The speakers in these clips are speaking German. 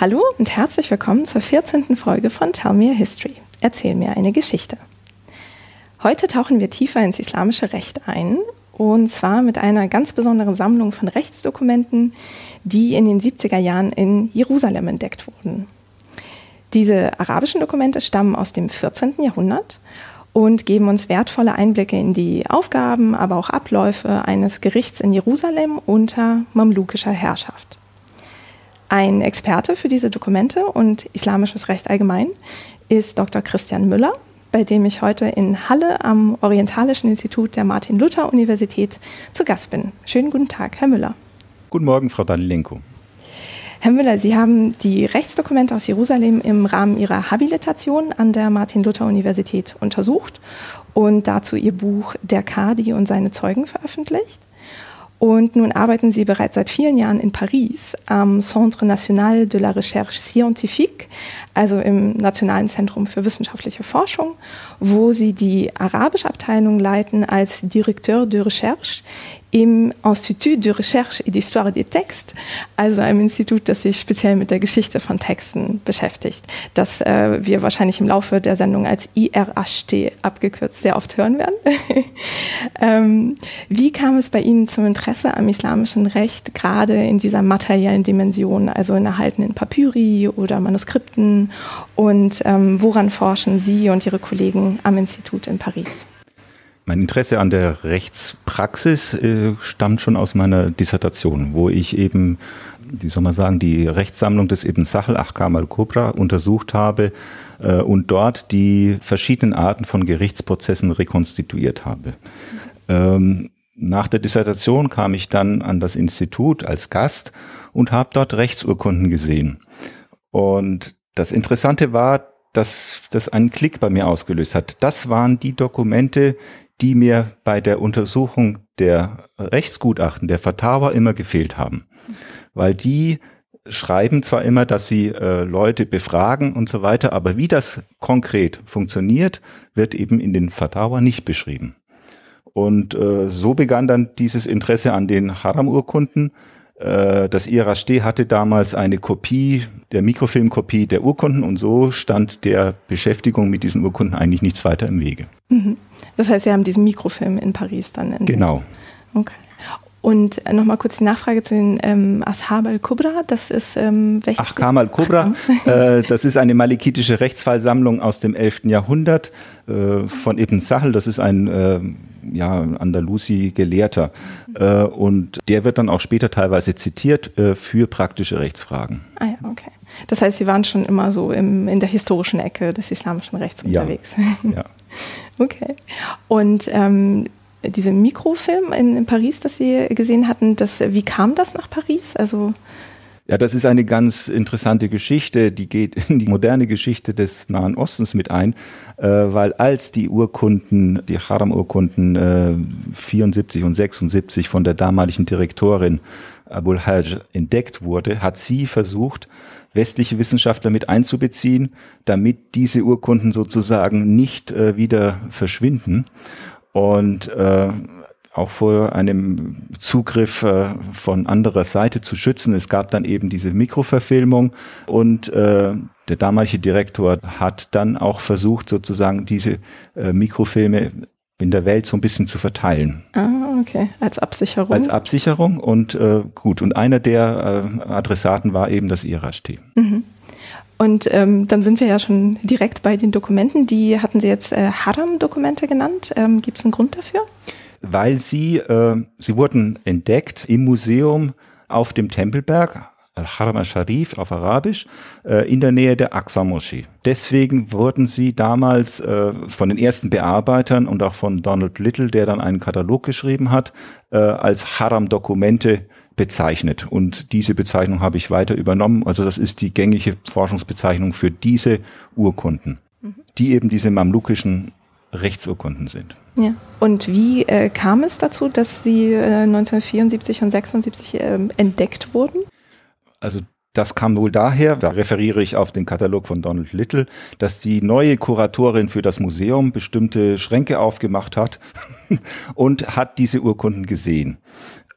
Hallo und herzlich willkommen zur 14. Folge von Tell Me a History. Erzähl mir eine Geschichte. Heute tauchen wir tiefer ins islamische Recht ein und zwar mit einer ganz besonderen Sammlung von Rechtsdokumenten, die in den 70er Jahren in Jerusalem entdeckt wurden. Diese arabischen Dokumente stammen aus dem 14. Jahrhundert und geben uns wertvolle Einblicke in die Aufgaben, aber auch Abläufe eines Gerichts in Jerusalem unter mamlukischer Herrschaft. Ein Experte für diese Dokumente und islamisches Recht allgemein ist Dr. Christian Müller, bei dem ich heute in Halle am Orientalischen Institut der Martin-Luther-Universität zu Gast bin. Schönen guten Tag, Herr Müller. Guten Morgen, Frau Danilenko. Herr Müller, Sie haben die Rechtsdokumente aus Jerusalem im Rahmen Ihrer Habilitation an der Martin-Luther-Universität untersucht und dazu Ihr Buch Der Kadi und seine Zeugen veröffentlicht. Und nun arbeiten Sie bereits seit vielen Jahren in Paris am Centre National de la Recherche Scientifique, also im Nationalen Zentrum für wissenschaftliche Forschung, wo Sie die arabische Abteilung leiten als Directeur de Recherche im Institut de Recherche et d'Histoire des Textes, also einem Institut, das sich speziell mit der Geschichte von Texten beschäftigt, das äh, wir wahrscheinlich im Laufe der Sendung als IRHT abgekürzt sehr oft hören werden. ähm, wie kam es bei Ihnen zum Interesse am islamischen Recht, gerade in dieser materiellen Dimension, also in erhaltenen Papyri oder Manuskripten? Und ähm, woran forschen Sie und Ihre Kollegen am Institut in Paris? Mein Interesse an der Rechtspraxis äh, stammt schon aus meiner Dissertation, wo ich eben, wie soll man sagen, die Rechtssammlung des Ibn Sachel Ahkam al-Kubra untersucht habe äh, und dort die verschiedenen Arten von Gerichtsprozessen rekonstituiert habe. Ähm, nach der Dissertation kam ich dann an das Institut als Gast und habe dort Rechtsurkunden gesehen. Und das Interessante war, dass das einen Klick bei mir ausgelöst hat. Das waren die Dokumente, die mir bei der Untersuchung der Rechtsgutachten, der Fatawa immer gefehlt haben. Weil die schreiben zwar immer, dass sie äh, Leute befragen und so weiter, aber wie das konkret funktioniert, wird eben in den Fatawa nicht beschrieben. Und äh, so begann dann dieses Interesse an den Haram-Urkunden. Äh, das IRAST hatte damals eine Kopie, der Mikrofilmkopie der Urkunden und so stand der Beschäftigung mit diesen Urkunden eigentlich nichts weiter im Wege. Mhm. Das heißt, Sie haben diesen Mikrofilm in Paris dann entdeckt? Genau. Okay. Und äh, nochmal kurz die Nachfrage zu den ähm, Ashab al-Kubra. Das ist ähm, welches? Ahkam al-Kubra. äh, das ist eine malikitische Rechtsfallsammlung aus dem 11. Jahrhundert äh, von Ibn Sahel. Das ist ein äh, ja, Andalusi-Gelehrter. Äh, und der wird dann auch später teilweise zitiert äh, für praktische Rechtsfragen. Ah ja, okay. Das heißt, Sie waren schon immer so im, in der historischen Ecke des islamischen Rechts unterwegs. Ja. ja. okay. Und ähm, diese Mikrofilm in, in, Paris, das Sie gesehen hatten, das, wie kam das nach Paris? Also ja, das ist eine ganz interessante Geschichte, die geht in die moderne Geschichte des Nahen Ostens mit ein, äh, weil als die Urkunden, die Haram-Urkunden äh, 74 und 76 von der damaligen Direktorin Abul Hajj entdeckt wurde, hat sie versucht, westliche Wissenschaftler mit einzubeziehen, damit diese Urkunden sozusagen nicht äh, wieder verschwinden. Und äh, auch vor einem Zugriff äh, von anderer Seite zu schützen. Es gab dann eben diese Mikroverfilmung und äh, der damalige Direktor hat dann auch versucht, sozusagen diese äh, Mikrofilme in der Welt so ein bisschen zu verteilen. Ah, okay. Als Absicherung. Als Absicherung und äh, gut. Und einer der äh, Adressaten war eben das IRAST. Mhm. Und ähm, dann sind wir ja schon direkt bei den Dokumenten. Die hatten Sie jetzt äh, Haram-Dokumente genannt. Ähm, Gibt es einen Grund dafür? weil sie, äh, sie wurden entdeckt im Museum auf dem Tempelberg, Al-Haram al-Sharif auf Arabisch, äh, in der Nähe der Aqsa-Moschee. Deswegen wurden sie damals äh, von den ersten Bearbeitern und auch von Donald Little, der dann einen Katalog geschrieben hat, äh, als Haram-Dokumente bezeichnet. Und diese Bezeichnung habe ich weiter übernommen. Also das ist die gängige Forschungsbezeichnung für diese Urkunden, mhm. die eben diese mamlukischen Rechtsurkunden sind. Ja. Und wie äh, kam es dazu, dass sie äh, 1974 und 76 äh, entdeckt wurden? Also das kam wohl daher, da referiere ich auf den Katalog von Donald Little, dass die neue Kuratorin für das Museum bestimmte Schränke aufgemacht hat und hat diese Urkunden gesehen.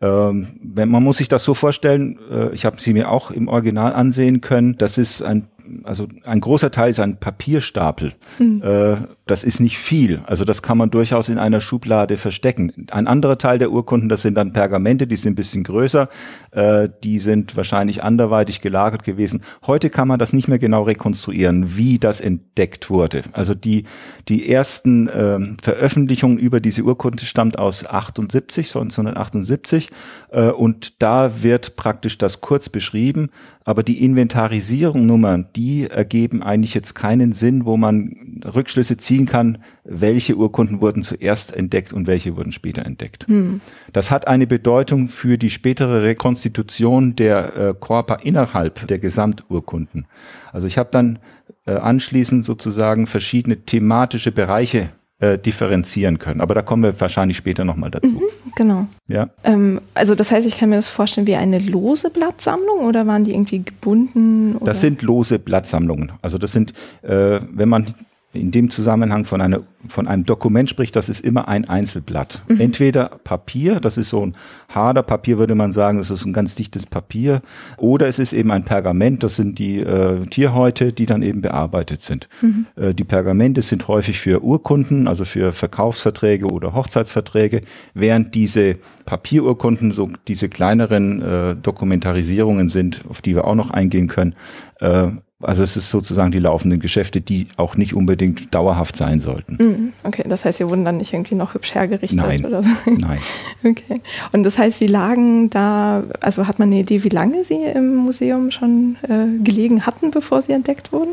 Ähm, man muss sich das so vorstellen, äh, ich habe sie mir auch im Original ansehen können, das ist ein also ein großer Teil ist ein Papierstapel. Mhm. Äh, das ist nicht viel. Also das kann man durchaus in einer Schublade verstecken. Ein anderer Teil der Urkunden, das sind dann Pergamente, die sind ein bisschen größer. Äh, die sind wahrscheinlich anderweitig gelagert gewesen. Heute kann man das nicht mehr genau rekonstruieren, wie das entdeckt wurde. Also die, die ersten äh, Veröffentlichungen über diese Urkunde stammt aus 78, 1978. Äh, und da wird praktisch das kurz beschrieben. Aber die Inventarisierung Nummern, die ergeben eigentlich jetzt keinen Sinn, wo man Rückschlüsse ziehen kann, welche Urkunden wurden zuerst entdeckt und welche wurden später entdeckt. Hm. Das hat eine Bedeutung für die spätere Rekonstitution der äh, Korpa innerhalb der Gesamturkunden. Also ich habe dann äh, anschließend sozusagen verschiedene thematische Bereiche äh, differenzieren können. Aber da kommen wir wahrscheinlich später nochmal dazu. Mhm, genau. Ja. Ähm, also das heißt, ich kann mir das vorstellen wie eine lose Blattsammlung oder waren die irgendwie gebunden? Oder? Das sind lose Blattsammlungen. Also das sind, äh, wenn man in dem Zusammenhang von, einer, von einem Dokument spricht, das ist immer ein Einzelblatt. Mhm. Entweder Papier, das ist so ein harter Papier, würde man sagen, das ist ein ganz dichtes Papier, oder es ist eben ein Pergament, das sind die äh, Tierhäute, die dann eben bearbeitet sind. Mhm. Äh, die Pergamente sind häufig für Urkunden, also für Verkaufsverträge oder Hochzeitsverträge, während diese Papierurkunden so diese kleineren äh, Dokumentarisierungen sind, auf die wir auch noch eingehen können, äh, also es ist sozusagen die laufenden Geschäfte, die auch nicht unbedingt dauerhaft sein sollten. Mhm. Okay, das heißt, sie wurden dann nicht irgendwie noch hübsch hergerichtet Nein. oder so? Nein. Okay. Und das heißt, sie lagen da, also hat man eine Idee, wie lange sie im Museum schon äh, gelegen hatten, bevor sie entdeckt wurden?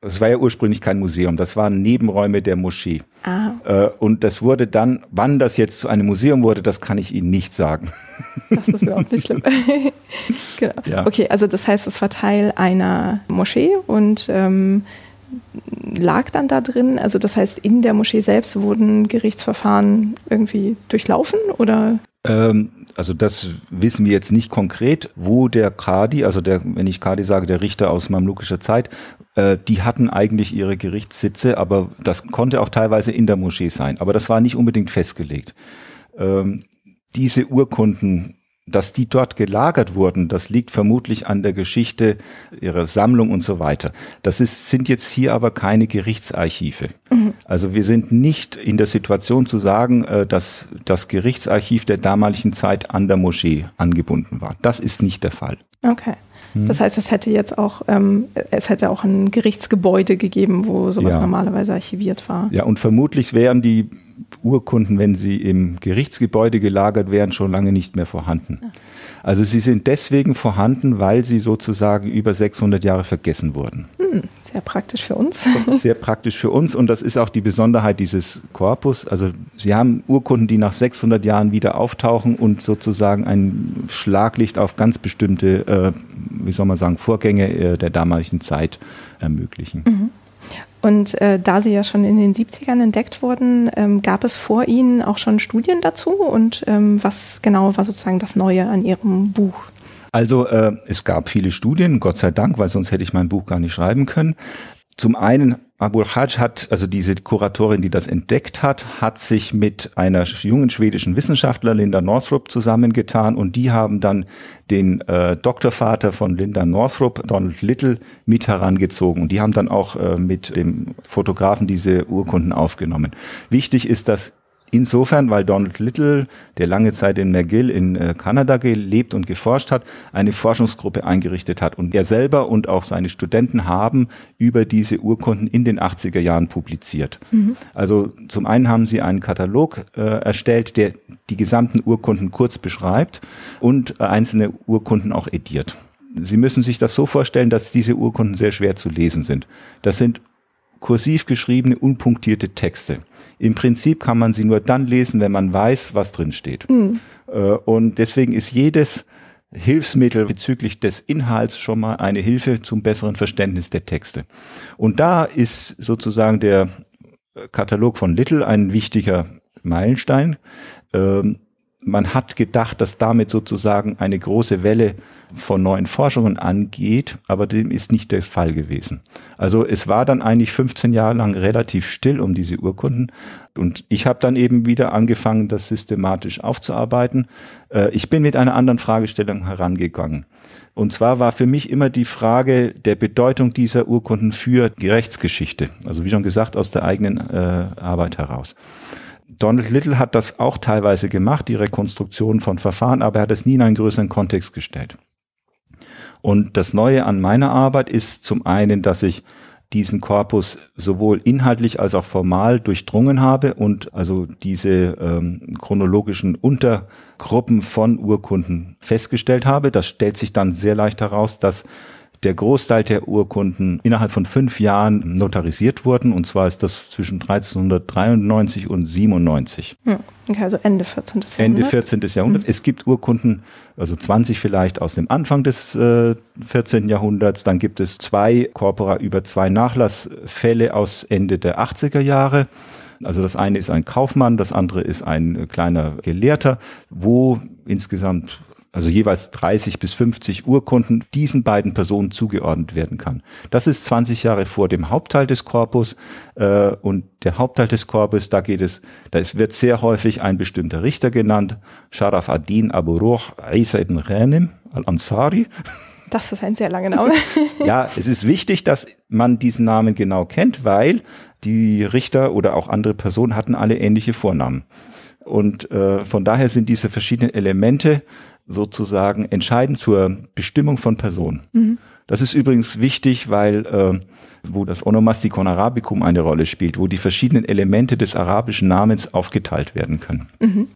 Es war ja ursprünglich kein Museum, das waren Nebenräume der Moschee. Ah. Äh, und das wurde dann, wann das jetzt zu einem Museum wurde, das kann ich Ihnen nicht sagen. Das ist überhaupt nicht schlimm. genau. Ja. Okay, also das heißt, es war Teil einer Moschee und ähm, lag dann da drin. Also das heißt, in der Moschee selbst wurden Gerichtsverfahren irgendwie durchlaufen oder? Ähm, also das wissen wir jetzt nicht konkret, wo der Kadi, also der, wenn ich Kadi sage, der Richter aus mamlukischer Zeit, die hatten eigentlich ihre Gerichtssitze, aber das konnte auch teilweise in der Moschee sein. Aber das war nicht unbedingt festgelegt. Ähm, diese Urkunden dass die dort gelagert wurden, das liegt vermutlich an der Geschichte ihrer Sammlung und so weiter. Das ist, sind jetzt hier aber keine Gerichtsarchive. Mhm. Also wir sind nicht in der Situation zu sagen, äh, dass das Gerichtsarchiv der damaligen Zeit an der Moschee angebunden war. Das ist nicht der Fall. Okay. Hm. Das heißt, es hätte jetzt auch, ähm, es hätte auch ein Gerichtsgebäude gegeben, wo sowas ja. normalerweise archiviert war. Ja, und vermutlich wären die Urkunden, wenn sie im Gerichtsgebäude gelagert wären, schon lange nicht mehr vorhanden. Ja. Also sie sind deswegen vorhanden, weil sie sozusagen über 600 Jahre vergessen wurden. Hm, sehr praktisch für uns. Sehr praktisch für uns und das ist auch die Besonderheit dieses Korpus. Also sie haben Urkunden, die nach 600 Jahren wieder auftauchen und sozusagen ein Schlaglicht auf ganz bestimmte, äh, wie soll man sagen, Vorgänge äh, der damaligen Zeit ermöglichen. Mhm. Und äh, da sie ja schon in den 70ern entdeckt wurden, ähm, gab es vor Ihnen auch schon Studien dazu? Und ähm, was genau war sozusagen das Neue an Ihrem Buch? Also äh, es gab viele Studien, Gott sei Dank, weil sonst hätte ich mein Buch gar nicht schreiben können. Zum einen Abul Hajj hat, also diese Kuratorin, die das entdeckt hat, hat sich mit einer jungen schwedischen Wissenschaftler, Linda Northrop, zusammengetan und die haben dann den äh, Doktorvater von Linda Northrop, Donald Little, mit herangezogen und die haben dann auch äh, mit dem Fotografen diese Urkunden aufgenommen. Wichtig ist, dass Insofern, weil Donald Little, der lange Zeit in McGill in äh, Kanada gelebt und geforscht hat, eine Forschungsgruppe eingerichtet hat. Und er selber und auch seine Studenten haben über diese Urkunden in den 80er Jahren publiziert. Mhm. Also zum einen haben sie einen Katalog äh, erstellt, der die gesamten Urkunden kurz beschreibt und äh, einzelne Urkunden auch ediert. Sie müssen sich das so vorstellen, dass diese Urkunden sehr schwer zu lesen sind. Das sind kursiv geschriebene, unpunktierte Texte. Im Prinzip kann man sie nur dann lesen, wenn man weiß, was drin steht. Mhm. Und deswegen ist jedes Hilfsmittel bezüglich des Inhalts schon mal eine Hilfe zum besseren Verständnis der Texte. Und da ist sozusagen der Katalog von Little ein wichtiger Meilenstein. Ähm, man hat gedacht, dass damit sozusagen eine große Welle von neuen Forschungen angeht, aber dem ist nicht der Fall gewesen. Also es war dann eigentlich 15 Jahre lang relativ still um diese Urkunden und ich habe dann eben wieder angefangen, das systematisch aufzuarbeiten. Äh, ich bin mit einer anderen Fragestellung herangegangen. Und zwar war für mich immer die Frage der Bedeutung dieser Urkunden für die Rechtsgeschichte. Also wie schon gesagt, aus der eigenen äh, Arbeit heraus. Donald Little hat das auch teilweise gemacht, die Rekonstruktion von Verfahren, aber er hat es nie in einen größeren Kontext gestellt. Und das Neue an meiner Arbeit ist zum einen, dass ich diesen Korpus sowohl inhaltlich als auch formal durchdrungen habe und also diese ähm, chronologischen Untergruppen von Urkunden festgestellt habe. Das stellt sich dann sehr leicht heraus, dass der Großteil der Urkunden innerhalb von fünf Jahren notarisiert wurden. Und zwar ist das zwischen 1393 und 97. Hm, okay, also Ende 14. Jahrhundert. Ende 14. Jahrhundert. Hm. Es gibt Urkunden, also 20 vielleicht aus dem Anfang des äh, 14. Jahrhunderts. Dann gibt es zwei Corpora über zwei Nachlassfälle aus Ende der 80er Jahre. Also das eine ist ein Kaufmann, das andere ist ein kleiner Gelehrter, wo insgesamt also jeweils 30 bis 50 Urkunden, diesen beiden Personen zugeordnet werden kann. Das ist 20 Jahre vor dem Hauptteil des Korpus äh, und der Hauptteil des Korpus, da geht es, da ist, wird sehr häufig ein bestimmter Richter genannt, Sharaf ad-Din Abu Ruh Isa ibn Ghanim al-Ansari. Das ist ein sehr langer Name. ja, es ist wichtig, dass man diesen Namen genau kennt, weil die Richter oder auch andere Personen hatten alle ähnliche Vornamen. Und äh, von daher sind diese verschiedenen Elemente sozusagen entscheidend zur Bestimmung von Personen. Mhm. Das ist übrigens wichtig, weil äh, wo das Onomastikon Arabicum eine Rolle spielt, wo die verschiedenen Elemente des arabischen Namens aufgeteilt werden können. Mhm.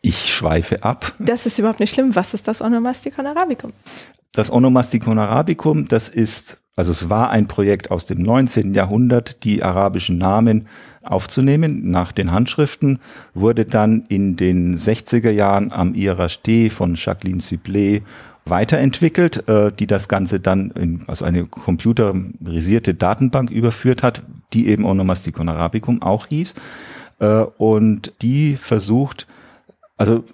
Ich schweife ab. Das ist überhaupt nicht schlimm. Was ist das Onomastikon Arabicum? Das Onomastikon Arabicum, das ist, also es war ein Projekt aus dem 19. Jahrhundert, die arabischen Namen aufzunehmen nach den Handschriften, wurde dann in den 60er Jahren am IRHD von Jacqueline Siblé weiterentwickelt, äh, die das Ganze dann in also eine computerisierte Datenbank überführt hat, die eben Onomasticon Arabicum auch hieß. Äh, und die versucht, also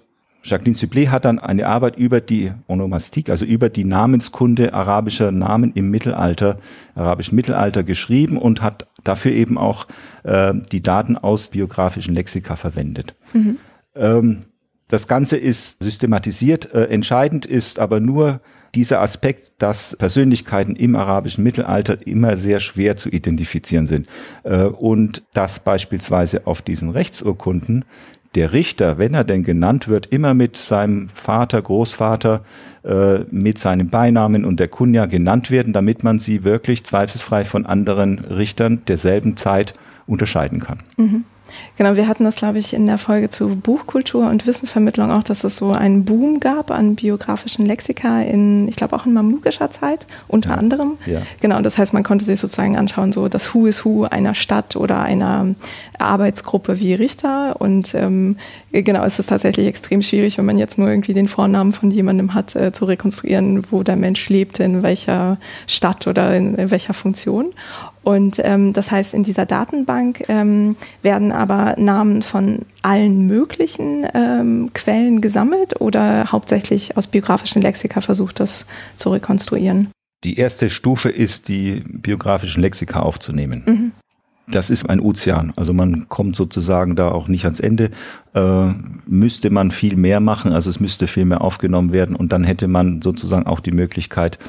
Jacqueline Sublé hat dann eine Arbeit über die Onomastik, also über die Namenskunde arabischer Namen im Mittelalter, arabischen Mittelalter geschrieben und hat dafür eben auch äh, die Daten aus biografischen Lexika verwendet. Mhm. Ähm, das Ganze ist systematisiert. Äh, entscheidend ist aber nur dieser Aspekt, dass Persönlichkeiten im arabischen Mittelalter immer sehr schwer zu identifizieren sind. Äh, und dass beispielsweise auf diesen Rechtsurkunden der Richter, wenn er denn genannt wird, immer mit seinem Vater, Großvater, äh, mit seinem Beinamen und der Kunja genannt werden, damit man sie wirklich zweifelsfrei von anderen Richtern derselben Zeit unterscheiden kann. Mhm. Genau, wir hatten das, glaube ich, in der Folge zu Buchkultur und Wissensvermittlung auch, dass es so einen Boom gab an biografischen Lexika in, ich glaube, auch in mamlukischer Zeit, unter ja. anderem. Ja. Genau, das heißt, man konnte sich sozusagen anschauen, so das Who is Who einer Stadt oder einer Arbeitsgruppe wie Richter. Und ähm, genau, es ist tatsächlich extrem schwierig, wenn man jetzt nur irgendwie den Vornamen von jemandem hat, äh, zu rekonstruieren, wo der Mensch lebte, in welcher Stadt oder in, in welcher Funktion. Und ähm, das heißt, in dieser Datenbank ähm, werden aber Namen von allen möglichen ähm, Quellen gesammelt oder hauptsächlich aus biografischen Lexika versucht, das zu rekonstruieren? Die erste Stufe ist, die biografischen Lexika aufzunehmen. Mhm. Das ist ein Ozean. Also man kommt sozusagen da auch nicht ans Ende. Äh, müsste man viel mehr machen, also es müsste viel mehr aufgenommen werden und dann hätte man sozusagen auch die Möglichkeit,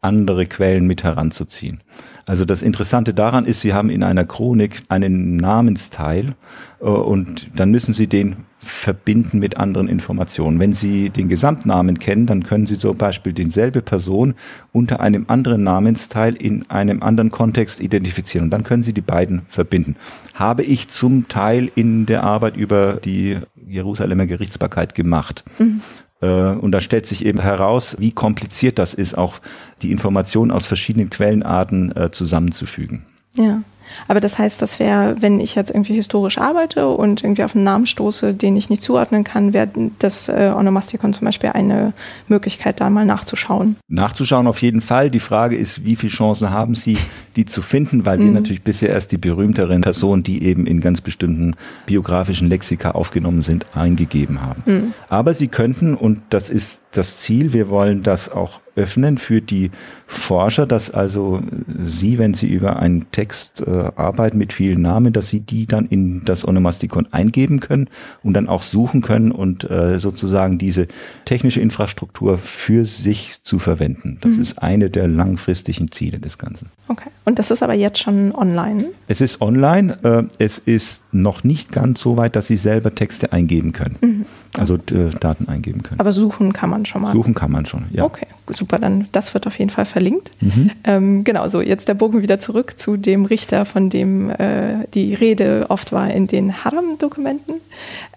andere Quellen mit heranzuziehen. Also das Interessante daran ist, Sie haben in einer Chronik einen Namensteil äh, und dann müssen Sie den verbinden mit anderen Informationen. Wenn Sie den Gesamtnamen kennen, dann können Sie zum Beispiel denselbe Person unter einem anderen Namensteil in einem anderen Kontext identifizieren und dann können Sie die beiden verbinden. Habe ich zum Teil in der Arbeit über die Jerusalemer Gerichtsbarkeit gemacht. Mhm. Äh, und da stellt sich eben heraus, wie kompliziert das ist, auch die Informationen aus verschiedenen Quellenarten äh, zusammenzufügen. Ja. Aber das heißt, das wäre, wenn ich jetzt irgendwie historisch arbeite und irgendwie auf einen Namen stoße, den ich nicht zuordnen kann, wäre das äh, Onomastikon zum Beispiel eine Möglichkeit, da mal nachzuschauen. Nachzuschauen auf jeden Fall. Die Frage ist, wie viele Chancen haben Sie, die zu finden, weil mhm. wir natürlich bisher erst die berühmteren Personen, die eben in ganz bestimmten biografischen Lexika aufgenommen sind, eingegeben haben. Mhm. Aber Sie könnten, und das ist das Ziel, wir wollen das auch öffnen für die Forscher, dass also Sie, wenn Sie über einen Text äh, arbeiten mit vielen Namen, dass Sie die dann in das Onomastikon eingeben können und dann auch suchen können und äh, sozusagen diese technische Infrastruktur für sich zu verwenden. Das mhm. ist eine der langfristigen Ziele des Ganzen. Okay. Und das ist aber jetzt schon online? Es ist online. Äh, es ist noch nicht ganz so weit, dass Sie selber Texte eingeben können. Mhm. Also äh, Daten eingeben können. Aber suchen kann man schon mal. Suchen kann man schon, ja. Okay, super, dann das wird auf jeden Fall verlinkt. Mhm. Ähm, genau, so jetzt der Bogen wieder zurück zu dem Richter, von dem äh, die Rede oft war in den Haram-Dokumenten.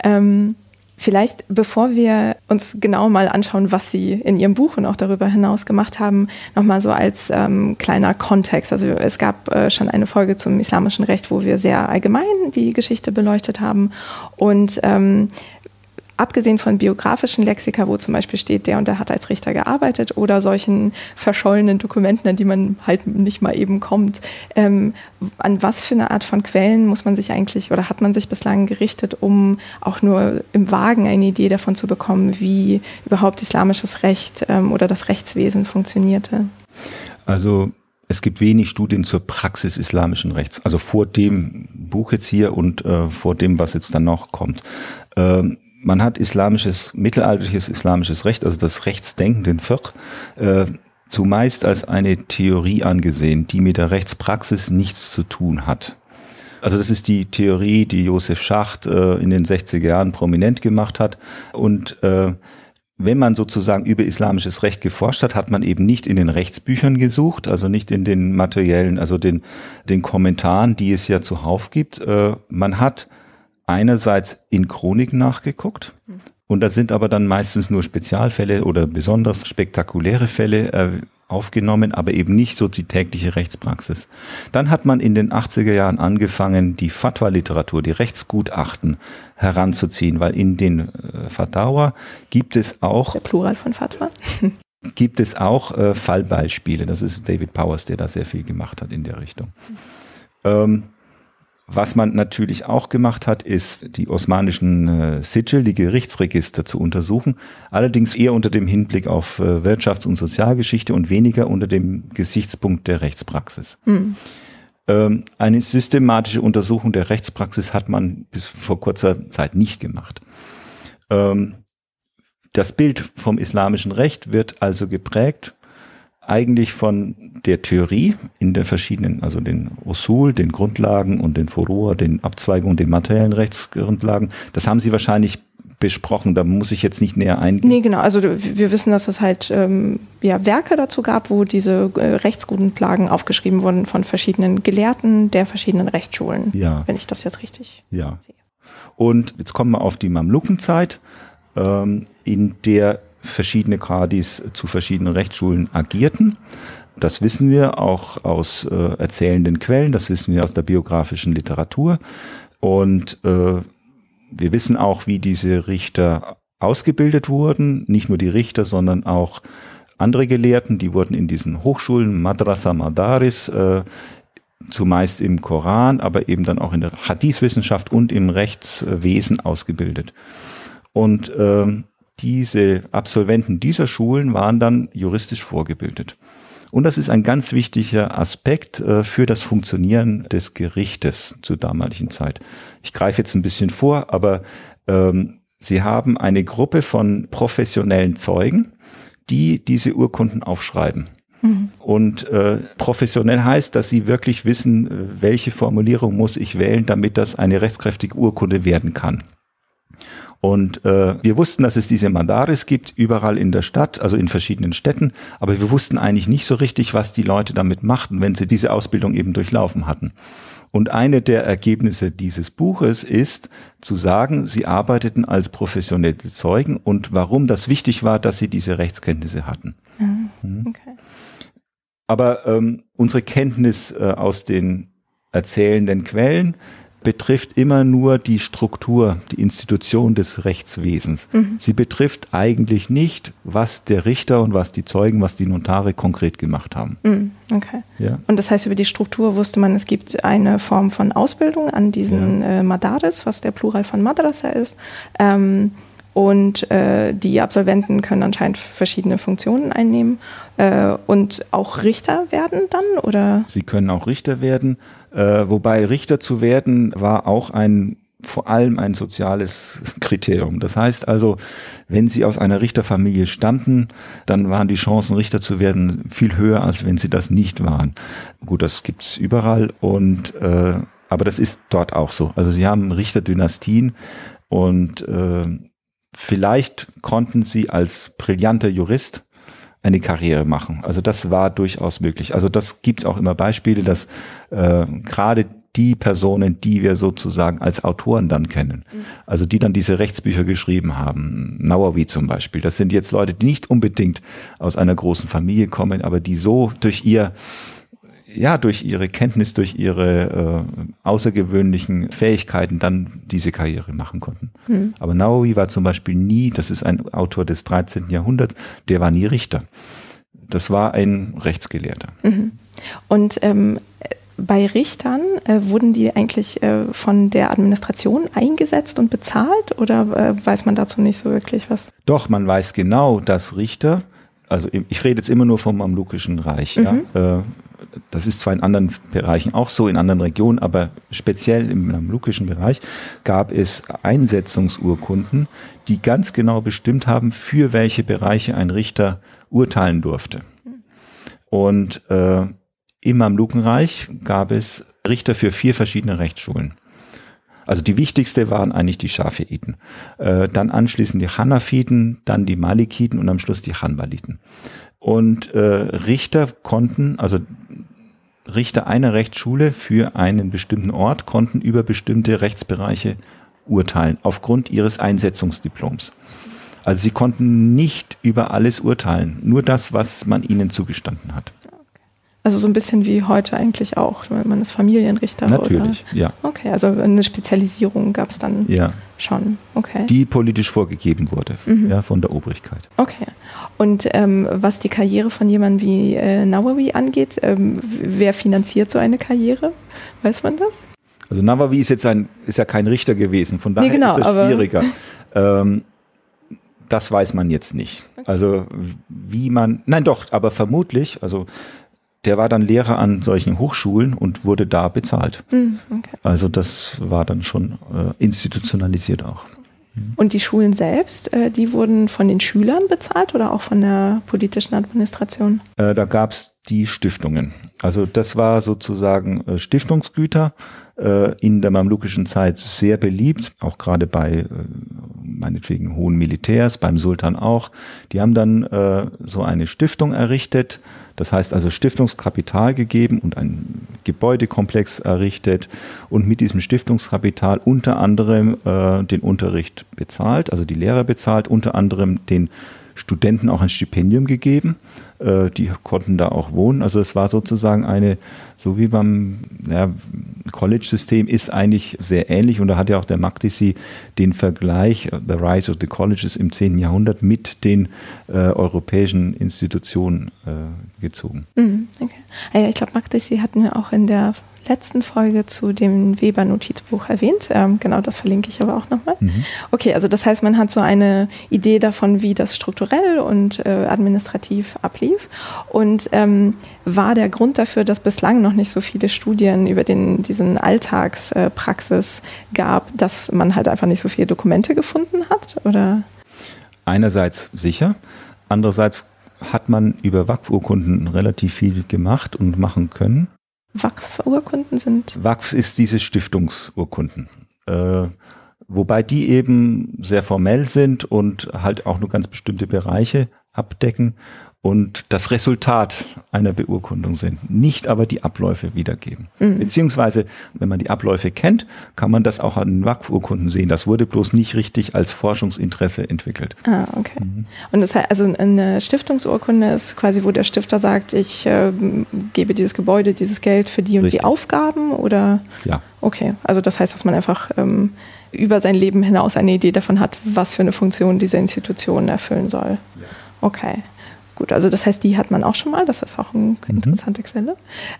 Ähm, Vielleicht, bevor wir uns genau mal anschauen, was Sie in Ihrem Buch und auch darüber hinaus gemacht haben, nochmal so als ähm, kleiner Kontext. Also es gab äh, schon eine Folge zum islamischen Recht, wo wir sehr allgemein die Geschichte beleuchtet haben. Und ähm, abgesehen von biografischen Lexika, wo zum Beispiel steht, der und der hat als Richter gearbeitet oder solchen verschollenen Dokumenten, an die man halt nicht mal eben kommt, ähm, an was für eine Art von Quellen muss man sich eigentlich oder hat man sich bislang gerichtet, um auch nur im Wagen eine Idee davon zu bekommen, wie überhaupt islamisches Recht ähm, oder das Rechtswesen funktionierte? Also es gibt wenig Studien zur Praxis islamischen Rechts, also vor dem Buch jetzt hier und äh, vor dem, was jetzt dann noch kommt. Ähm, man hat islamisches, mittelalterliches islamisches Recht, also das Rechtsdenken, den Fiqh, äh, zumeist als eine Theorie angesehen, die mit der Rechtspraxis nichts zu tun hat. Also das ist die Theorie, die Josef Schacht äh, in den 60er Jahren prominent gemacht hat. Und äh, wenn man sozusagen über islamisches Recht geforscht hat, hat man eben nicht in den Rechtsbüchern gesucht, also nicht in den materiellen, also den, den Kommentaren, die es ja zuhauf gibt. Äh, man hat einerseits in Chroniken nachgeguckt. Und da sind aber dann meistens nur Spezialfälle oder besonders spektakuläre Fälle äh, aufgenommen, aber eben nicht so die tägliche Rechtspraxis. Dann hat man in den 80er Jahren angefangen, die Fatwa-Literatur, die Rechtsgutachten heranzuziehen, weil in den äh, Fatawa gibt es auch... Der Plural von Fatwa. gibt es auch äh, Fallbeispiele. Das ist David Powers, der da sehr viel gemacht hat in der Richtung. Ähm, was man natürlich auch gemacht hat, ist die osmanischen äh, Sigil, die Gerichtsregister zu untersuchen, allerdings eher unter dem Hinblick auf äh, Wirtschafts- und Sozialgeschichte und weniger unter dem Gesichtspunkt der Rechtspraxis. Mhm. Ähm, eine systematische Untersuchung der Rechtspraxis hat man bis vor kurzer Zeit nicht gemacht. Ähm, das Bild vom islamischen Recht wird also geprägt eigentlich von der Theorie in den verschiedenen, also den Usul, den Grundlagen und den Furor, den Abzweigungen, den materiellen Rechtsgrundlagen. Das haben Sie wahrscheinlich besprochen, da muss ich jetzt nicht näher eingehen. Nee, genau. Also wir wissen, dass es halt ähm, ja, Werke dazu gab, wo diese äh, Rechtsgrundlagen aufgeschrieben wurden von verschiedenen Gelehrten der verschiedenen Rechtsschulen, ja. wenn ich das jetzt richtig ja. sehe. Und jetzt kommen wir auf die Mamlukenzeit, ähm, in der verschiedene Kadis zu verschiedenen Rechtsschulen agierten. Das wissen wir auch aus äh, erzählenden Quellen, das wissen wir aus der biografischen Literatur. Und äh, wir wissen auch, wie diese Richter ausgebildet wurden. Nicht nur die Richter, sondern auch andere Gelehrten, die wurden in diesen Hochschulen, Madrasa Madaris, äh, zumeist im Koran, aber eben dann auch in der Hadith-Wissenschaft und im Rechtswesen ausgebildet. Und ähm, diese Absolventen dieser Schulen waren dann juristisch vorgebildet. Und das ist ein ganz wichtiger Aspekt äh, für das Funktionieren des Gerichtes zur damaligen Zeit. Ich greife jetzt ein bisschen vor, aber ähm, Sie haben eine Gruppe von professionellen Zeugen, die diese Urkunden aufschreiben. Mhm. Und äh, professionell heißt, dass sie wirklich wissen, äh, welche Formulierung muss ich wählen, damit das eine rechtskräftige Urkunde werden kann. Und äh, wir wussten, dass es diese Mandaris gibt, überall in der Stadt, also in verschiedenen Städten, aber wir wussten eigentlich nicht so richtig, was die Leute damit machten, wenn sie diese Ausbildung eben durchlaufen hatten. Und eine der Ergebnisse dieses Buches ist zu sagen, sie arbeiteten als professionelle Zeugen und warum das wichtig war, dass sie diese Rechtskenntnisse hatten. Mhm. Okay. Aber ähm, unsere Kenntnis äh, aus den erzählenden Quellen betrifft immer nur die Struktur, die Institution des Rechtswesens. Mhm. Sie betrifft eigentlich nicht, was der Richter und was die Zeugen, was die Notare konkret gemacht haben. Mhm. Okay. Ja. Und das heißt, über die Struktur wusste man, es gibt eine Form von Ausbildung an diesen ja. äh, Madaris, was der Plural von Madrasa ist. Ähm, und äh, die Absolventen können anscheinend verschiedene Funktionen einnehmen und auch Richter werden dann, oder? Sie können auch Richter werden, äh, wobei Richter zu werden war auch ein vor allem ein soziales Kriterium. Das heißt also, wenn Sie aus einer Richterfamilie stammten, dann waren die Chancen, Richter zu werden, viel höher, als wenn Sie das nicht waren. Gut, das gibt's überall und äh, aber das ist dort auch so. Also Sie haben Richterdynastien und äh, vielleicht konnten sie als brillanter Jurist eine Karriere machen. Also das war durchaus möglich. Also das gibt es auch immer Beispiele, dass äh, gerade die Personen, die wir sozusagen als Autoren dann kennen, mhm. also die dann diese Rechtsbücher geschrieben haben, Nawawi zum Beispiel, das sind jetzt Leute, die nicht unbedingt aus einer großen Familie kommen, aber die so durch ihr ja, durch ihre Kenntnis, durch ihre äh, außergewöhnlichen Fähigkeiten dann diese Karriere machen konnten. Mhm. Aber Nawawi war zum Beispiel nie, das ist ein Autor des 13. Jahrhunderts, der war nie Richter. Das war ein Rechtsgelehrter. Mhm. Und ähm, bei Richtern äh, wurden die eigentlich äh, von der Administration eingesetzt und bezahlt oder äh, weiß man dazu nicht so wirklich was? Doch, man weiß genau, dass Richter, also ich rede jetzt immer nur vom Mamlukischen Reich, mhm. ja, äh, das ist zwar in anderen Bereichen auch so, in anderen Regionen, aber speziell im mamlukischen Bereich gab es Einsetzungsurkunden, die ganz genau bestimmt haben, für welche Bereiche ein Richter urteilen durfte. Und äh, im Mamlukenreich gab es Richter für vier verschiedene Rechtsschulen. Also die wichtigste waren eigentlich die Schafiiten. Äh, dann anschließend die Hanafiten, dann die Malikiten und am Schluss die Hanbaliten. Und äh, Richter konnten, also Richter einer Rechtsschule für einen bestimmten Ort konnten über bestimmte Rechtsbereiche urteilen, aufgrund ihres Einsetzungsdiploms. Also sie konnten nicht über alles urteilen, nur das, was man ihnen zugestanden hat. Also so ein bisschen wie heute eigentlich auch, wenn man ist Familienrichter. Natürlich, oder? ja. Okay, also eine Spezialisierung gab es dann ja. schon. Okay. Die politisch vorgegeben wurde, mhm. ja, von der Obrigkeit. Okay. Und ähm, was die Karriere von jemandem wie äh, Nawawi angeht, ähm, wer finanziert so eine Karriere? Weiß man das? Also Nawawi ist jetzt ein, ist ja kein Richter gewesen, von daher nee, genau, ist es schwieriger. ähm, das weiß man jetzt nicht. Okay. Also wie man, nein doch, aber vermutlich, also der war dann Lehrer an solchen Hochschulen und wurde da bezahlt. Mm, okay. Also das war dann schon äh, institutionalisiert auch. Und die Schulen selbst, äh, die wurden von den Schülern bezahlt oder auch von der politischen Administration? Äh, da gab es die Stiftungen. Also das war sozusagen äh, Stiftungsgüter in der mamlukischen Zeit sehr beliebt, auch gerade bei meinetwegen hohen Militärs, beim Sultan auch. Die haben dann so eine Stiftung errichtet, das heißt also Stiftungskapital gegeben und ein Gebäudekomplex errichtet und mit diesem Stiftungskapital unter anderem äh, den Unterricht bezahlt, also die Lehrer bezahlt, unter anderem den Studenten auch ein Stipendium gegeben. Äh, die konnten da auch wohnen. Also es war sozusagen eine, so wie beim ja, College-System, ist eigentlich sehr ähnlich. Und da hat ja auch der Magdisi den Vergleich, äh, The Rise of the Colleges im 10. Jahrhundert mit den äh, europäischen Institutionen äh, gezogen. Mhm, okay. Ah ich glaube, Magdisi hatten wir auch in der letzten Folge zu dem Weber-Notizbuch erwähnt. Ähm, genau, das verlinke ich aber auch nochmal. Mhm. Okay, also das heißt, man hat so eine Idee davon, wie das strukturell und äh, administrativ ablief. Und ähm, war der Grund dafür, dass bislang noch nicht so viele Studien über den, diesen Alltagspraxis äh, gab, dass man halt einfach nicht so viele Dokumente gefunden hat? Oder? Einerseits sicher, andererseits hat man über Waqf-Urkunden relativ viel gemacht und machen können. WAKF-Urkunden sind? WAKF ist diese Stiftungsurkunden. Äh, wobei die eben sehr formell sind und halt auch nur ganz bestimmte Bereiche abdecken und das Resultat einer Beurkundung sind, nicht aber die Abläufe wiedergeben. Mhm. Beziehungsweise, wenn man die Abläufe kennt, kann man das auch an den WACF-Urkunden sehen. Das wurde bloß nicht richtig als Forschungsinteresse entwickelt. Ah, okay. Mhm. Und das heißt, also eine Stiftungsurkunde ist quasi, wo der Stifter sagt, ich äh, gebe dieses Gebäude, dieses Geld für die und richtig. die Aufgaben oder? Ja. Okay, also das heißt, dass man einfach ähm, über sein Leben hinaus eine Idee davon hat, was für eine Funktion diese Institution erfüllen soll. Ja. Okay. Gut, also das heißt, die hat man auch schon mal, das ist auch eine mhm. interessante Quelle.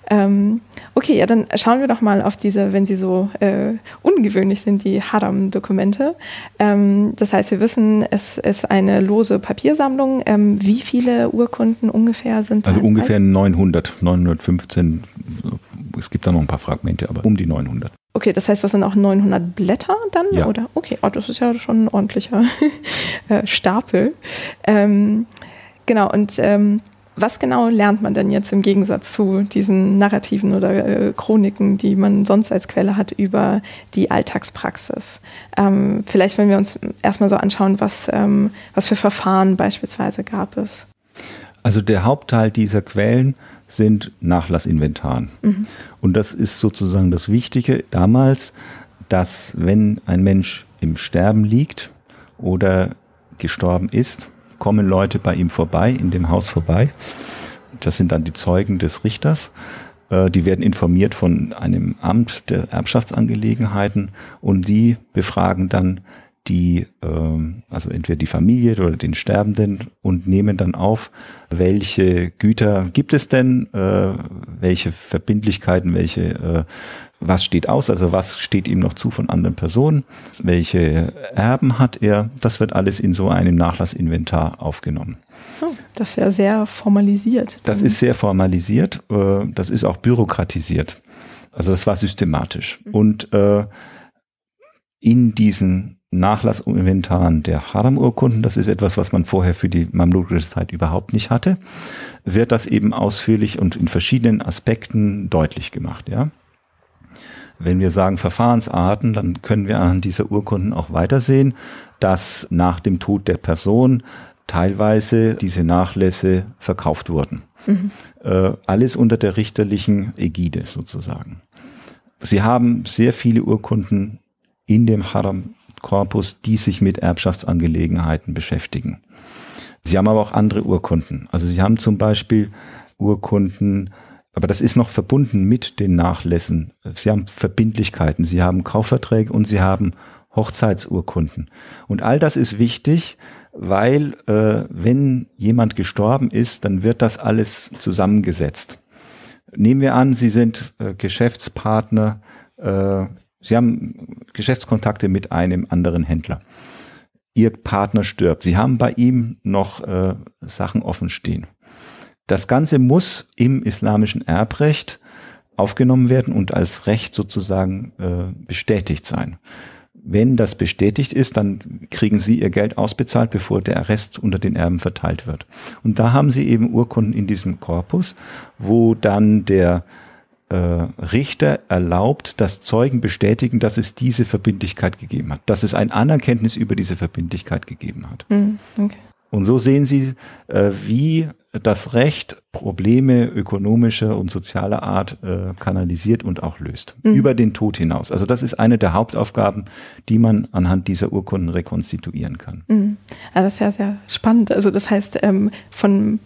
Ähm, okay, ja, dann schauen wir doch mal auf diese, wenn sie so äh, ungewöhnlich sind, die Haram-Dokumente. Ähm, das heißt, wir wissen, es ist eine lose Papiersammlung. Ähm, wie viele Urkunden ungefähr sind Also ungefähr 900, 915. Es gibt da noch ein paar Fragmente, aber um die 900. Okay, das heißt, das sind auch 900 Blätter dann? Ja. Oder? Okay, oh, das ist ja schon ein ordentlicher äh, Stapel. Ähm, Genau, und ähm, was genau lernt man denn jetzt im Gegensatz zu diesen Narrativen oder äh, Chroniken, die man sonst als Quelle hat über die Alltagspraxis? Ähm, vielleicht, wenn wir uns erstmal so anschauen, was, ähm, was für Verfahren beispielsweise gab es. Also der Hauptteil dieser Quellen sind Nachlassinventaren. Mhm. Und das ist sozusagen das Wichtige damals, dass wenn ein Mensch im Sterben liegt oder gestorben ist, kommen Leute bei ihm vorbei, in dem Haus vorbei. Das sind dann die Zeugen des Richters. Äh, die werden informiert von einem Amt der Erbschaftsangelegenheiten und die befragen dann die, ähm, also entweder die Familie oder den Sterbenden und nehmen dann auf, welche Güter gibt es denn, äh, welche Verbindlichkeiten, welche äh, was steht aus, also was steht ihm noch zu von anderen Personen, welche Erben hat er, das wird alles in so einem Nachlassinventar aufgenommen. Oh, das ist ja sehr formalisiert. Das ist sehr formalisiert, äh, das ist auch bürokratisiert. Also das war systematisch. Mhm. Und äh, in diesen Nachlassinventaren der Haram-Urkunden, das ist etwas, was man vorher für die mamlukische Zeit überhaupt nicht hatte, wird das eben ausführlich und in verschiedenen Aspekten deutlich gemacht, ja. Wenn wir sagen Verfahrensarten, dann können wir an dieser Urkunden auch weitersehen, dass nach dem Tod der Person teilweise diese Nachlässe verkauft wurden. Mhm. Äh, alles unter der richterlichen Ägide sozusagen. Sie haben sehr viele Urkunden in dem Haram-Korpus, die sich mit Erbschaftsangelegenheiten beschäftigen. Sie haben aber auch andere Urkunden. Also Sie haben zum Beispiel Urkunden aber das ist noch verbunden mit den Nachlässen. Sie haben Verbindlichkeiten, Sie haben Kaufverträge und Sie haben Hochzeitsurkunden. Und all das ist wichtig, weil äh, wenn jemand gestorben ist, dann wird das alles zusammengesetzt. Nehmen wir an, Sie sind äh, Geschäftspartner, äh, Sie haben Geschäftskontakte mit einem anderen Händler. Ihr Partner stirbt. Sie haben bei ihm noch äh, Sachen offen stehen. Das Ganze muss im islamischen Erbrecht aufgenommen werden und als Recht sozusagen äh, bestätigt sein. Wenn das bestätigt ist, dann kriegen Sie Ihr Geld ausbezahlt, bevor der Rest unter den Erben verteilt wird. Und da haben Sie eben Urkunden in diesem Korpus, wo dann der äh, Richter erlaubt, dass Zeugen bestätigen, dass es diese Verbindlichkeit gegeben hat, dass es ein Anerkenntnis über diese Verbindlichkeit gegeben hat. Mhm, okay. Und so sehen Sie, äh, wie das Recht Probleme ökonomischer und sozialer Art äh, kanalisiert und auch löst. Mhm. Über den Tod hinaus. Also das ist eine der Hauptaufgaben, die man anhand dieser Urkunden rekonstituieren kann. Mhm. Also das ist ja sehr spannend. Also das heißt, ähm, von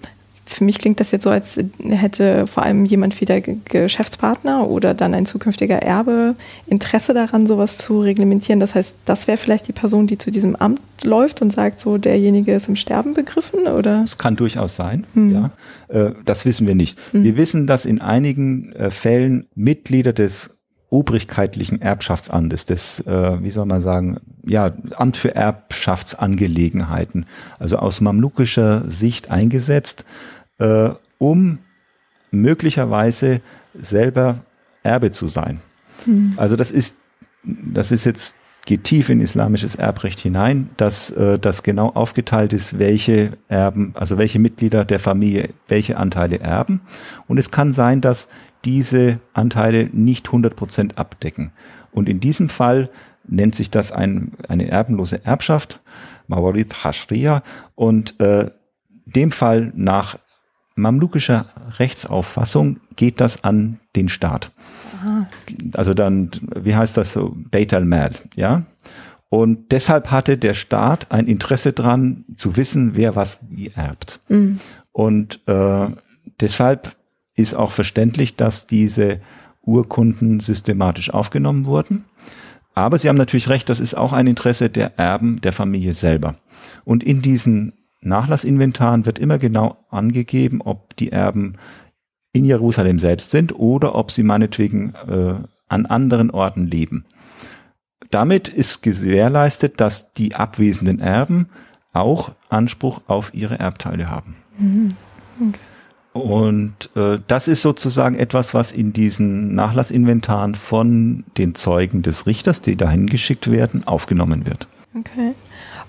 für mich klingt das jetzt so, als hätte vor allem jemand wie der Geschäftspartner oder dann ein zukünftiger Erbe Interesse daran, sowas zu reglementieren. Das heißt, das wäre vielleicht die Person, die zu diesem Amt läuft und sagt, so derjenige ist im Sterben begriffen, oder? Das kann durchaus sein, hm. ja. Äh, das wissen wir nicht. Hm. Wir wissen, dass in einigen äh, Fällen Mitglieder des obrigkeitlichen Erbschaftsamtes, des, äh, wie soll man sagen, ja, Amt für Erbschaftsangelegenheiten, also aus mamlukischer Sicht eingesetzt, äh, um möglicherweise selber Erbe zu sein. Mhm. Also das ist, das ist jetzt, geht tief in islamisches Erbrecht hinein, dass äh, das genau aufgeteilt ist, welche Erben, also welche Mitglieder der Familie welche Anteile erben. Und es kann sein, dass diese Anteile nicht 100 Prozent abdecken. Und in diesem Fall nennt sich das ein, eine erbenlose Erbschaft, Mawarid Hashriya, und äh, dem Fall nach mamlukischer Rechtsauffassung geht das an den Staat. Aha. Also dann, wie heißt das so, Beit al-Mal, ja? Und deshalb hatte der Staat ein Interesse dran, zu wissen, wer was wie erbt. Mhm. Und äh, deshalb ist auch verständlich, dass diese Urkunden systematisch aufgenommen wurden. Aber Sie haben natürlich recht, das ist auch ein Interesse der Erben der Familie selber. Und in diesen Nachlassinventaren wird immer genau angegeben, ob die Erben in Jerusalem selbst sind oder ob sie meinetwegen äh, an anderen Orten leben. Damit ist gewährleistet, dass die abwesenden Erben auch Anspruch auf ihre Erbteile haben. Mhm. Okay. Und äh, das ist sozusagen etwas, was in diesen Nachlassinventaren von den Zeugen des Richters, die dahin geschickt werden, aufgenommen wird. Okay.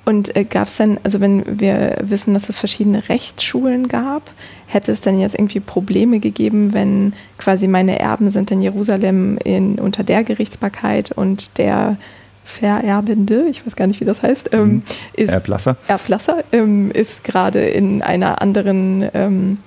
Und äh, gab es denn, also wenn wir wissen, dass es verschiedene Rechtsschulen gab, hätte es denn jetzt irgendwie Probleme gegeben, wenn quasi meine Erben sind in Jerusalem in, unter der Gerichtsbarkeit und der Vererbende, ich weiß gar nicht, wie das heißt, ähm, mhm. ist Erblasser, Erblasser ähm, ist gerade in einer anderen ähm,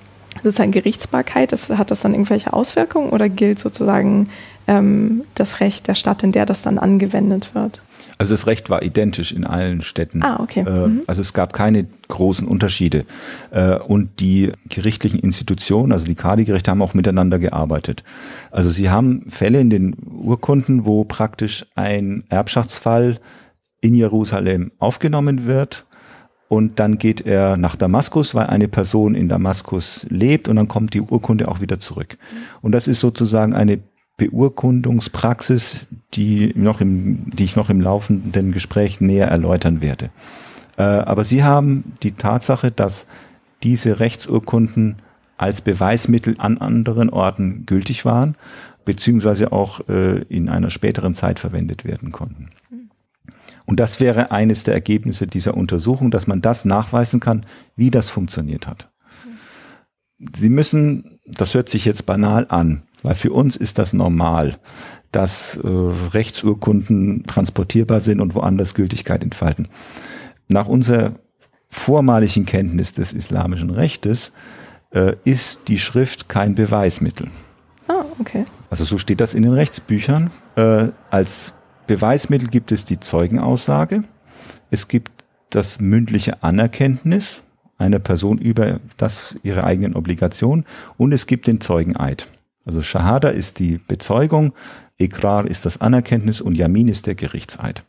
sozusagen Gerichtsbarkeit. Das, hat das dann irgendwelche Auswirkungen oder gilt sozusagen ähm, das Recht der Stadt, in der das dann angewendet wird? Also das Recht war identisch in allen Städten. Ah, okay. Äh, mhm. Also es gab keine großen Unterschiede. Äh, und die gerichtlichen Institutionen, also die Kadi-Gerichte, haben auch miteinander gearbeitet. Also sie haben Fälle in den Urkunden, wo praktisch ein Erbschaftsfall in Jerusalem aufgenommen wird und dann geht er nach Damaskus, weil eine Person in Damaskus lebt und dann kommt die Urkunde auch wieder zurück. Und das ist sozusagen eine Beurkundungspraxis, die, noch im, die ich noch im laufenden Gespräch näher erläutern werde. Äh, aber Sie haben die Tatsache, dass diese Rechtsurkunden als Beweismittel an anderen Orten gültig waren, beziehungsweise auch äh, in einer späteren Zeit verwendet werden konnten. Und das wäre eines der Ergebnisse dieser Untersuchung, dass man das nachweisen kann, wie das funktioniert hat. Sie müssen, das hört sich jetzt banal an, weil für uns ist das normal, dass äh, Rechtsurkunden transportierbar sind und woanders Gültigkeit entfalten. Nach unserer vormaligen Kenntnis des islamischen Rechtes äh, ist die Schrift kein Beweismittel. Ah, okay. Also so steht das in den Rechtsbüchern. Äh, als Beweismittel gibt es die Zeugenaussage. Es gibt das mündliche Anerkenntnis einer Person über das ihre eigenen Obligationen und es gibt den Zeugeneid. Also Shahada ist die Bezeugung, Ikrar ist das Anerkenntnis und Yamin ist der Gerichtseid.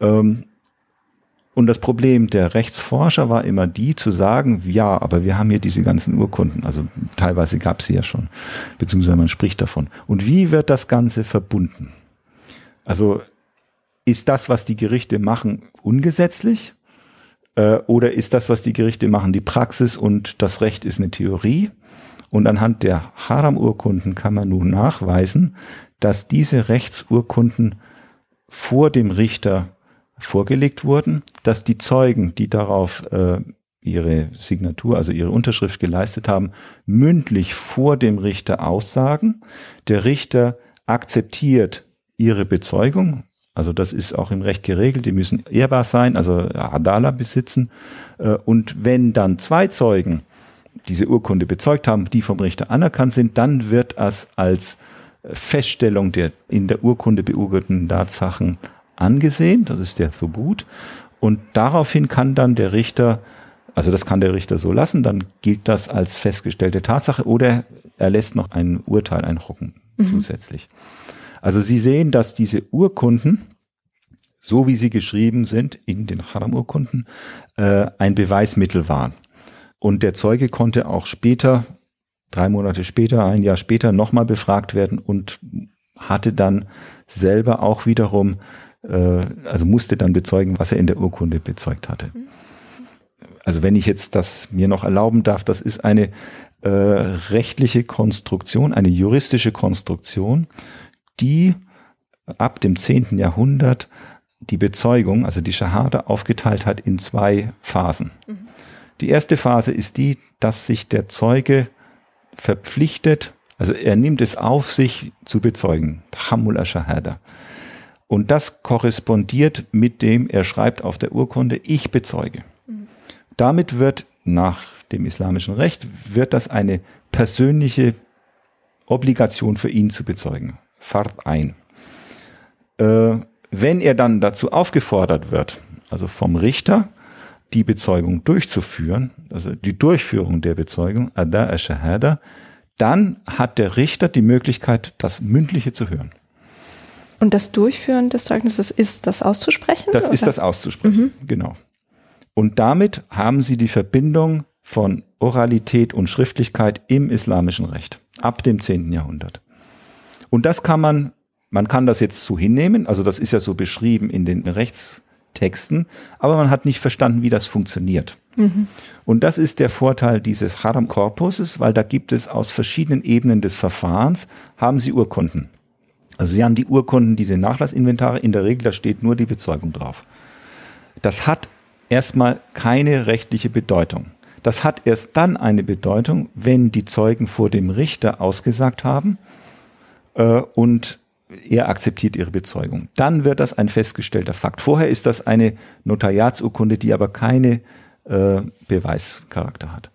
Ähm, und das Problem der Rechtsforscher war immer die zu sagen, ja, aber wir haben hier diese ganzen Urkunden, also teilweise gab es sie ja schon, beziehungsweise man spricht davon. Und wie wird das Ganze verbunden? Also ist das, was die Gerichte machen, ungesetzlich? Äh, oder ist das, was die Gerichte machen, die Praxis und das Recht ist eine Theorie? Und anhand der Haram-Urkunden kann man nun nachweisen, dass diese Rechtsurkunden vor dem Richter vorgelegt wurden, dass die Zeugen, die darauf äh, ihre Signatur, also ihre Unterschrift geleistet haben, mündlich vor dem Richter aussagen. Der Richter akzeptiert ihre Bezeugung. Also das ist auch im Recht geregelt. Die müssen ehrbar sein, also Adala besitzen. Äh, und wenn dann zwei Zeugen diese Urkunde bezeugt haben, die vom Richter anerkannt sind, dann wird es als Feststellung der in der Urkunde beurteilten Tatsachen angesehen. Das ist der Subut. Und daraufhin kann dann der Richter, also das kann der Richter so lassen, dann gilt das als festgestellte Tatsache oder er lässt noch ein Urteil einhocken mhm. zusätzlich. Also Sie sehen, dass diese Urkunden, so wie sie geschrieben sind in den Haram-Urkunden, äh, ein Beweismittel waren. Und der Zeuge konnte auch später, drei Monate später, ein Jahr später nochmal befragt werden und hatte dann selber auch wiederum, äh, also musste dann bezeugen, was er in der Urkunde bezeugt hatte. Also wenn ich jetzt das mir noch erlauben darf, das ist eine äh, rechtliche Konstruktion, eine juristische Konstruktion, die ab dem 10. Jahrhundert die Bezeugung, also die Schahade, aufgeteilt hat in zwei Phasen. Mhm. Die erste Phase ist die, dass sich der Zeuge verpflichtet, also er nimmt es auf sich zu bezeugen. Tahammul Shahada. Und das korrespondiert mit dem, er schreibt auf der Urkunde, ich bezeuge. Damit wird nach dem islamischen Recht wird das eine persönliche Obligation für ihn zu bezeugen. Fahrt ein. Äh, wenn er dann dazu aufgefordert wird, also vom Richter, die Bezeugung durchzuführen, also die Durchführung der Bezeugung, Ada al-Shahada, dann hat der Richter die Möglichkeit, das Mündliche zu hören. Und das Durchführen des Zeugnisses ist das auszusprechen? Das oder? ist das auszusprechen, mhm. genau. Und damit haben sie die Verbindung von Oralität und Schriftlichkeit im islamischen Recht ab dem 10. Jahrhundert. Und das kann man, man kann das jetzt so hinnehmen, also das ist ja so beschrieben in den Rechtstexten, aber man hat nicht verstanden, wie das funktioniert. Mhm. Und das ist der Vorteil dieses Haram Corpuses, weil da gibt es aus verschiedenen Ebenen des Verfahrens, haben Sie Urkunden. Also Sie haben die Urkunden, diese Nachlassinventare, in der Regel, da steht nur die Bezeugung drauf. Das hat erstmal keine rechtliche Bedeutung. Das hat erst dann eine Bedeutung, wenn die Zeugen vor dem Richter ausgesagt haben äh, und er akzeptiert ihre Bezeugung. Dann wird das ein festgestellter Fakt. Vorher ist das eine Notariatsurkunde, die aber keine äh, Beweischarakter hat.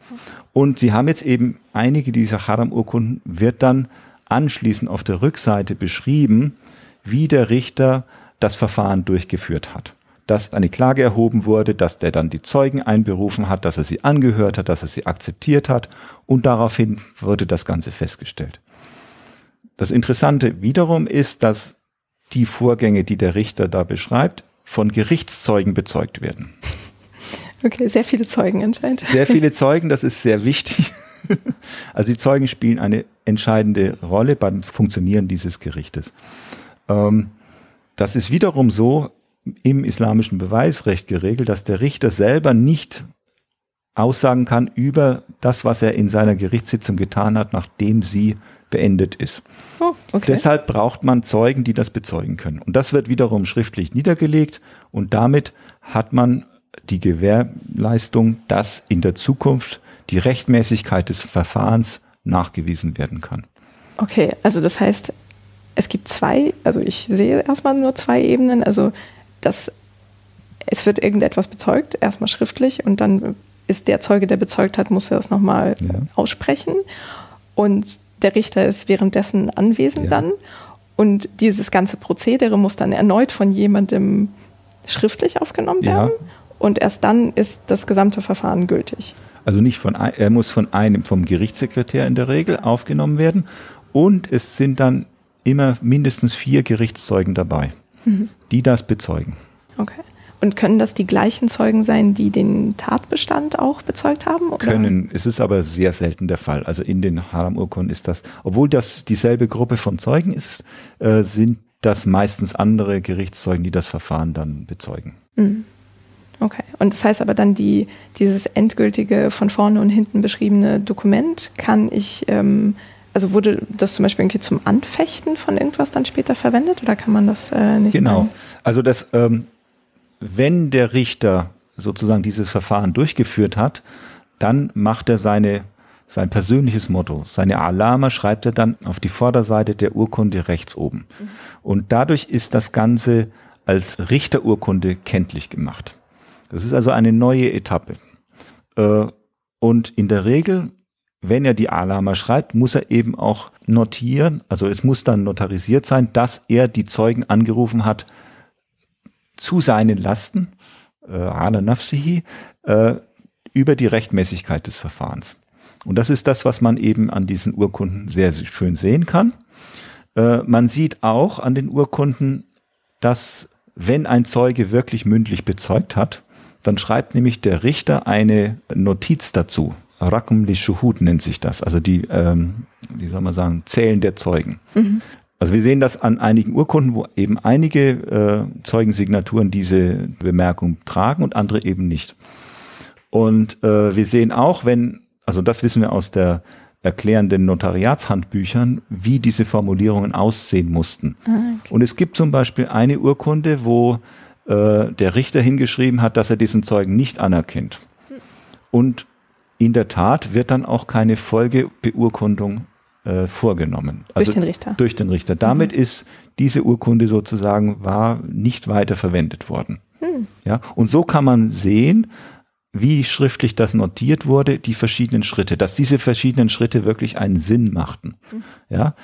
Und Sie haben jetzt eben einige dieser Haram-Urkunden, wird dann anschließend auf der Rückseite beschrieben, wie der Richter das Verfahren durchgeführt hat dass eine Klage erhoben wurde, dass der dann die Zeugen einberufen hat, dass er sie angehört hat, dass er sie akzeptiert hat und daraufhin wurde das Ganze festgestellt. Das Interessante wiederum ist, dass die Vorgänge, die der Richter da beschreibt, von Gerichtszeugen bezeugt werden. Okay, sehr viele Zeugen anscheinend. Sehr viele Zeugen, das ist sehr wichtig. Also die Zeugen spielen eine entscheidende Rolle beim Funktionieren dieses Gerichtes. Ähm, das ist wiederum so, im islamischen Beweisrecht geregelt, dass der Richter selber nicht aussagen kann über das, was er in seiner Gerichtssitzung getan hat, nachdem sie beendet ist. Oh, okay. Deshalb braucht man Zeugen, die das bezeugen können. Und das wird wiederum schriftlich niedergelegt und damit hat man die Gewährleistung, dass in der Zukunft die Rechtmäßigkeit des Verfahrens nachgewiesen werden kann. Okay, also das heißt, es gibt zwei, also ich sehe erstmal nur zwei Ebenen. Also dass es wird irgendetwas bezeugt, erstmal schriftlich und dann ist der Zeuge, der bezeugt hat, muss er das nochmal ja. aussprechen. Und der Richter ist währenddessen anwesend ja. dann. Und dieses ganze Prozedere muss dann erneut von jemandem schriftlich aufgenommen werden. Ja. Und erst dann ist das gesamte Verfahren gültig. Also nicht von, er muss von einem, vom Gerichtssekretär in der Regel aufgenommen werden. Und es sind dann immer mindestens vier Gerichtszeugen dabei mhm. die das bezeugen. Okay. Und können das die gleichen Zeugen sein, die den Tatbestand auch bezeugt haben? Oder? Können. Es ist aber sehr selten der Fall. Also in den Haram-Urkunden ist das, obwohl das dieselbe Gruppe von Zeugen ist, äh, sind das meistens andere Gerichtszeugen, die das Verfahren dann bezeugen. Mhm. Okay. Und das heißt aber dann, die, dieses endgültige von vorne und hinten beschriebene Dokument kann ich ähm, also wurde das zum Beispiel irgendwie zum Anfechten von irgendwas dann später verwendet oder kann man das äh, nicht Genau. Sagen? Also das, ähm, wenn der Richter sozusagen dieses Verfahren durchgeführt hat, dann macht er seine sein persönliches Motto, seine Alama schreibt er dann auf die Vorderseite der Urkunde rechts oben. Mhm. Und dadurch ist das Ganze als Richterurkunde kenntlich gemacht. Das ist also eine neue Etappe. Äh, und in der Regel wenn er die Alama schreibt, muss er eben auch notieren, also es muss dann notarisiert sein, dass er die Zeugen angerufen hat zu seinen Lasten, äh, ala nafsihi, äh, über die Rechtmäßigkeit des Verfahrens. Und das ist das, was man eben an diesen Urkunden sehr schön sehen kann. Äh, man sieht auch an den Urkunden, dass wenn ein Zeuge wirklich mündlich bezeugt hat, dann schreibt nämlich der Richter eine Notiz dazu. Rakum li Shuhud nennt sich das, also die, ähm, wie soll man sagen, Zählen der Zeugen. Mhm. Also wir sehen das an einigen Urkunden, wo eben einige äh, Zeugensignaturen diese Bemerkung tragen und andere eben nicht. Und äh, wir sehen auch, wenn, also das wissen wir aus der erklärenden Notariatshandbüchern, wie diese Formulierungen aussehen mussten. Ah, okay. Und es gibt zum Beispiel eine Urkunde, wo äh, der Richter hingeschrieben hat, dass er diesen Zeugen nicht anerkennt. Hm. Und in der Tat wird dann auch keine Folgebeurkundung äh, vorgenommen. Also durch den Richter. Durch den Richter. Damit mhm. ist diese Urkunde sozusagen war nicht weiter verwendet worden. Mhm. Ja, und so kann man sehen, wie schriftlich das notiert wurde, die verschiedenen Schritte, dass diese verschiedenen Schritte wirklich einen Sinn machten. Mhm. Ja,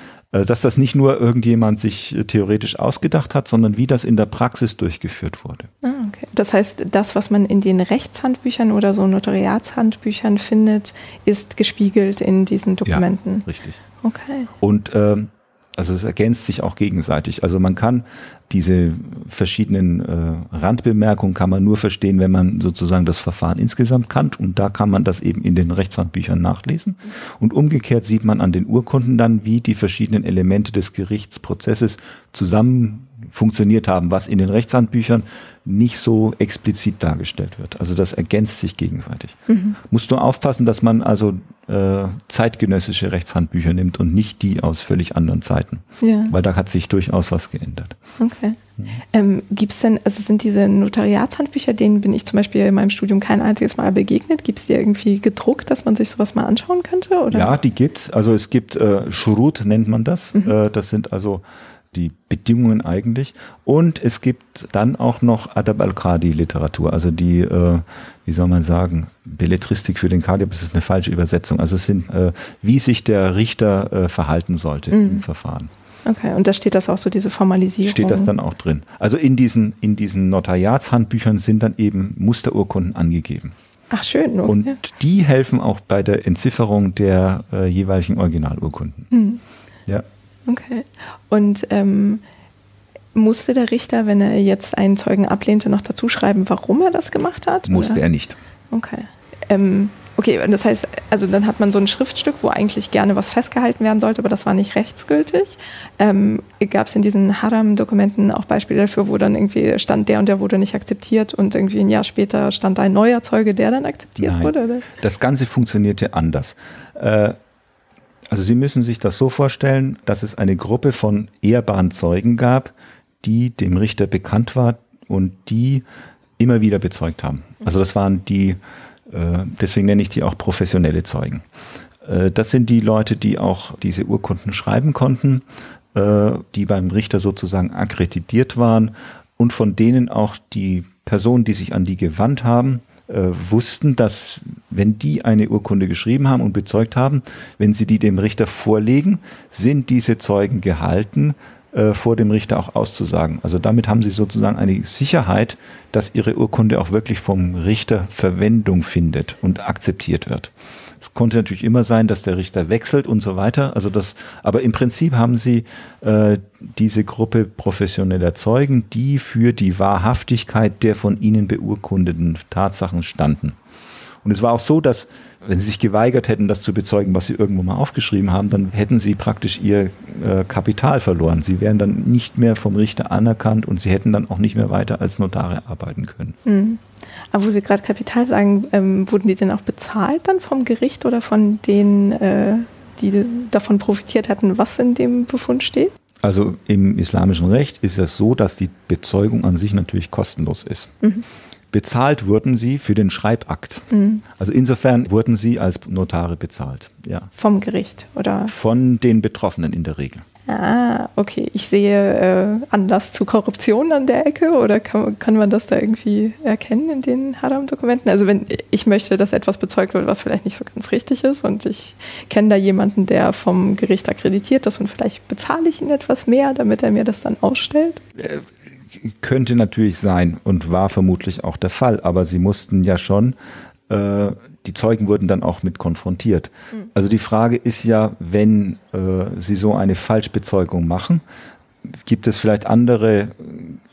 dass das nicht nur irgendjemand sich äh, theoretisch ausgedacht hat, sondern wie das in der Praxis durchgeführt wurde. Ah, okay. Das heißt, das, was man in den Rechtshandbüchern oder so Notariatshandbüchern findet, ist gespiegelt in diesen Dokumenten. Ja, richtig. Okay. Und ähm, also es ergänzt sich auch gegenseitig. Also man kann diese verschiedenen äh, Randbemerkungen kann man nur verstehen, wenn man sozusagen das Verfahren insgesamt kannt und da kann man das eben in den Rechtshandbüchern nachlesen. Und umgekehrt sieht man an den Urkunden dann, wie die verschiedenen Elemente des Gerichtsprozesses zusammen funktioniert haben, was in den Rechtshandbüchern nicht so explizit dargestellt wird. Also das ergänzt sich gegenseitig. Mhm. Musst du aufpassen, dass man also äh, zeitgenössische Rechtshandbücher nimmt und nicht die aus völlig anderen Zeiten. Ja. Weil da hat sich durchaus was geändert. Okay. Mhm. Ähm, Gibt es denn, also sind diese Notariatshandbücher, denen bin ich zum Beispiel in meinem Studium kein einziges Mal begegnet? Gibt es die irgendwie gedruckt, dass man sich sowas mal anschauen könnte? Oder? Ja, die gibt es. Also es gibt äh, Schurut nennt man das. Mhm. Äh, das sind also die Bedingungen eigentlich. Und es gibt dann auch noch Adab al-Qadi-Literatur, also die, äh, wie soll man sagen, Belletristik für den Qadi, das ist eine falsche Übersetzung. Also es sind, äh, wie sich der Richter äh, verhalten sollte mhm. im Verfahren. Okay, und da steht das auch so, diese Formalisierung? Steht das dann auch drin. Also in diesen, in diesen Notariatshandbüchern sind dann eben Musterurkunden angegeben. Ach schön. Okay. Und die helfen auch bei der Entzifferung der äh, jeweiligen Originalurkunden. Mhm. Ja. Okay. Und ähm, musste der Richter, wenn er jetzt einen Zeugen ablehnte, noch dazu schreiben, warum er das gemacht hat? Musste oder? er nicht. Okay. Ähm, okay, das heißt, also dann hat man so ein Schriftstück, wo eigentlich gerne was festgehalten werden sollte, aber das war nicht rechtsgültig. Ähm, Gab es in diesen Haram-Dokumenten auch Beispiele dafür, wo dann irgendwie stand, der und der wurde nicht akzeptiert und irgendwie ein Jahr später stand ein neuer Zeuge, der dann akzeptiert Nein, wurde? Oder? Das Ganze funktionierte anders. Äh, also Sie müssen sich das so vorstellen, dass es eine Gruppe von ehrbaren Zeugen gab, die dem Richter bekannt war und die immer wieder bezeugt haben. Also das waren die, äh, deswegen nenne ich die auch professionelle Zeugen. Äh, das sind die Leute, die auch diese Urkunden schreiben konnten, äh, die beim Richter sozusagen akkreditiert waren und von denen auch die Personen, die sich an die gewandt haben, äh, wussten, dass wenn die eine Urkunde geschrieben haben und bezeugt haben, wenn sie die dem Richter vorlegen, sind diese Zeugen gehalten, äh, vor dem Richter auch auszusagen. Also damit haben sie sozusagen eine Sicherheit, dass ihre Urkunde auch wirklich vom Richter Verwendung findet und akzeptiert wird. Es konnte natürlich immer sein, dass der Richter wechselt und so weiter. Also das, aber im Prinzip haben sie äh, diese Gruppe professioneller Zeugen, die für die Wahrhaftigkeit der von ihnen beurkundeten Tatsachen standen. Und es war auch so, dass wenn sie sich geweigert hätten, das zu bezeugen, was sie irgendwo mal aufgeschrieben haben, dann hätten sie praktisch ihr äh, Kapital verloren. Sie wären dann nicht mehr vom Richter anerkannt und sie hätten dann auch nicht mehr weiter als Notare arbeiten können. Mhm. Aber wo Sie gerade Kapital sagen, ähm, wurden die denn auch bezahlt dann vom Gericht oder von denen, äh, die davon profitiert hatten, was in dem Befund steht? Also im islamischen Recht ist es so, dass die Bezeugung an sich natürlich kostenlos ist. Mhm. Bezahlt wurden sie für den Schreibakt. Mhm. Also insofern wurden sie als Notare bezahlt. Ja. Vom Gericht oder? Von den Betroffenen in der Regel. Ah, okay. Ich sehe äh, Anlass zu Korruption an der Ecke oder kann, kann man das da irgendwie erkennen in den Haram-Dokumenten? Also wenn ich möchte, dass etwas bezeugt wird, was vielleicht nicht so ganz richtig ist und ich kenne da jemanden, der vom Gericht akkreditiert ist und vielleicht bezahle ich ihn etwas mehr, damit er mir das dann ausstellt? Äh, könnte natürlich sein und war vermutlich auch der Fall, aber sie mussten ja schon äh, die Zeugen wurden dann auch mit konfrontiert. Mhm. Also die Frage ist ja, wenn äh, sie so eine Falschbezeugung machen, gibt es vielleicht andere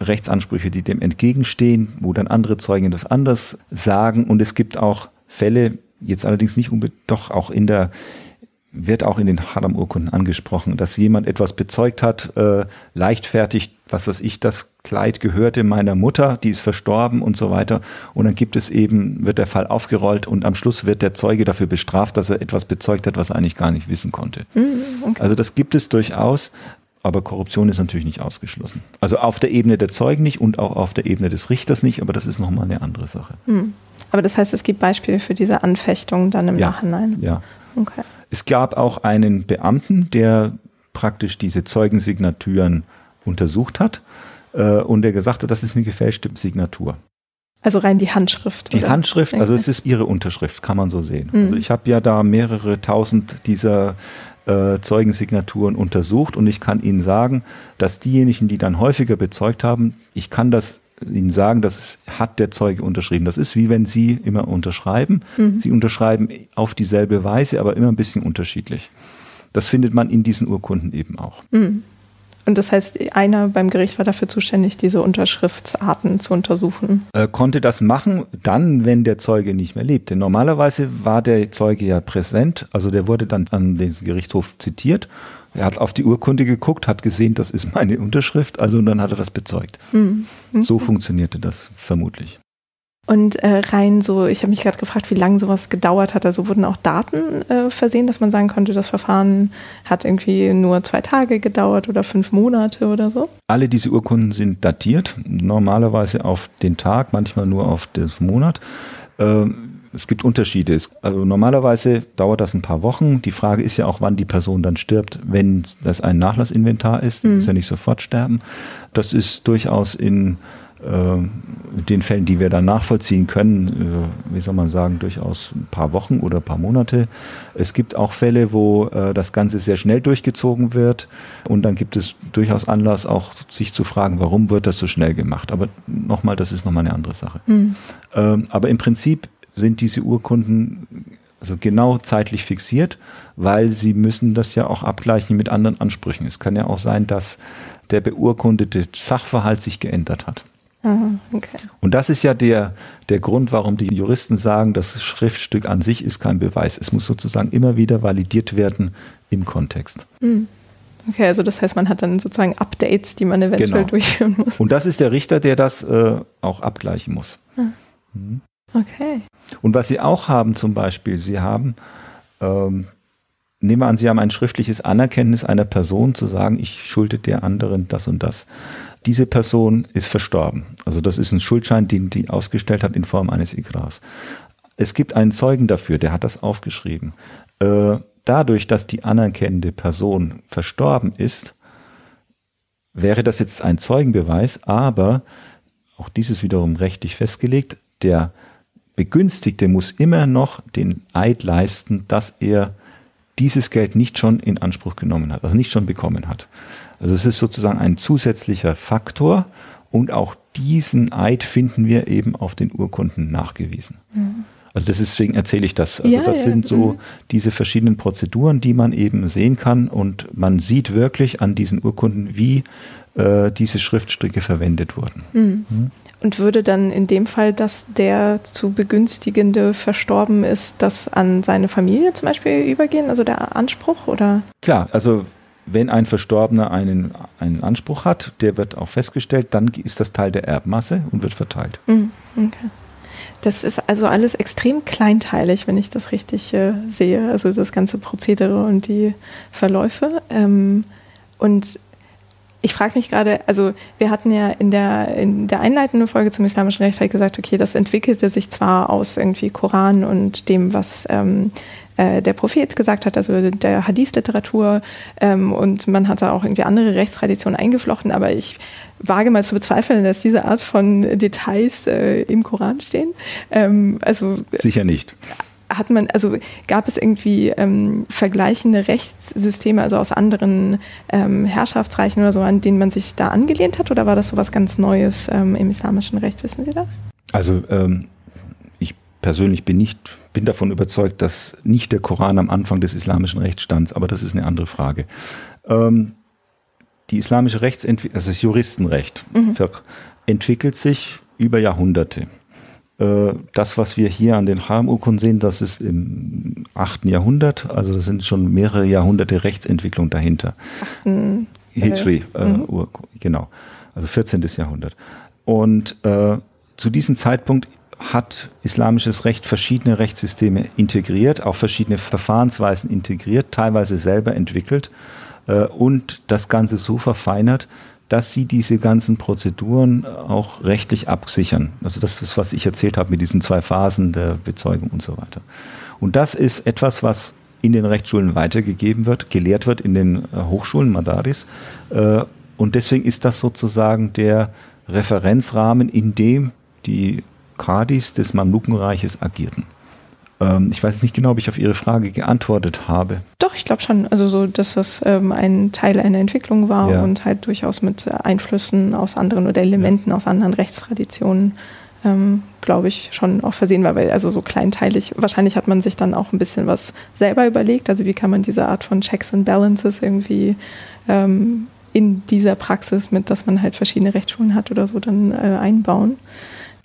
Rechtsansprüche, die dem entgegenstehen, wo dann andere Zeugen das anders sagen. Und es gibt auch Fälle, jetzt allerdings nicht unbedingt, doch auch in der wird auch in den Haram-Urkunden angesprochen, dass jemand etwas bezeugt hat, äh, leichtfertig, was weiß ich, das Kleid gehörte meiner Mutter, die ist verstorben und so weiter. Und dann gibt es eben, wird der Fall aufgerollt und am Schluss wird der Zeuge dafür bestraft, dass er etwas bezeugt hat, was er eigentlich gar nicht wissen konnte. Mhm, okay. Also das gibt es durchaus, aber Korruption ist natürlich nicht ausgeschlossen. Also auf der Ebene der Zeugen nicht und auch auf der Ebene des Richters nicht, aber das ist nochmal eine andere Sache. Mhm. Aber das heißt, es gibt Beispiele für diese Anfechtung dann im ja, Nachhinein? Ja. Okay. Es gab auch einen Beamten, der praktisch diese Zeugensignaturen untersucht hat äh, und der gesagt hat, das ist eine gefälschte Signatur. Also rein die Handschrift. Die oder? Handschrift, also es ist ihre Unterschrift, kann man so sehen. Mhm. Also ich habe ja da mehrere tausend dieser äh, Zeugensignaturen untersucht und ich kann Ihnen sagen, dass diejenigen, die dann häufiger bezeugt haben, ich kann das Ihnen sagen, das hat der Zeuge unterschrieben. Das ist wie wenn Sie immer unterschreiben. Mhm. Sie unterschreiben auf dieselbe Weise, aber immer ein bisschen unterschiedlich. Das findet man in diesen Urkunden eben auch. Mhm. Und das heißt, einer beim Gericht war dafür zuständig, diese Unterschriftsarten zu untersuchen. Er konnte das machen, dann, wenn der Zeuge nicht mehr lebte. Normalerweise war der Zeuge ja präsent, also der wurde dann an den Gerichtshof zitiert. Er hat auf die Urkunde geguckt, hat gesehen, das ist meine Unterschrift, also dann hat er das bezeugt. Mhm. So funktionierte das vermutlich. Und äh, rein so, ich habe mich gerade gefragt, wie lange sowas gedauert hat. Also wurden auch Daten äh, versehen, dass man sagen konnte, das Verfahren hat irgendwie nur zwei Tage gedauert oder fünf Monate oder so? Alle diese Urkunden sind datiert, normalerweise auf den Tag, manchmal nur auf den Monat. Ähm, es gibt Unterschiede. Also normalerweise dauert das ein paar Wochen. Die Frage ist ja auch, wann die Person dann stirbt, wenn das ein Nachlassinventar ist. Mhm. Muss ja nicht sofort sterben. Das ist durchaus in äh, den Fällen, die wir dann nachvollziehen können, äh, wie soll man sagen, durchaus ein paar Wochen oder ein paar Monate. Es gibt auch Fälle, wo äh, das Ganze sehr schnell durchgezogen wird und dann gibt es durchaus Anlass, auch sich zu fragen, warum wird das so schnell gemacht. Aber nochmal, das ist nochmal eine andere Sache. Mhm. Ähm, aber im Prinzip sind diese Urkunden also genau zeitlich fixiert, weil sie müssen das ja auch abgleichen mit anderen Ansprüchen. Es kann ja auch sein, dass der beurkundete Sachverhalt sich geändert hat. Okay. Und das ist ja der, der Grund, warum die Juristen sagen, das Schriftstück an sich ist kein Beweis. Es muss sozusagen immer wieder validiert werden im Kontext. Hm. Okay, also das heißt, man hat dann sozusagen Updates, die man eventuell genau. durchführen muss. Und das ist der Richter, der das äh, auch abgleichen muss. Ah. Mhm. Okay. Und was Sie auch haben zum Beispiel, Sie haben, ähm, nehmen wir an, Sie haben ein schriftliches Anerkenntnis einer Person zu sagen, ich schulde der anderen das und das diese Person ist verstorben. Also das ist ein Schuldschein, den die ausgestellt hat in Form eines Igras. Es gibt einen Zeugen dafür, der hat das aufgeschrieben. Äh, dadurch, dass die anerkennende Person verstorben ist, wäre das jetzt ein Zeugenbeweis, aber auch dieses wiederum rechtlich festgelegt, der Begünstigte muss immer noch den Eid leisten, dass er dieses Geld nicht schon in Anspruch genommen hat, also nicht schon bekommen hat. Also es ist sozusagen ein zusätzlicher Faktor und auch diesen Eid finden wir eben auf den Urkunden nachgewiesen. Mhm. Also das ist, deswegen erzähle ich das. Also ja, das ja. sind so mhm. diese verschiedenen Prozeduren, die man eben sehen kann und man sieht wirklich an diesen Urkunden, wie äh, diese Schriftstücke verwendet wurden. Mhm. mhm. Und würde dann in dem Fall, dass der zu Begünstigende verstorben ist, das an seine Familie zum Beispiel übergehen, also der Anspruch oder? Klar, also wenn ein Verstorbener einen, einen Anspruch hat, der wird auch festgestellt, dann ist das Teil der Erbmasse und wird verteilt. Mhm, okay. Das ist also alles extrem kleinteilig, wenn ich das richtig äh, sehe. Also das ganze Prozedere und die Verläufe. Ähm, und ich frage mich gerade, also wir hatten ja in der, in der einleitenden Folge zum islamischen Recht halt gesagt, okay, das entwickelte sich zwar aus irgendwie Koran und dem, was ähm, äh, der Prophet gesagt hat, also der Hadith-Literatur ähm, und man hatte auch irgendwie andere Rechtstraditionen eingeflochten, aber ich wage mal zu bezweifeln, dass diese Art von Details äh, im Koran stehen. Ähm, also sicher nicht hat man, also gab es irgendwie ähm, vergleichende Rechtssysteme, also aus anderen ähm, Herrschaftsreichen oder so, an denen man sich da angelehnt hat, oder war das so was ganz Neues ähm, im islamischen Recht? Wissen Sie das? Also ähm, ich persönlich bin nicht bin davon überzeugt, dass nicht der Koran am Anfang des islamischen Rechts stand, aber das ist eine andere Frage. Ähm, die islamische Rechtsentwicklung, also das Juristenrecht, mhm. entwickelt sich über Jahrhunderte. Äh, das, was wir hier an den Haram-Urkunden sehen, das ist im 8. Jahrhundert, also das sind schon mehrere Jahrhunderte Rechtsentwicklung dahinter. Mhm. Hijri, äh, mhm. genau, also 14. Jahrhundert. Und äh, zu diesem Zeitpunkt hat islamisches Recht verschiedene Rechtssysteme integriert, auch verschiedene Verfahrensweisen integriert, teilweise selber entwickelt äh, und das Ganze so verfeinert, dass sie diese ganzen Prozeduren auch rechtlich absichern. Also das ist, was ich erzählt habe mit diesen zwei Phasen der Bezeugung und so weiter. Und das ist etwas, was in den Rechtsschulen weitergegeben wird, gelehrt wird in den äh, Hochschulen, Madaris. Äh, und deswegen ist das sozusagen der Referenzrahmen, in dem die Kadis des Mamlukenreiches agierten. Ähm, ich weiß nicht genau, ob ich auf Ihre Frage geantwortet habe. Doch, ich glaube schon. Also so, dass das ähm, ein Teil einer Entwicklung war ja. und halt durchaus mit Einflüssen aus anderen oder Elementen ja. aus anderen Rechtstraditionen, ähm, glaube ich, schon auch versehen war. Weil also so kleinteilig, wahrscheinlich hat man sich dann auch ein bisschen was selber überlegt. Also wie kann man diese Art von Checks and Balances irgendwie ähm, in dieser Praxis mit, dass man halt verschiedene Rechtsschulen hat oder so, dann äh, einbauen.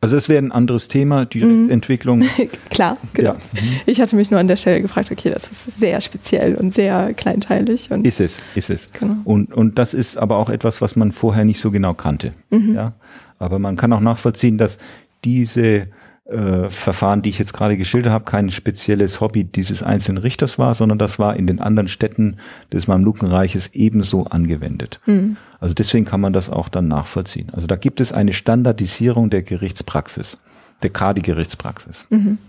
Also es wäre ein anderes Thema, die mhm. Rechtsentwicklung. Klar, genau. Ja. Mhm. Ich hatte mich nur an der Stelle gefragt, okay, das ist sehr speziell und sehr kleinteilig. Und ist es, ist es. Genau. Und, und das ist aber auch etwas, was man vorher nicht so genau kannte. Mhm. Ja? Aber man kann auch nachvollziehen, dass diese äh, Verfahren, die ich jetzt gerade geschildert habe, kein spezielles Hobby dieses einzelnen Richters war, sondern das war in den anderen Städten des Mamlukenreiches ebenso angewendet. Mhm. Also deswegen kann man das auch dann nachvollziehen. Also da gibt es eine Standardisierung der Gerichtspraxis, der Kadi-Gerichtspraxis. Mhm.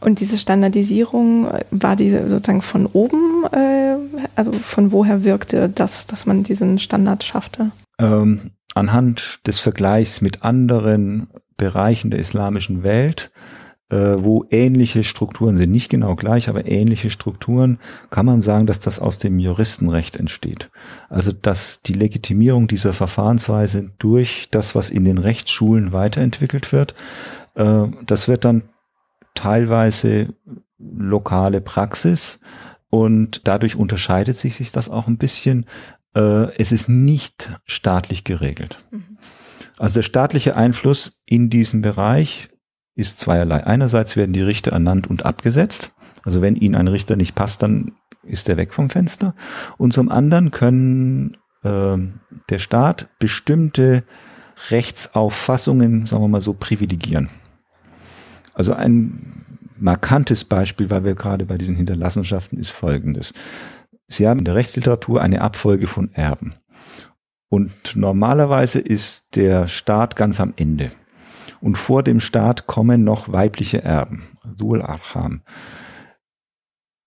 Und diese Standardisierung äh, war diese sozusagen von oben, äh, also von woher wirkte das, dass man diesen Standard schaffte? Ähm, anhand des Vergleichs mit anderen Bereichen der islamischen Welt, äh, wo ähnliche Strukturen sind, nicht genau gleich, aber ähnliche Strukturen, kann man sagen, dass das aus dem Juristenrecht entsteht. Also dass die Legitimierung dieser Verfahrensweise durch das, was in den Rechtsschulen weiterentwickelt wird, äh, das wird dann teilweise lokale Praxis und dadurch unterscheidet sich das auch ein bisschen. Äh, es ist nicht staatlich geregelt. Mhm. Also der staatliche Einfluss in diesem Bereich ist zweierlei. Einerseits werden die Richter ernannt und abgesetzt. Also wenn ihnen ein Richter nicht passt, dann ist er weg vom Fenster. Und zum anderen können äh, der Staat bestimmte Rechtsauffassungen, sagen wir mal so, privilegieren. Also ein markantes Beispiel, weil wir gerade bei diesen Hinterlassenschaften ist folgendes. Sie haben in der Rechtsliteratur eine Abfolge von Erben. Und normalerweise ist der Staat ganz am Ende. Und vor dem Staat kommen noch weibliche Erben, Dul Arham.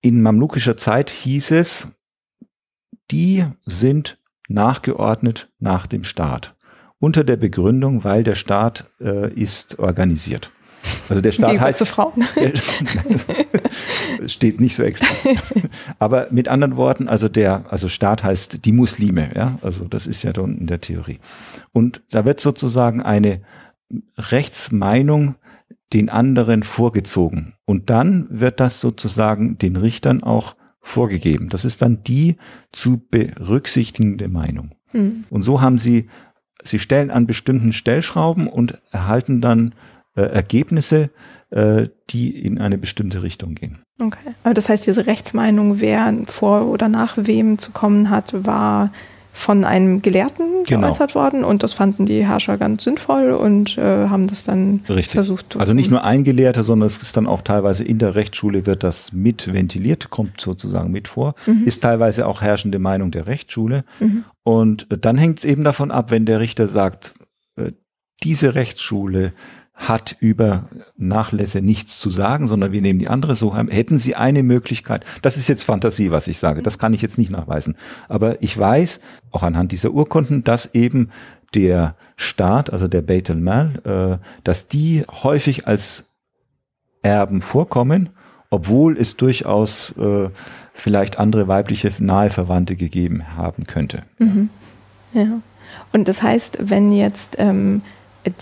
In mamlukischer Zeit hieß es, die sind nachgeordnet nach dem Staat. Unter der Begründung, weil der Staat äh, ist organisiert. Also der Staat heißt. Zu Frauen. steht nicht so explizit. Aber mit anderen Worten, also der, also Staat heißt die Muslime, ja. Also das ist ja dann in der Theorie. Und da wird sozusagen eine Rechtsmeinung den anderen vorgezogen. Und dann wird das sozusagen den Richtern auch vorgegeben. Das ist dann die zu berücksichtigende Meinung. Mhm. Und so haben sie, sie stellen an bestimmten Stellschrauben und erhalten dann äh, Ergebnisse, äh, die in eine bestimmte Richtung gehen. Okay. Aber das heißt, diese Rechtsmeinung, wer vor oder nach wem zu kommen hat, war von einem Gelehrten genau. geäußert worden und das fanden die Herrscher ganz sinnvoll und äh, haben das dann Richtig. versucht. Also nicht nur ein Gelehrter, sondern es ist dann auch teilweise in der Rechtsschule wird das mit ventiliert, kommt sozusagen mit vor, mhm. ist teilweise auch herrschende Meinung der Rechtsschule mhm. und dann hängt es eben davon ab, wenn der Richter sagt, äh, diese Rechtsschule hat über Nachlässe nichts zu sagen, sondern wir nehmen die andere so, hätten Sie eine Möglichkeit, das ist jetzt Fantasie, was ich sage, das kann ich jetzt nicht nachweisen, aber ich weiß, auch anhand dieser Urkunden, dass eben der Staat, also der Beit al-Mal, äh, dass die häufig als Erben vorkommen, obwohl es durchaus äh, vielleicht andere weibliche nahe Verwandte gegeben haben könnte. Mhm. Ja. Und das heißt, wenn jetzt ähm,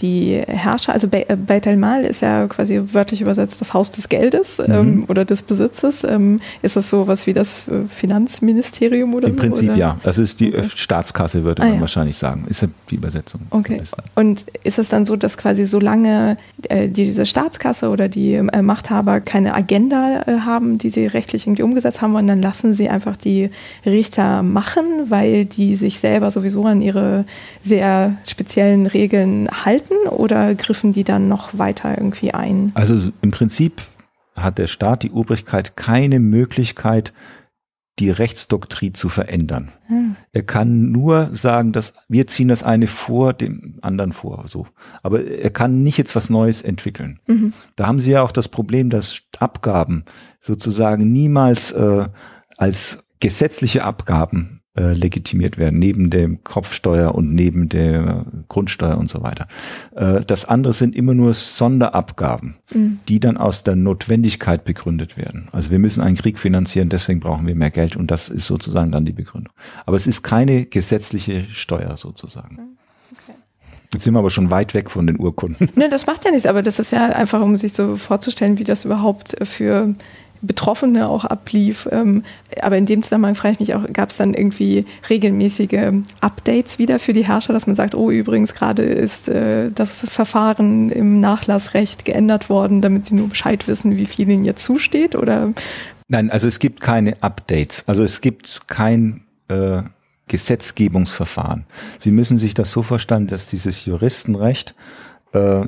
die Herrscher, also Be äh, Beit el-Mal ist ja quasi wörtlich übersetzt das Haus des Geldes mhm. ähm, oder des Besitzes. Ähm, ist das so was wie das äh, Finanzministerium oder Im Prinzip oder? ja. Das ist die okay. Staatskasse, würde ah, man ja. wahrscheinlich sagen. Ist ja die Übersetzung. Okay. Und ist es dann so, dass quasi solange äh, diese Staatskasse oder die äh, Machthaber keine Agenda äh, haben, die sie rechtlich irgendwie umgesetzt haben wollen, dann lassen sie einfach die Richter machen, weil die sich selber sowieso an ihre sehr speziellen Regeln halten oder griffen die dann noch weiter irgendwie ein? Also im Prinzip hat der Staat, die Obrigkeit, keine Möglichkeit, die Rechtsdoktrin zu verändern. Hm. Er kann nur sagen, dass wir ziehen das eine vor dem anderen vor, so. Aber er kann nicht jetzt was Neues entwickeln. Mhm. Da haben Sie ja auch das Problem, dass Abgaben sozusagen niemals äh, als gesetzliche Abgaben äh, legitimiert werden, neben dem Kopfsteuer und neben der Grundsteuer und so weiter. Äh, das andere sind immer nur Sonderabgaben, mhm. die dann aus der Notwendigkeit begründet werden. Also wir müssen einen Krieg finanzieren, deswegen brauchen wir mehr Geld und das ist sozusagen dann die Begründung. Aber es ist keine gesetzliche Steuer sozusagen. Mhm. Jetzt sind wir aber schon weit weg von den Urkunden. Ne, das macht ja nichts, aber das ist ja einfach, um sich so vorzustellen, wie das überhaupt für Betroffene auch ablief. Ähm, aber in dem Zusammenhang frage ich mich auch, gab es dann irgendwie regelmäßige Updates wieder für die Herrscher, dass man sagt, oh übrigens gerade ist äh, das Verfahren im Nachlassrecht geändert worden, damit sie nur Bescheid wissen, wie viel ihnen jetzt zusteht? Oder? Nein, also es gibt keine Updates. Also es gibt kein äh, Gesetzgebungsverfahren. Sie müssen sich das so verstanden, dass dieses Juristenrecht äh,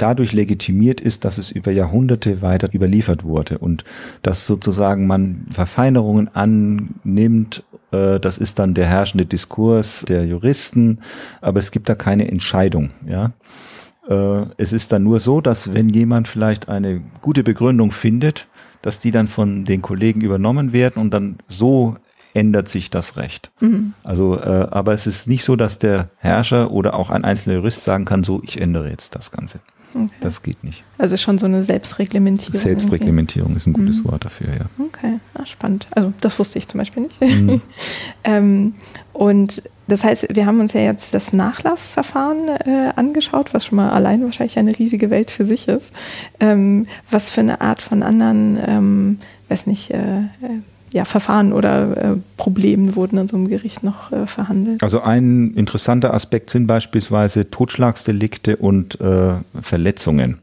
dadurch legitimiert ist, dass es über Jahrhunderte weiter überliefert wurde und dass sozusagen man Verfeinerungen annimmt. Äh, das ist dann der herrschende Diskurs der Juristen, aber es gibt da keine Entscheidung. Ja, äh, es ist dann nur so, dass wenn jemand vielleicht eine gute Begründung findet, dass die dann von den Kollegen übernommen werden und dann so ändert sich das Recht. Mhm. Also, äh, aber es ist nicht so, dass der Herrscher oder auch ein einzelner Jurist sagen kann, so, ich ändere jetzt das Ganze. Okay. Das geht nicht. Also schon so eine Selbstreglementierung. Selbstreglementierung ist ein gutes mhm. Wort dafür, ja. Okay, ah, spannend. Also das wusste ich zum Beispiel nicht. Mhm. ähm, und das heißt, wir haben uns ja jetzt das Nachlassverfahren äh, angeschaut, was schon mal allein wahrscheinlich eine riesige Welt für sich ist. Ähm, was für eine Art von anderen, ähm, weiß nicht, äh, äh ja, Verfahren oder äh, Problemen wurden an so einem Gericht noch äh, verhandelt? Also ein interessanter Aspekt sind beispielsweise Totschlagsdelikte und äh, Verletzungen.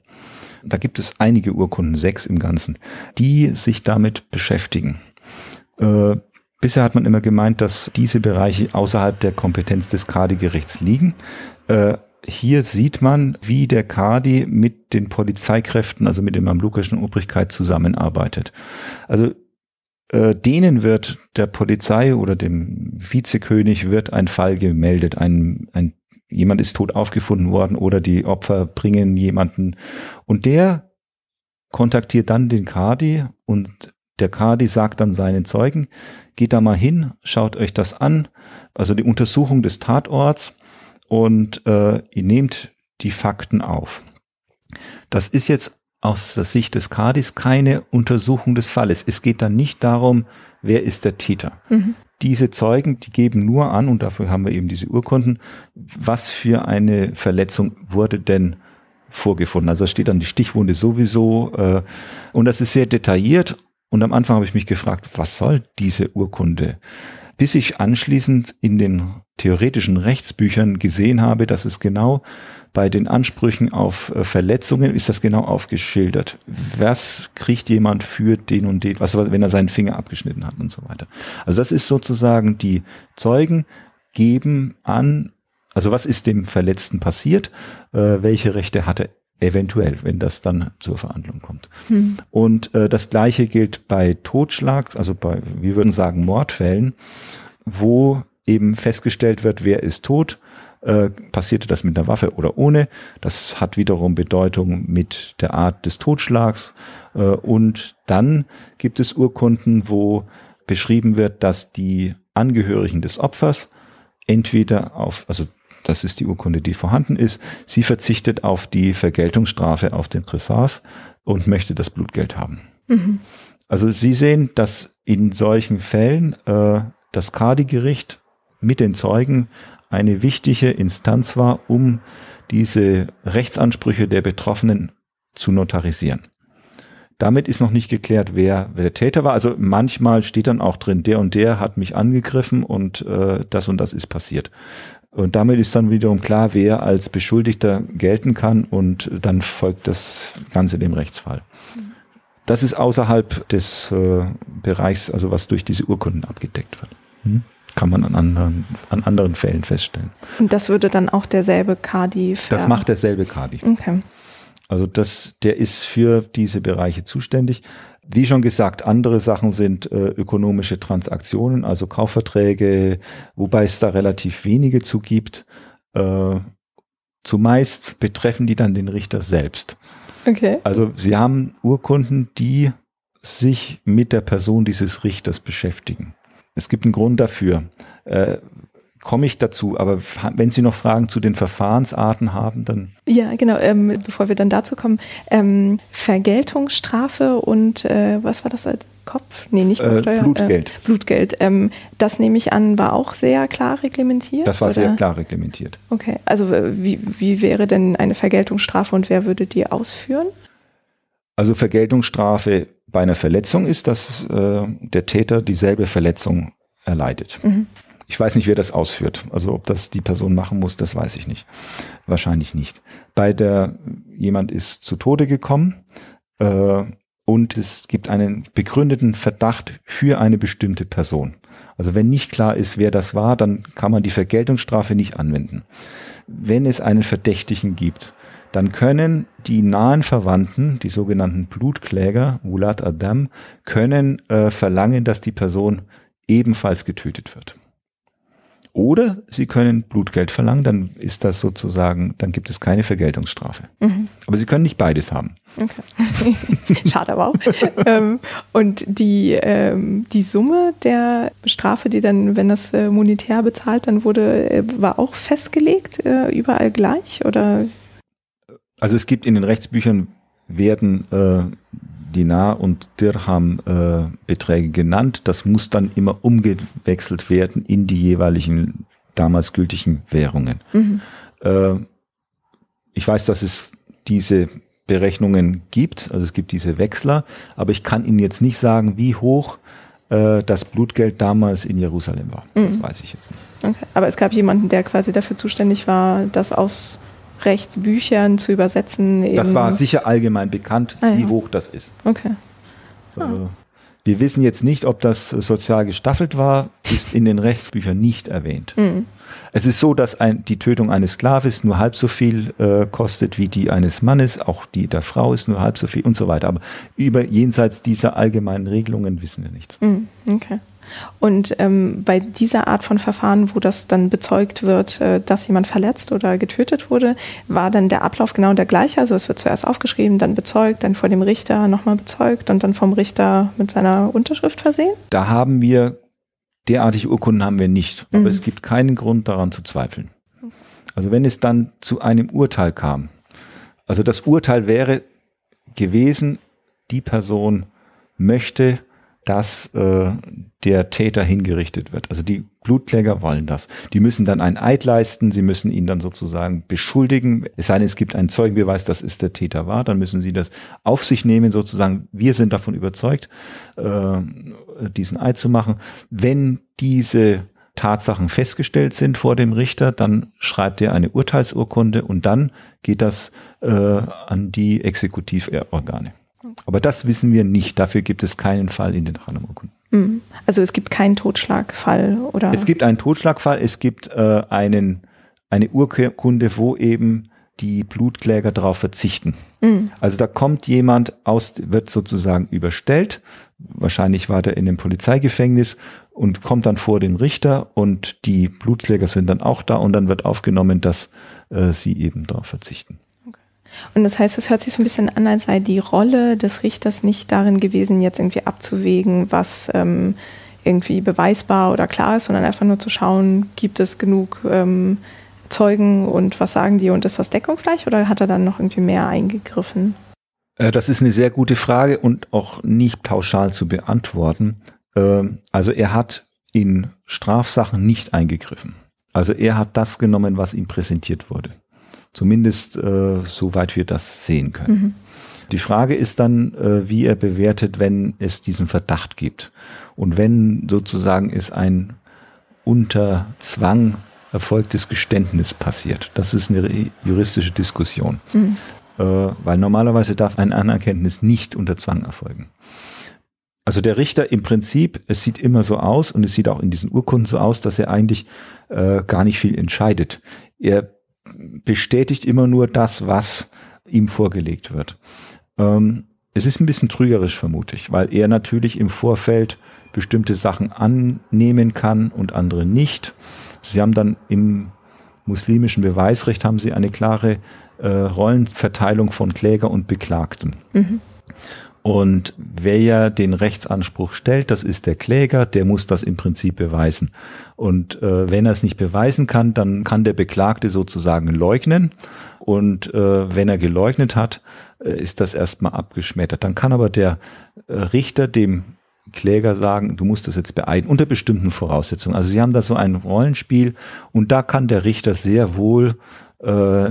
Da gibt es einige Urkunden, sechs im Ganzen, die sich damit beschäftigen. Äh, bisher hat man immer gemeint, dass diese Bereiche außerhalb der Kompetenz des Kadi-Gerichts liegen. Äh, hier sieht man, wie der Kadi mit den Polizeikräften, also mit der mamlukischen Obrigkeit zusammenarbeitet. Also äh, denen wird der Polizei oder dem Vizekönig wird ein Fall gemeldet, ein, ein jemand ist tot aufgefunden worden oder die Opfer bringen jemanden. Und der kontaktiert dann den Kadi und der Kadi sagt dann seinen Zeugen, geht da mal hin, schaut euch das an, also die Untersuchung des Tatorts und äh, ihr nehmt die Fakten auf. Das ist jetzt aus der Sicht des Kadis keine Untersuchung des Falles. Es geht dann nicht darum, wer ist der Täter. Mhm. Diese Zeugen, die geben nur an, und dafür haben wir eben diese Urkunden, was für eine Verletzung wurde denn vorgefunden. Also da steht dann die Stichwunde sowieso. Äh, und das ist sehr detailliert. Und am Anfang habe ich mich gefragt, was soll diese Urkunde? Bis ich anschließend in den theoretischen Rechtsbüchern gesehen habe, dass es genau bei den Ansprüchen auf äh, Verletzungen ist das genau aufgeschildert. Was kriegt jemand für den und den, was, wenn er seinen Finger abgeschnitten hat und so weiter. Also das ist sozusagen die Zeugen geben an, also was ist dem Verletzten passiert, äh, welche Rechte hat er eventuell, wenn das dann zur Verhandlung kommt. Hm. Und äh, das gleiche gilt bei Totschlags, also bei, wir würden sagen, Mordfällen, wo eben festgestellt wird, wer ist tot äh, passierte das mit einer Waffe oder ohne. Das hat wiederum Bedeutung mit der Art des Totschlags. Äh, und dann gibt es Urkunden, wo beschrieben wird, dass die Angehörigen des Opfers entweder auf, also das ist die Urkunde, die vorhanden ist, sie verzichtet auf die Vergeltungsstrafe auf den Tressars und möchte das Blutgeld haben. Mhm. Also Sie sehen, dass in solchen Fällen äh, das Kadi-Gericht mit den Zeugen eine wichtige Instanz war, um diese Rechtsansprüche der Betroffenen zu notarisieren. Damit ist noch nicht geklärt, wer, wer der Täter war. Also manchmal steht dann auch drin, der und der hat mich angegriffen und äh, das und das ist passiert. Und damit ist dann wiederum klar, wer als Beschuldigter gelten kann und dann folgt das Ganze dem Rechtsfall. Das ist außerhalb des äh, Bereichs, also was durch diese Urkunden abgedeckt wird. Hm? Kann man an anderen, an anderen Fällen feststellen. Und das würde dann auch derselbe Kadi Das macht derselbe Kadi. Okay. Also das, der ist für diese Bereiche zuständig. Wie schon gesagt, andere Sachen sind äh, ökonomische Transaktionen, also Kaufverträge, wobei es da relativ wenige zu gibt. Äh, zumeist betreffen die dann den Richter selbst. Okay. Also sie haben Urkunden, die sich mit der Person dieses Richters beschäftigen. Es gibt einen Grund dafür. Äh, komme ich dazu. Aber wenn Sie noch Fragen zu den Verfahrensarten haben, dann. Ja, genau. Ähm, bevor wir dann dazu kommen, ähm, Vergeltungsstrafe und äh, was war das als Kopf? Nee, nicht Kopfsteuer. Äh, Blutgeld. Äh, Blutgeld. Ähm, das nehme ich an, war auch sehr klar reglementiert. Das war oder? sehr klar reglementiert. Okay. Also äh, wie, wie wäre denn eine Vergeltungsstrafe und wer würde die ausführen? Also Vergeltungsstrafe bei einer Verletzung ist, dass äh, der Täter dieselbe Verletzung erleidet. Mhm. Ich weiß nicht, wer das ausführt. Also ob das die Person machen muss, das weiß ich nicht. Wahrscheinlich nicht. Bei der jemand ist zu Tode gekommen äh, und es gibt einen begründeten Verdacht für eine bestimmte Person. Also wenn nicht klar ist, wer das war, dann kann man die Vergeltungsstrafe nicht anwenden. Wenn es einen Verdächtigen gibt, dann können die nahen Verwandten, die sogenannten Blutkläger, Wulat Adam, können äh, verlangen, dass die Person ebenfalls getötet wird. Oder Sie können Blutgeld verlangen, dann ist das sozusagen, dann gibt es keine Vergeltungsstrafe. Mhm. Aber Sie können nicht beides haben. Okay. Schade aber auch. ähm, und die, ähm, die Summe der Strafe, die dann, wenn das äh, monetär bezahlt, dann wurde, äh, war auch festgelegt, äh, überall gleich? Oder? Also es gibt in den Rechtsbüchern werden äh, Dinar und Dirham äh, Beträge genannt. Das muss dann immer umgewechselt werden in die jeweiligen damals gültigen Währungen. Mhm. Äh, ich weiß, dass es diese Berechnungen gibt, also es gibt diese Wechsler, aber ich kann Ihnen jetzt nicht sagen, wie hoch äh, das Blutgeld damals in Jerusalem war. Mhm. Das weiß ich jetzt nicht. Okay. Aber es gab jemanden, der quasi dafür zuständig war, das aus Rechtsbüchern zu übersetzen. Das war sicher allgemein bekannt, ah, ja. wie hoch das ist. Okay. Äh, ah. Wir wissen jetzt nicht, ob das sozial gestaffelt war, ist in den Rechtsbüchern nicht erwähnt. Mhm. Es ist so, dass ein, die Tötung eines Sklaves nur halb so viel äh, kostet wie die eines Mannes, auch die der Frau ist nur halb so viel und so weiter. Aber über jenseits dieser allgemeinen Regelungen wissen wir nichts. Mhm. Okay. Und ähm, bei dieser Art von Verfahren, wo das dann bezeugt wird, äh, dass jemand verletzt oder getötet wurde, war dann der Ablauf genau der gleiche. Also es wird zuerst aufgeschrieben, dann bezeugt, dann vor dem Richter nochmal bezeugt und dann vom Richter mit seiner Unterschrift versehen? Da haben wir, derartige Urkunden haben wir nicht. Aber mhm. es gibt keinen Grund daran zu zweifeln. Also wenn es dann zu einem Urteil kam, also das Urteil wäre gewesen, die Person möchte dass äh, der Täter hingerichtet wird. Also die Blutkläger wollen das. Die müssen dann ein Eid leisten, sie müssen ihn dann sozusagen beschuldigen. Es sei denn, es gibt einen Zeugenbeweis, dass es der Täter war, dann müssen sie das auf sich nehmen, sozusagen. Wir sind davon überzeugt, äh, diesen Eid zu machen. Wenn diese Tatsachen festgestellt sind vor dem Richter, dann schreibt er eine Urteilsurkunde und dann geht das äh, an die Exekutivorgane. Aber das wissen wir nicht. Dafür gibt es keinen Fall in den Hanum-Urkunden. Mhm. Also es gibt keinen Totschlagfall oder? Es gibt einen Totschlagfall. Es gibt äh, einen, eine Urkunde, wo eben die Blutkläger darauf verzichten. Mhm. Also da kommt jemand aus, wird sozusagen überstellt. Wahrscheinlich war der in einem Polizeigefängnis und kommt dann vor den Richter und die Blutkläger sind dann auch da und dann wird aufgenommen, dass äh, sie eben darauf verzichten. Und das heißt, es hört sich so ein bisschen an, als sei die Rolle des Richters nicht darin gewesen, jetzt irgendwie abzuwägen, was ähm, irgendwie beweisbar oder klar ist, sondern einfach nur zu schauen, gibt es genug ähm, Zeugen und was sagen die und ist das deckungsgleich oder hat er dann noch irgendwie mehr eingegriffen? Äh, das ist eine sehr gute Frage und auch nicht pauschal zu beantworten. Ähm, also er hat in Strafsachen nicht eingegriffen. Also er hat das genommen, was ihm präsentiert wurde. Zumindest äh, soweit wir das sehen können. Mhm. Die Frage ist dann, äh, wie er bewertet, wenn es diesen Verdacht gibt. Und wenn sozusagen es ein unter Zwang erfolgtes Geständnis passiert. Das ist eine juristische Diskussion. Mhm. Äh, weil normalerweise darf ein Anerkenntnis nicht unter Zwang erfolgen. Also der Richter im Prinzip, es sieht immer so aus und es sieht auch in diesen Urkunden so aus, dass er eigentlich äh, gar nicht viel entscheidet. Er bestätigt immer nur das, was ihm vorgelegt wird. Ähm, es ist ein bisschen trügerisch, vermute ich, weil er natürlich im Vorfeld bestimmte Sachen annehmen kann und andere nicht. Sie haben dann im muslimischen Beweisrecht haben sie eine klare äh, Rollenverteilung von Kläger und Beklagten. Mhm. Und wer ja den Rechtsanspruch stellt, das ist der Kläger, der muss das im Prinzip beweisen. Und äh, wenn er es nicht beweisen kann, dann kann der Beklagte sozusagen leugnen. Und äh, wenn er geleugnet hat, äh, ist das erstmal abgeschmettert. Dann kann aber der äh, Richter dem Kläger sagen, du musst das jetzt beeiden, unter bestimmten Voraussetzungen. Also sie haben da so ein Rollenspiel und da kann der Richter sehr wohl äh,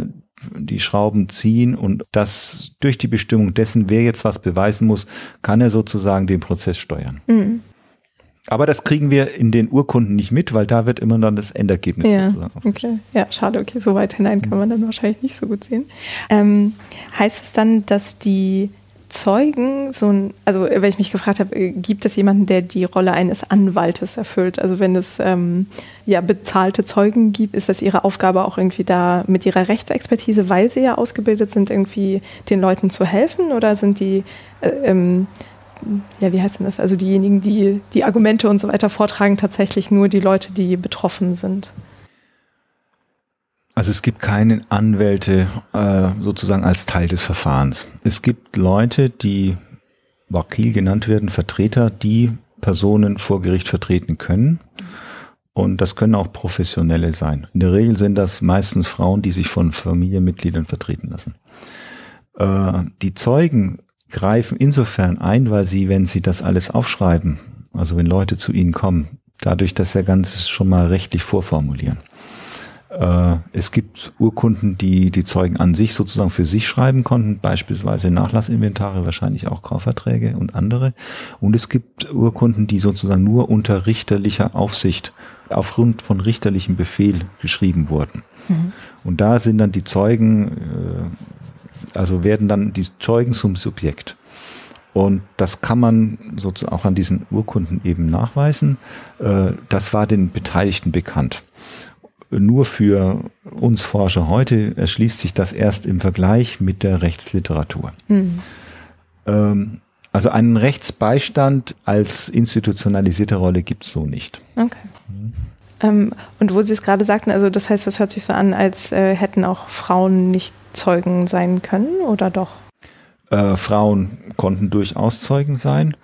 die Schrauben ziehen und das durch die Bestimmung dessen, wer jetzt was beweisen muss, kann er sozusagen den Prozess steuern. Mhm. Aber das kriegen wir in den Urkunden nicht mit, weil da wird immer dann das Endergebnis ja, sozusagen. Okay, ja, schade, okay, so weit hinein kann man dann wahrscheinlich nicht so gut sehen. Ähm, heißt es dann, dass die Zeugen so ein, also weil ich mich gefragt habe, äh, gibt es jemanden, der die Rolle eines Anwaltes erfüllt? Also wenn es ähm, ja bezahlte Zeugen gibt, ist das ihre Aufgabe auch irgendwie da mit ihrer Rechtsexpertise, weil sie ja ausgebildet sind, irgendwie den Leuten zu helfen? Oder sind die, äh, ähm, ja, wie heißt denn das? Also diejenigen, die die Argumente und so weiter vortragen, tatsächlich nur die Leute, die betroffen sind? Also es gibt keine Anwälte äh, sozusagen als Teil des Verfahrens. Es gibt Leute, die Wakil genannt werden, Vertreter, die Personen vor Gericht vertreten können. Und das können auch Professionelle sein. In der Regel sind das meistens Frauen, die sich von Familienmitgliedern vertreten lassen. Äh, die Zeugen greifen insofern ein, weil sie, wenn sie das alles aufschreiben, also wenn Leute zu ihnen kommen, dadurch, dass sie Ganzes schon mal rechtlich vorformulieren. Äh, es gibt Urkunden, die die Zeugen an sich sozusagen für sich schreiben konnten, beispielsweise Nachlassinventare, wahrscheinlich auch Kaufverträge und andere. Und es gibt Urkunden, die sozusagen nur unter richterlicher Aufsicht aufgrund von richterlichem Befehl geschrieben wurden. Mhm. Und da sind dann die Zeugen, äh, also werden dann die Zeugen zum Subjekt. Und das kann man sozusagen auch an diesen Urkunden eben nachweisen. Äh, das war den Beteiligten bekannt nur für uns Forscher heute erschließt sich das erst im Vergleich mit der Rechtsliteratur. Mhm. Ähm, also einen Rechtsbeistand als institutionalisierte Rolle gibt es so nicht. Okay. Mhm. Ähm, und wo Sie es gerade sagten, also das heißt, das hört sich so an, als äh, hätten auch Frauen nicht Zeugen sein können oder doch? Äh, Frauen konnten durchaus Zeugen sein.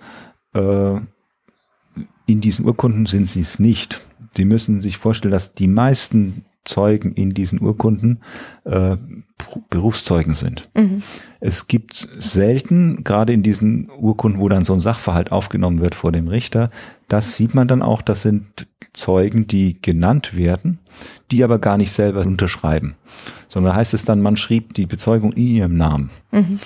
Äh, in diesen Urkunden sind sie es nicht. Sie müssen sich vorstellen, dass die meisten Zeugen in diesen Urkunden äh, Berufszeugen sind. Mhm. Es gibt selten, gerade in diesen Urkunden, wo dann so ein Sachverhalt aufgenommen wird vor dem Richter, das sieht man dann auch, das sind Zeugen, die genannt werden, die aber gar nicht selber unterschreiben. Sondern heißt es dann, man schrieb die Bezeugung in ihrem Namen. Mhm.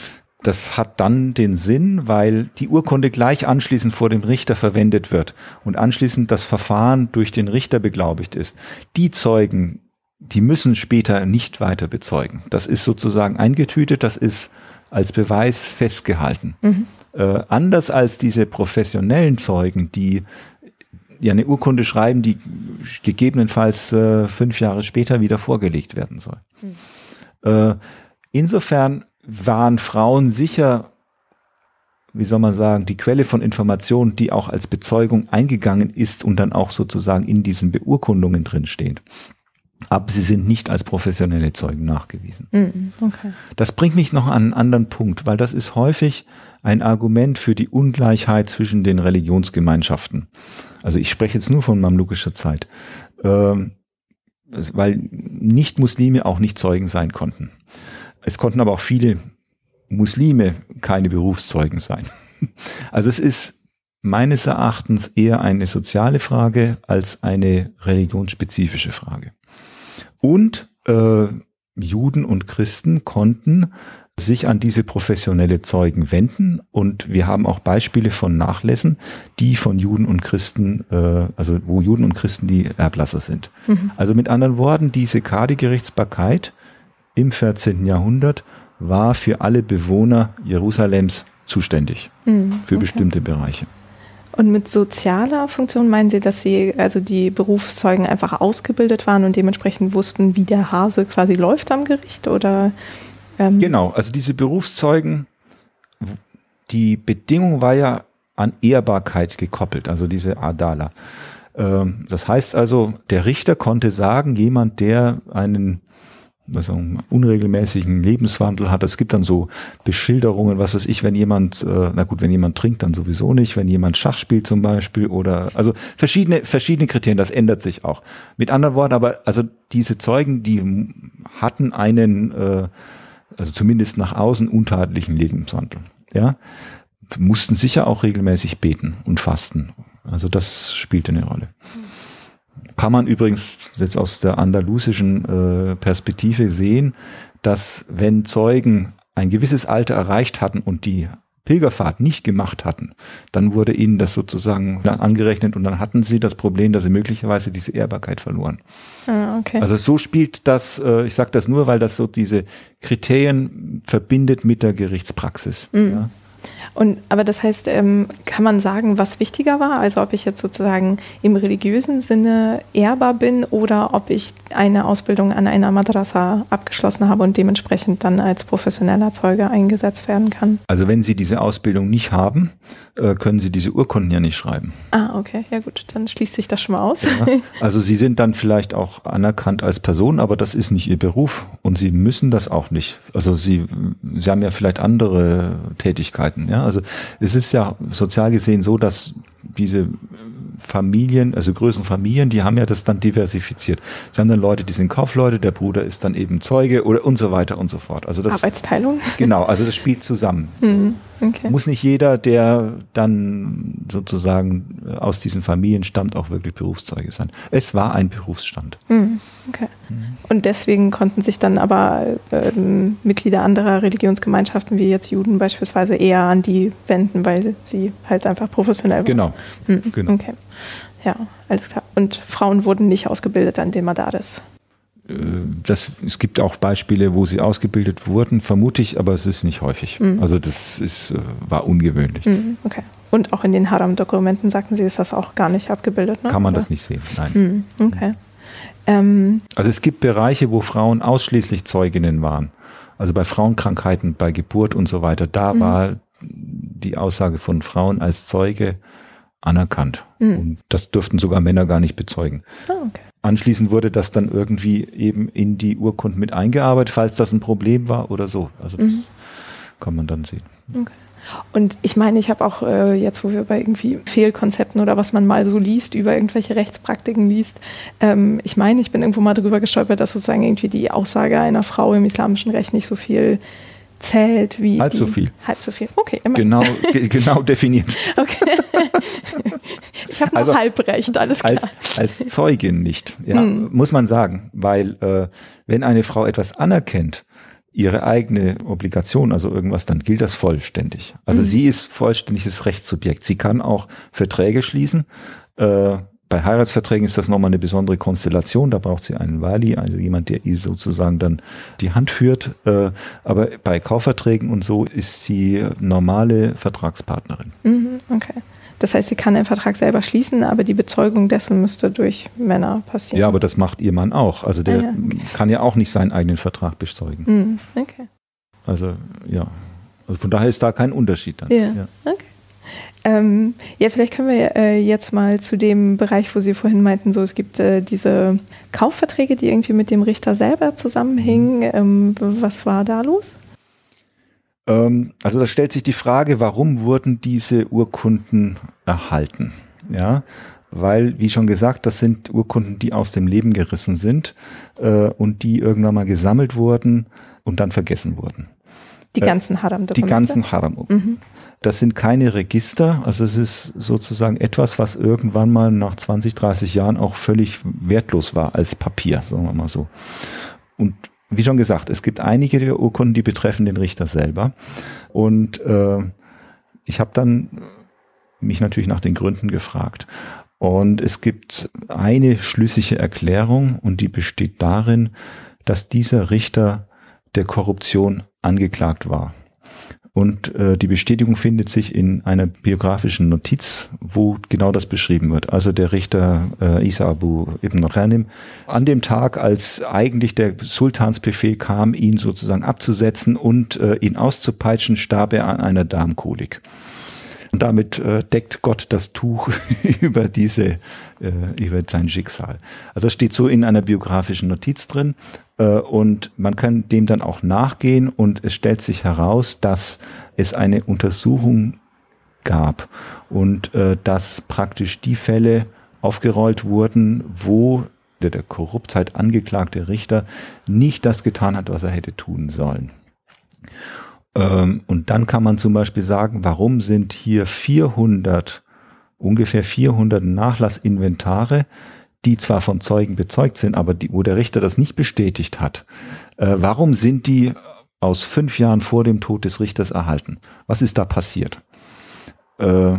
Das hat dann den Sinn, weil die Urkunde gleich anschließend vor dem Richter verwendet wird und anschließend das Verfahren durch den Richter beglaubigt ist. Die Zeugen, die müssen später nicht weiter bezeugen. Das ist sozusagen eingetütet, das ist als Beweis festgehalten. Mhm. Äh, anders als diese professionellen Zeugen, die ja eine Urkunde schreiben, die gegebenenfalls äh, fünf Jahre später wieder vorgelegt werden soll. Mhm. Äh, insofern waren Frauen sicher, wie soll man sagen, die Quelle von Informationen, die auch als Bezeugung eingegangen ist und dann auch sozusagen in diesen Beurkundungen drin steht. Aber sie sind nicht als professionelle Zeugen nachgewiesen. Mm, okay. Das bringt mich noch an einen anderen Punkt, weil das ist häufig ein Argument für die Ungleichheit zwischen den Religionsgemeinschaften. Also ich spreche jetzt nur von mamlukischer Zeit, ähm, weil Nicht-Muslime auch nicht Zeugen sein konnten. Es konnten aber auch viele Muslime keine Berufszeugen sein. Also es ist meines Erachtens eher eine soziale Frage als eine religionsspezifische Frage. Und äh, Juden und Christen konnten sich an diese professionelle Zeugen wenden und wir haben auch Beispiele von Nachlässen, die von Juden und Christen, äh, also wo Juden und Christen die Erblasser sind. Mhm. Also mit anderen Worten, diese Kadi-Gerichtsbarkeit im 14. Jahrhundert war für alle Bewohner Jerusalems zuständig, mhm, für okay. bestimmte Bereiche. Und mit sozialer Funktion meinen Sie, dass Sie, also die Berufszeugen einfach ausgebildet waren und dementsprechend wussten, wie der Hase quasi läuft am Gericht? Oder, ähm genau, also diese Berufszeugen, die Bedingung war ja an Ehrbarkeit gekoppelt, also diese Adala. Ähm, das heißt also, der Richter konnte sagen, jemand, der einen also einen unregelmäßigen Lebenswandel hat. Es gibt dann so Beschilderungen, was weiß ich, wenn jemand, äh, na gut, wenn jemand trinkt, dann sowieso nicht, wenn jemand Schach spielt zum Beispiel oder also verschiedene, verschiedene Kriterien, das ändert sich auch. Mit anderen Worten, aber also diese Zeugen, die hatten einen, äh, also zumindest nach außen untadlichen Lebenswandel. Ja, mussten sicher auch regelmäßig beten und fasten. Also das spielte eine Rolle. Kann man übrigens jetzt aus der andalusischen äh, Perspektive sehen, dass wenn Zeugen ein gewisses Alter erreicht hatten und die Pilgerfahrt nicht gemacht hatten, dann wurde ihnen das sozusagen angerechnet und dann hatten sie das Problem, dass sie möglicherweise diese Ehrbarkeit verloren. Ah, okay. Also so spielt das, äh, ich sage das nur, weil das so diese Kriterien verbindet mit der Gerichtspraxis. Mhm. Ja. Und, aber das heißt, ähm, kann man sagen, was wichtiger war? Also ob ich jetzt sozusagen im religiösen Sinne ehrbar bin oder ob ich eine Ausbildung an einer Madrasa abgeschlossen habe und dementsprechend dann als professioneller Zeuge eingesetzt werden kann? Also wenn Sie diese Ausbildung nicht haben, äh, können Sie diese Urkunden ja nicht schreiben. Ah, okay, ja gut, dann schließt sich das schon mal aus. Ja. Also Sie sind dann vielleicht auch anerkannt als Person, aber das ist nicht Ihr Beruf und Sie müssen das auch nicht. Also Sie, Sie haben ja vielleicht andere Tätigkeiten, ja. Also es ist ja sozial gesehen so, dass diese Familien, also größeren Familien, die haben ja das dann diversifiziert. Sie haben dann Leute, die sind Kaufleute, der Bruder ist dann eben Zeuge oder und so weiter und so fort. Also das, Arbeitsteilung? Genau, also das spielt zusammen. Mhm. Okay. Muss nicht jeder, der dann sozusagen aus diesen Familien stammt, auch wirklich Berufszeuge sein. Es war ein Berufsstand. Mhm. Okay. Mhm. Und deswegen konnten sich dann aber ähm, Mitglieder anderer Religionsgemeinschaften, wie jetzt Juden beispielsweise, eher an die wenden, weil sie halt einfach professionell waren. Genau. Mhm. genau. Okay. Ja, alles klar. Und Frauen wurden nicht ausgebildet an den Madaris. Äh, das, es gibt auch Beispiele, wo sie ausgebildet wurden, vermute ich, aber es ist nicht häufig. Mhm. Also das ist, äh, war ungewöhnlich. Mhm, okay. Und auch in den Haram-Dokumenten, sagten Sie, ist das auch gar nicht abgebildet? Ne? Kann man Oder? das nicht sehen, nein. Mhm, okay. Ähm, also es gibt Bereiche, wo Frauen ausschließlich Zeuginnen waren. Also bei Frauenkrankheiten, bei Geburt und so weiter, da mhm. war die Aussage von Frauen als Zeuge anerkannt. Mhm. Und das durften sogar Männer gar nicht bezeugen. Oh, okay. Anschließend wurde das dann irgendwie eben in die Urkunden mit eingearbeitet, falls das ein Problem war oder so. Also das mhm. kann man dann sehen. Okay. Und ich meine, ich habe auch äh, jetzt, wo wir bei irgendwie Fehlkonzepten oder was man mal so liest, über irgendwelche Rechtspraktiken liest, ähm, ich meine, ich bin irgendwo mal drüber gestolpert, dass sozusagen irgendwie die Aussage einer Frau im islamischen Recht nicht so viel zählt wie. Halb so viel. Halb so viel. Okay, immer. Genau, genau definiert. Okay. Ich habe nur also, halb recht, alles klar. Als, als Zeugin nicht, ja, hm. muss man sagen, weil äh, wenn eine Frau etwas anerkennt, ihre eigene Obligation, also irgendwas, dann gilt das vollständig. Also mhm. sie ist vollständiges Rechtssubjekt. Sie kann auch Verträge schließen. Äh, bei Heiratsverträgen ist das nochmal eine besondere Konstellation. Da braucht sie einen Wali, also jemand, der ihr sozusagen dann die Hand führt. Äh, aber bei Kaufverträgen und so ist sie normale Vertragspartnerin. Mhm, okay. Das heißt, sie kann den Vertrag selber schließen, aber die Bezeugung dessen müsste durch Männer passieren. Ja, aber das macht ihr Mann auch. Also der ah, ja, okay. kann ja auch nicht seinen eigenen Vertrag bezeugen. Mhm, okay. Also ja. Also von daher ist da kein Unterschied dann. Ja, ja. okay. Ähm, ja, vielleicht können wir äh, jetzt mal zu dem Bereich, wo Sie vorhin meinten, so es gibt äh, diese Kaufverträge, die irgendwie mit dem Richter selber zusammenhängen. Ähm, was war da los? Ähm, also da stellt sich die Frage, warum wurden diese Urkunden erhalten? Ja, weil, wie schon gesagt, das sind Urkunden, die aus dem Leben gerissen sind äh, und die irgendwann mal gesammelt wurden und dann vergessen wurden. Die ganzen Haram-Dokumente? Die ganzen haram mhm. Das sind keine Register, also es ist sozusagen etwas, was irgendwann mal nach 20, 30 Jahren auch völlig wertlos war als Papier, sagen wir mal so. Und wie schon gesagt, es gibt einige der Urkunden, die betreffen den Richter selber. Und äh, ich habe dann mich natürlich nach den Gründen gefragt. Und es gibt eine schlüssige Erklärung und die besteht darin, dass dieser Richter der Korruption angeklagt war. Und äh, die Bestätigung findet sich in einer biografischen Notiz, wo genau das beschrieben wird. Also der Richter äh, Isa Abu ibn Ghanim, an dem Tag, als eigentlich der Sultansbefehl kam, ihn sozusagen abzusetzen und äh, ihn auszupeitschen, starb er an einer Darmkolik. Und damit äh, deckt Gott das Tuch über diese, äh, über sein Schicksal. Also es steht so in einer biografischen Notiz drin. Äh, und man kann dem dann auch nachgehen und es stellt sich heraus, dass es eine Untersuchung gab und äh, dass praktisch die Fälle aufgerollt wurden, wo der, der Korruptheit angeklagte Richter nicht das getan hat, was er hätte tun sollen. Ähm, und dann kann man zum Beispiel sagen, warum sind hier 400, ungefähr 400 Nachlassinventare, die zwar von Zeugen bezeugt sind, aber die, wo der Richter das nicht bestätigt hat. Äh, warum sind die aus fünf Jahren vor dem Tod des Richters erhalten? Was ist da passiert? Äh,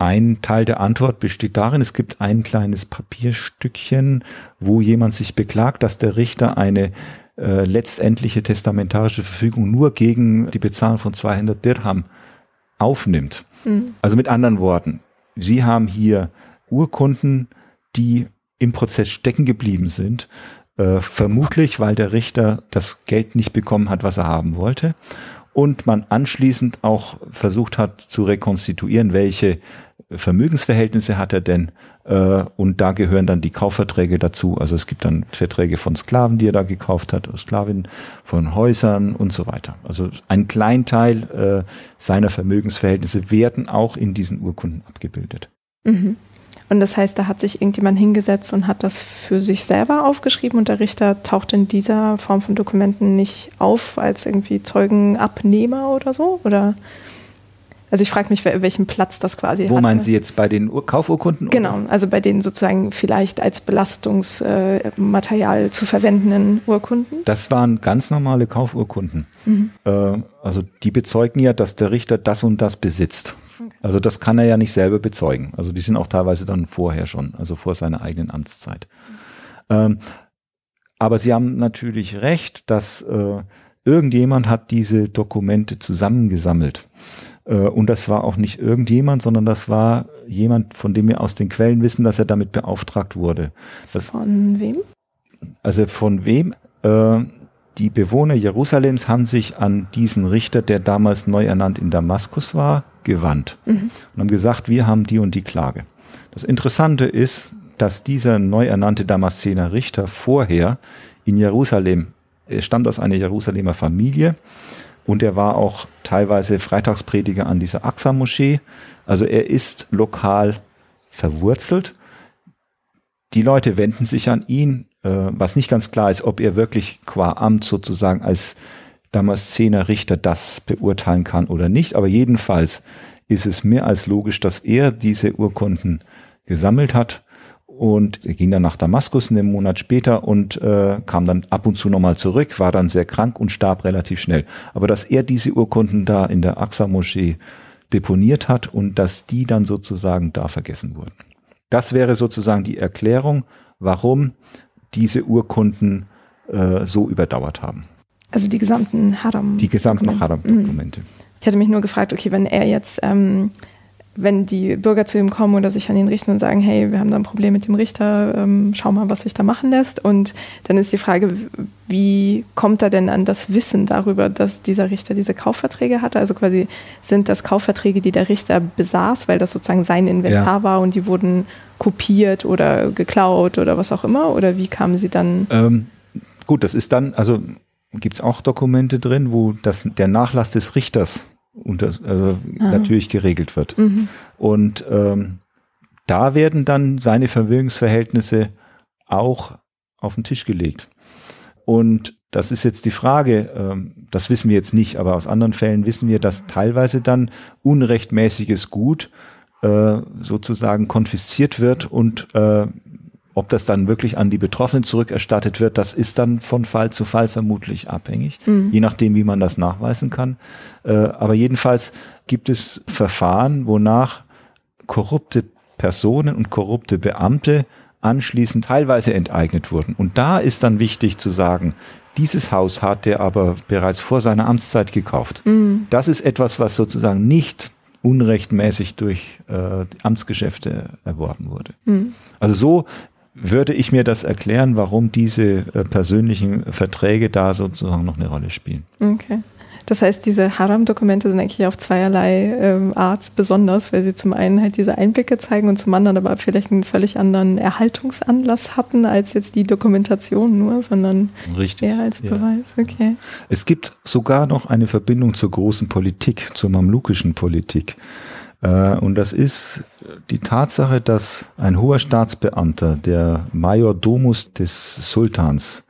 ein Teil der Antwort besteht darin, es gibt ein kleines Papierstückchen, wo jemand sich beklagt, dass der Richter eine äh, letztendliche testamentarische Verfügung nur gegen die Bezahlung von 200 Dirham aufnimmt. Mhm. Also mit anderen Worten, Sie haben hier Urkunden, die im Prozess stecken geblieben sind, äh, vermutlich weil der Richter das Geld nicht bekommen hat, was er haben wollte und man anschließend auch versucht hat zu rekonstituieren, welche Vermögensverhältnisse hat er denn? Äh, und da gehören dann die Kaufverträge dazu. Also es gibt dann Verträge von Sklaven, die er da gekauft hat, Sklavinnen, von Häusern und so weiter. Also ein Kleinteil äh, seiner Vermögensverhältnisse werden auch in diesen Urkunden abgebildet. Mhm. Und das heißt, da hat sich irgendjemand hingesetzt und hat das für sich selber aufgeschrieben und der Richter taucht in dieser Form von Dokumenten nicht auf als irgendwie Zeugenabnehmer oder so? Oder? Also ich frage mich, welchen Platz das quasi Wo hatte. meinen Sie jetzt bei den Kaufurkunden? Genau, also bei den sozusagen vielleicht als Belastungsmaterial äh, zu verwendenden Urkunden. Das waren ganz normale Kaufurkunden. Mhm. Äh, also die bezeugen ja, dass der Richter das und das besitzt. Okay. Also das kann er ja nicht selber bezeugen. Also die sind auch teilweise dann vorher schon, also vor seiner eigenen Amtszeit. Mhm. Ähm, aber Sie haben natürlich recht, dass äh, irgendjemand hat diese Dokumente zusammengesammelt. Äh, und das war auch nicht irgendjemand, sondern das war jemand, von dem wir aus den Quellen wissen, dass er damit beauftragt wurde. Das, von wem? Also von wem? Äh, die Bewohner Jerusalems haben sich an diesen Richter, der damals neu ernannt in Damaskus war, gewandt mhm. und haben gesagt, wir haben die und die Klage. Das Interessante ist, dass dieser neu ernannte Damaszener Richter vorher in Jerusalem, er stammt aus einer Jerusalemer Familie, und er war auch teilweise Freitagsprediger an dieser Aqsa-Moschee. Also er ist lokal verwurzelt. Die Leute wenden sich an ihn, äh, was nicht ganz klar ist, ob er wirklich qua Amt sozusagen als Damaszener Richter das beurteilen kann oder nicht. Aber jedenfalls ist es mehr als logisch, dass er diese Urkunden gesammelt hat und er ging dann nach Damaskus einen Monat später und äh, kam dann ab und zu nochmal zurück, war dann sehr krank und starb relativ schnell. Aber dass er diese Urkunden da in der Aqsa-Moschee deponiert hat und dass die dann sozusagen da vergessen wurden. Das wäre sozusagen die Erklärung, warum diese Urkunden äh, so überdauert haben. Also die gesamten Haram. Die gesamten Haram-Dokumente. Ich hatte mich nur gefragt, okay, wenn er jetzt ähm, wenn die Bürger zu ihm kommen oder sich an ihn richten und sagen, hey, wir haben da ein Problem mit dem Richter, ähm, schau mal, was sich da machen lässt. Und dann ist die Frage, wie kommt er denn an das Wissen darüber, dass dieser Richter diese Kaufverträge hatte? Also quasi sind das Kaufverträge, die der Richter besaß, weil das sozusagen sein Inventar ja. war und die wurden kopiert oder geklaut oder was auch immer? Oder wie kamen sie dann? Ähm, gut, das ist dann, also gibt es auch Dokumente drin, wo das, der Nachlass des Richters unter, also ah. natürlich geregelt wird. Mhm. Und ähm, da werden dann seine Vermögensverhältnisse auch auf den Tisch gelegt. Und das ist jetzt die Frage, ähm, das wissen wir jetzt nicht, aber aus anderen Fällen wissen wir, dass teilweise dann unrechtmäßiges Gut äh, sozusagen konfisziert wird und äh, ob das dann wirklich an die Betroffenen zurückerstattet wird, das ist dann von Fall zu Fall vermutlich abhängig, mhm. je nachdem, wie man das nachweisen kann. Äh, aber jedenfalls gibt es Verfahren, wonach korrupte Personen und korrupte Beamte anschließend teilweise enteignet wurden. Und da ist dann wichtig zu sagen, dieses Haus hat er aber bereits vor seiner Amtszeit gekauft. Mhm. Das ist etwas, was sozusagen nicht unrechtmäßig durch äh, Amtsgeschäfte erworben wurde. Mhm. Also so würde ich mir das erklären, warum diese äh, persönlichen Verträge da sozusagen noch eine Rolle spielen. Okay. Das heißt, diese Haram-Dokumente sind eigentlich auf zweierlei ähm, Art besonders, weil sie zum einen halt diese Einblicke zeigen und zum anderen aber vielleicht einen völlig anderen Erhaltungsanlass hatten als jetzt die Dokumentation nur, sondern Richtig, eher als Beweis. Ja. Okay. Es gibt sogar noch eine Verbindung zur großen Politik, zur mamlukischen Politik. Äh, und das ist die Tatsache, dass ein hoher Staatsbeamter, der Major Domus des Sultans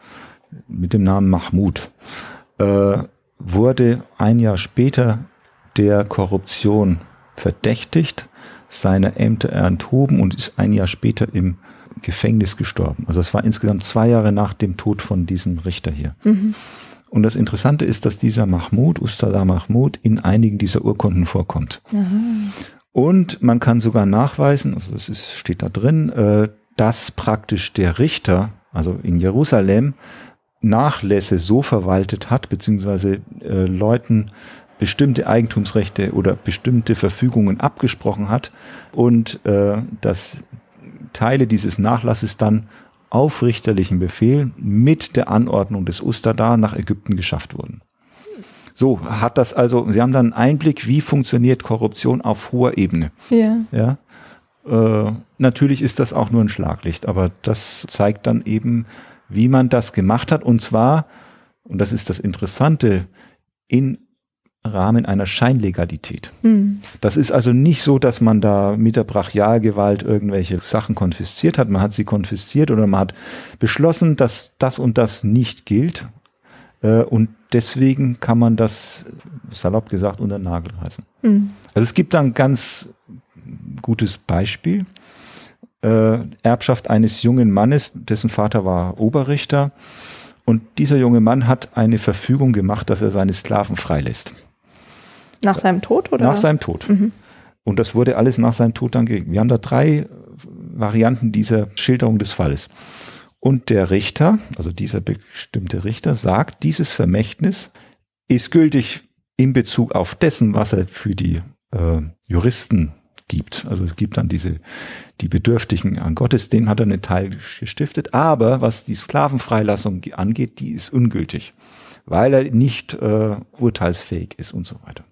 mit dem Namen Mahmud, äh, wurde ein Jahr später der Korruption verdächtigt, seine Ämter enthoben und ist ein Jahr später im Gefängnis gestorben. Also es war insgesamt zwei Jahre nach dem Tod von diesem Richter hier. Mhm. Und das Interessante ist, dass dieser Mahmoud, Ustada Mahmoud, in einigen dieser Urkunden vorkommt. Mhm. Und man kann sogar nachweisen, also das ist, steht da drin, äh, dass praktisch der Richter, also in Jerusalem, Nachlässe so verwaltet hat, beziehungsweise äh, Leuten bestimmte Eigentumsrechte oder bestimmte Verfügungen abgesprochen hat und äh, dass Teile dieses Nachlasses dann auf richterlichen Befehl mit der Anordnung des Ustadar nach Ägypten geschafft wurden. So hat das also, Sie haben dann einen Einblick, wie funktioniert Korruption auf hoher Ebene. Ja. ja? Äh, natürlich ist das auch nur ein Schlaglicht, aber das zeigt dann eben, wie man das gemacht hat und zwar, und das ist das Interessante, in Rahmen einer Scheinlegalität. Mhm. Das ist also nicht so, dass man da mit der Brachialgewalt irgendwelche Sachen konfisziert hat. Man hat sie konfisziert oder man hat beschlossen, dass das und das nicht gilt. Äh, und deswegen kann man das, salopp gesagt, unter den Nagel reißen. Mhm. Also es gibt da ein ganz gutes Beispiel. Äh, Erbschaft eines jungen Mannes, dessen Vater war Oberrichter. Und dieser junge Mann hat eine Verfügung gemacht, dass er seine Sklaven freilässt. Nach seinem Tod oder? Nach seinem Tod. Mhm. Und das wurde alles nach seinem Tod dann gegeben. Wir haben da drei Varianten dieser Schilderung des Falles. Und der Richter, also dieser bestimmte Richter, sagt, dieses Vermächtnis ist gültig in Bezug auf dessen, was er für die äh, Juristen gibt. Also es gibt dann diese, die Bedürftigen an Gottes, den hat er einen Teil gestiftet. Aber was die Sklavenfreilassung angeht, die ist ungültig, weil er nicht äh, urteilsfähig ist und so weiter.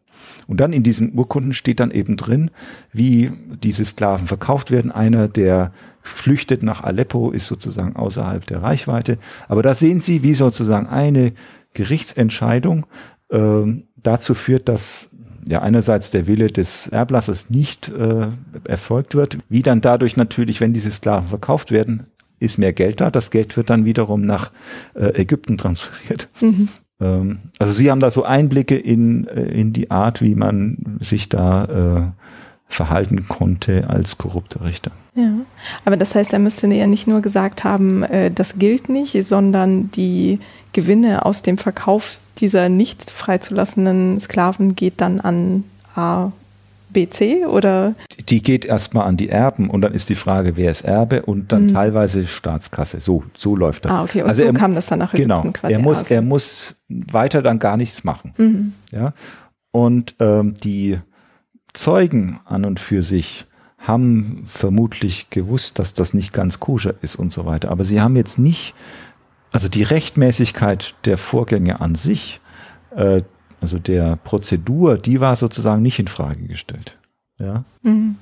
Und dann in diesen Urkunden steht dann eben drin, wie diese Sklaven verkauft werden. Einer, der flüchtet nach Aleppo, ist sozusagen außerhalb der Reichweite. Aber da sehen Sie, wie sozusagen eine Gerichtsentscheidung äh, dazu führt, dass ja einerseits der Wille des Erblassers nicht äh, erfolgt wird, wie dann dadurch natürlich, wenn diese Sklaven verkauft werden, ist mehr Geld da. Das Geld wird dann wiederum nach äh, Ägypten transferiert. Mhm. Ähm, also Sie haben da so Einblicke in, äh, in die Art, wie man sich da äh, verhalten konnte als korrupter Richter. Ja, aber das heißt, er müsste ja nicht nur gesagt haben, äh, das gilt nicht, sondern die Gewinne aus dem Verkauf dieser nicht freizulassenen Sklaven geht dann an A, BC oder? Die geht erstmal an die Erben und dann ist die Frage, wer ist Erbe und dann mhm. teilweise Staatskasse. So, so läuft das. Ah, okay. Und also so er, kam das dann nach Ägypten genau. Er muss, ah, okay. er muss weiter dann gar nichts machen. Mhm. Ja. Und ähm, die Zeugen an und für sich haben vermutlich gewusst, dass das nicht ganz koscher ist und so weiter. Aber sie haben jetzt nicht, also die Rechtmäßigkeit der Vorgänge an sich, äh, also der Prozedur, die war sozusagen nicht in Frage gestellt. Ja. Mhm.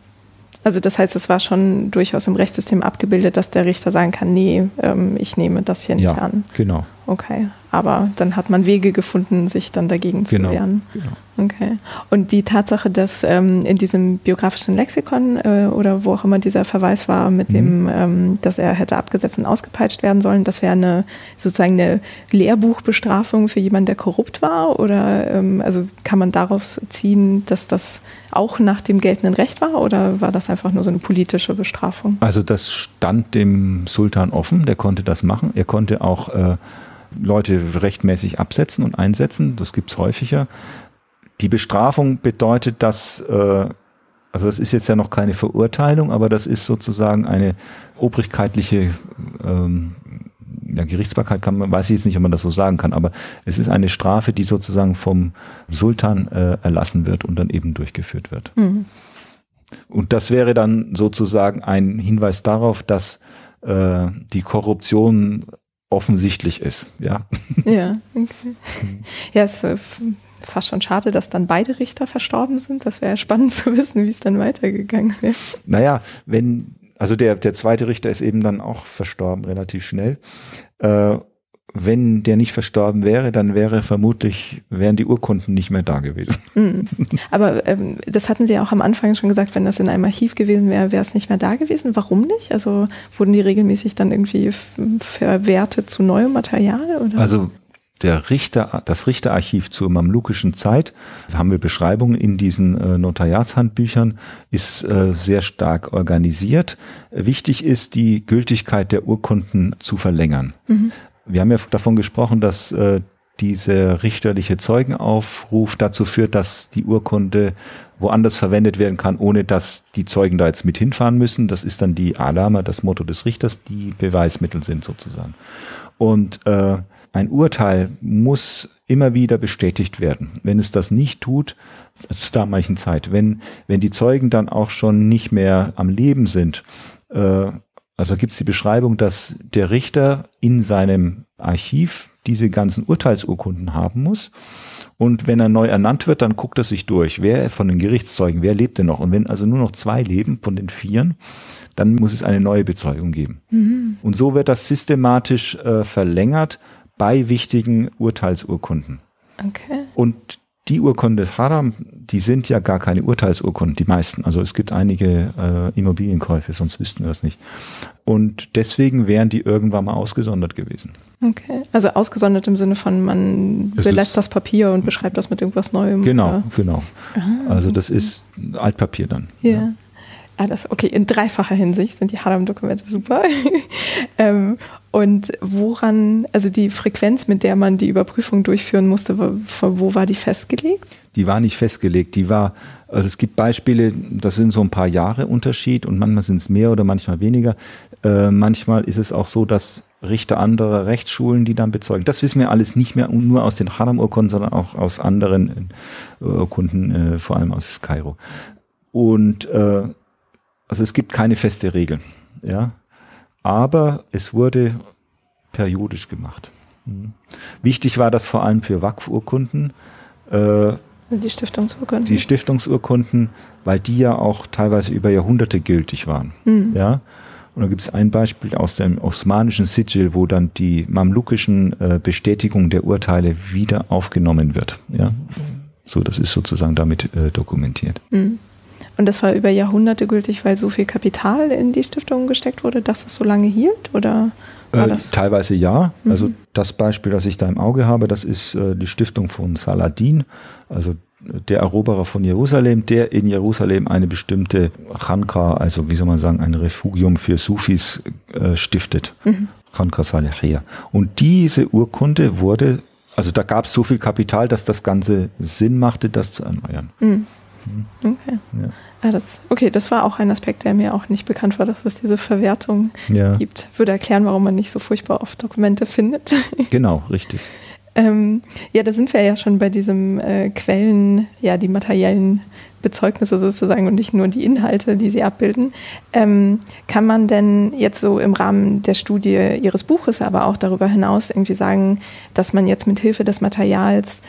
Also das heißt, es war schon durchaus im Rechtssystem abgebildet, dass der Richter sagen kann, nee, ähm, ich nehme das hier nicht ja, an. Genau. Okay, aber dann hat man Wege gefunden, sich dann dagegen zu genau, wehren. Genau. Okay. Und die Tatsache, dass ähm, in diesem biografischen Lexikon äh, oder wo auch immer dieser Verweis war, mit mhm. dem, ähm, dass er hätte abgesetzt und ausgepeitscht werden sollen, das wäre eine sozusagen eine Lehrbuchbestrafung für jemanden, der korrupt war? Oder ähm, also kann man daraus ziehen, dass das auch nach dem geltenden Recht war oder war das einfach nur so eine politische Bestrafung? Also das stand dem Sultan offen, der konnte das machen. Er konnte auch äh, Leute rechtmäßig absetzen und einsetzen. Das gibt's häufiger. Die Bestrafung bedeutet, dass, äh, also das ist jetzt ja noch keine Verurteilung, aber das ist sozusagen eine obrigkeitliche ähm, ja, Gerichtsbarkeit kann man, weiß ich jetzt nicht, ob man das so sagen kann, aber es ist eine Strafe, die sozusagen vom Sultan äh, erlassen wird und dann eben durchgeführt wird. Mhm. Und das wäre dann sozusagen ein Hinweis darauf, dass äh, die Korruption offensichtlich ist, ja. Ja, okay. Ja, es äh, fast schon schade, dass dann beide Richter verstorben sind. Das wäre ja spannend zu wissen, wie es dann weitergegangen wäre. Naja, wenn, also der, der zweite Richter ist eben dann auch verstorben, relativ schnell. Äh, wenn der nicht verstorben wäre, dann wäre vermutlich, wären die Urkunden nicht mehr da gewesen. Mhm. Aber ähm, das hatten Sie ja auch am Anfang schon gesagt, wenn das in einem Archiv gewesen wäre, wäre es nicht mehr da gewesen. Warum nicht? Also wurden die regelmäßig dann irgendwie verwertet zu neuem Material? Oder? Also der Richter, das Richterarchiv zur mamlukischen Zeit, haben wir Beschreibungen in diesen äh, Notariatshandbüchern, ist äh, sehr stark organisiert. Wichtig ist, die Gültigkeit der Urkunden zu verlängern. Mhm. Wir haben ja davon gesprochen, dass äh, dieser richterliche Zeugenaufruf dazu führt, dass die Urkunde woanders verwendet werden kann, ohne dass die Zeugen da jetzt mit hinfahren müssen. Das ist dann die Alama, das Motto des Richters, die Beweismittel sind sozusagen. Und äh, ein Urteil muss immer wieder bestätigt werden. Wenn es das nicht tut, zur damaligen Zeit, wenn, wenn die Zeugen dann auch schon nicht mehr am Leben sind, äh, also gibt es die Beschreibung, dass der Richter in seinem Archiv diese ganzen Urteilsurkunden haben muss. Und wenn er neu ernannt wird, dann guckt er sich durch, wer von den Gerichtszeugen, wer lebt denn noch? Und wenn also nur noch zwei leben von den vieren, dann muss es eine neue Bezeugung geben. Mhm. Und so wird das systematisch äh, verlängert bei wichtigen Urteilsurkunden. Okay. Und die Urkunde Haram, die sind ja gar keine Urteilsurkunden, die meisten. Also es gibt einige äh, Immobilienkäufe, sonst wüssten wir das nicht. Und deswegen wären die irgendwann mal ausgesondert gewesen. Okay, also ausgesondert im Sinne von, man es belässt das Papier und beschreibt das mit irgendwas Neuem. Genau, oder? genau. Ah, also das okay. ist Altpapier dann. Ja. ja. Ah, das, okay, in dreifacher Hinsicht sind die Haram-Dokumente super. ähm, und woran, also die Frequenz, mit der man die Überprüfung durchführen musste, wo, war die festgelegt? Die war nicht festgelegt. Die war, also es gibt Beispiele, das sind so ein paar Jahre Unterschied und manchmal sind es mehr oder manchmal weniger. Äh, manchmal ist es auch so, dass Richter anderer Rechtsschulen, die dann bezeugen. Das wissen wir alles nicht mehr nur aus den Haram-Urkunden, sondern auch aus anderen äh, Urkunden, äh, vor allem aus Kairo. Und äh, also es gibt keine feste Regel. Ja, aber es wurde periodisch gemacht. Mhm. Wichtig war das vor allem für Waqf-Urkunden. Äh, die Stiftungsurkunden. Die Stiftungsurkunden, weil die ja auch teilweise über Jahrhunderte gültig waren. Mhm. Ja. Und da gibt es ein Beispiel aus dem osmanischen Sigil, wo dann die mamlukischen äh, Bestätigungen der Urteile wieder aufgenommen wird. Ja. So, das ist sozusagen damit äh, dokumentiert. Mhm. Und das war über Jahrhunderte gültig, weil so viel Kapital in die Stiftung gesteckt wurde, dass es so lange hielt? Oder war äh, das? Teilweise ja. Mhm. Also das Beispiel, das ich da im Auge habe, das ist äh, die Stiftung von Saladin, also der Eroberer von Jerusalem, der in Jerusalem eine bestimmte Chanka, also wie soll man sagen, ein Refugium für Sufis äh, stiftet. Mhm. Chanka Salihia. Und diese Urkunde wurde, also da gab es so viel Kapital, dass das Ganze Sinn machte, das zu erneuern. Mhm. Okay. Ja. Ah, das, okay, das war auch ein Aspekt, der mir auch nicht bekannt war, dass es diese Verwertung ja. gibt. Würde erklären, warum man nicht so furchtbar oft Dokumente findet. Genau, richtig. ähm, ja, da sind wir ja schon bei diesem äh, Quellen, ja, die materiellen Bezeugnisse sozusagen und nicht nur die Inhalte, die sie abbilden. Ähm, kann man denn jetzt so im Rahmen der Studie Ihres Buches, aber auch darüber hinaus irgendwie sagen, dass man jetzt mit Hilfe des Materials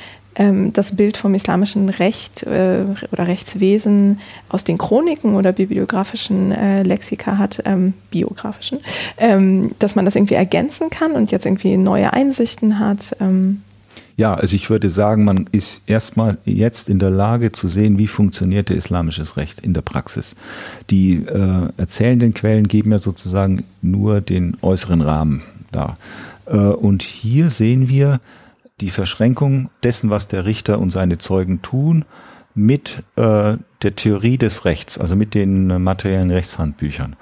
das Bild vom islamischen Recht äh, oder Rechtswesen aus den Chroniken oder bibliografischen äh, Lexika hat, ähm, biografischen, ähm, dass man das irgendwie ergänzen kann und jetzt irgendwie neue Einsichten hat. Ähm. Ja, also ich würde sagen, man ist erstmal jetzt in der Lage zu sehen, wie funktioniert der islamisches Recht in der Praxis. Die äh, erzählenden Quellen geben ja sozusagen nur den äußeren Rahmen dar. Äh, und hier sehen wir, die Verschränkung dessen, was der Richter und seine Zeugen tun, mit äh, der Theorie des Rechts, also mit den materiellen Rechtshandbüchern.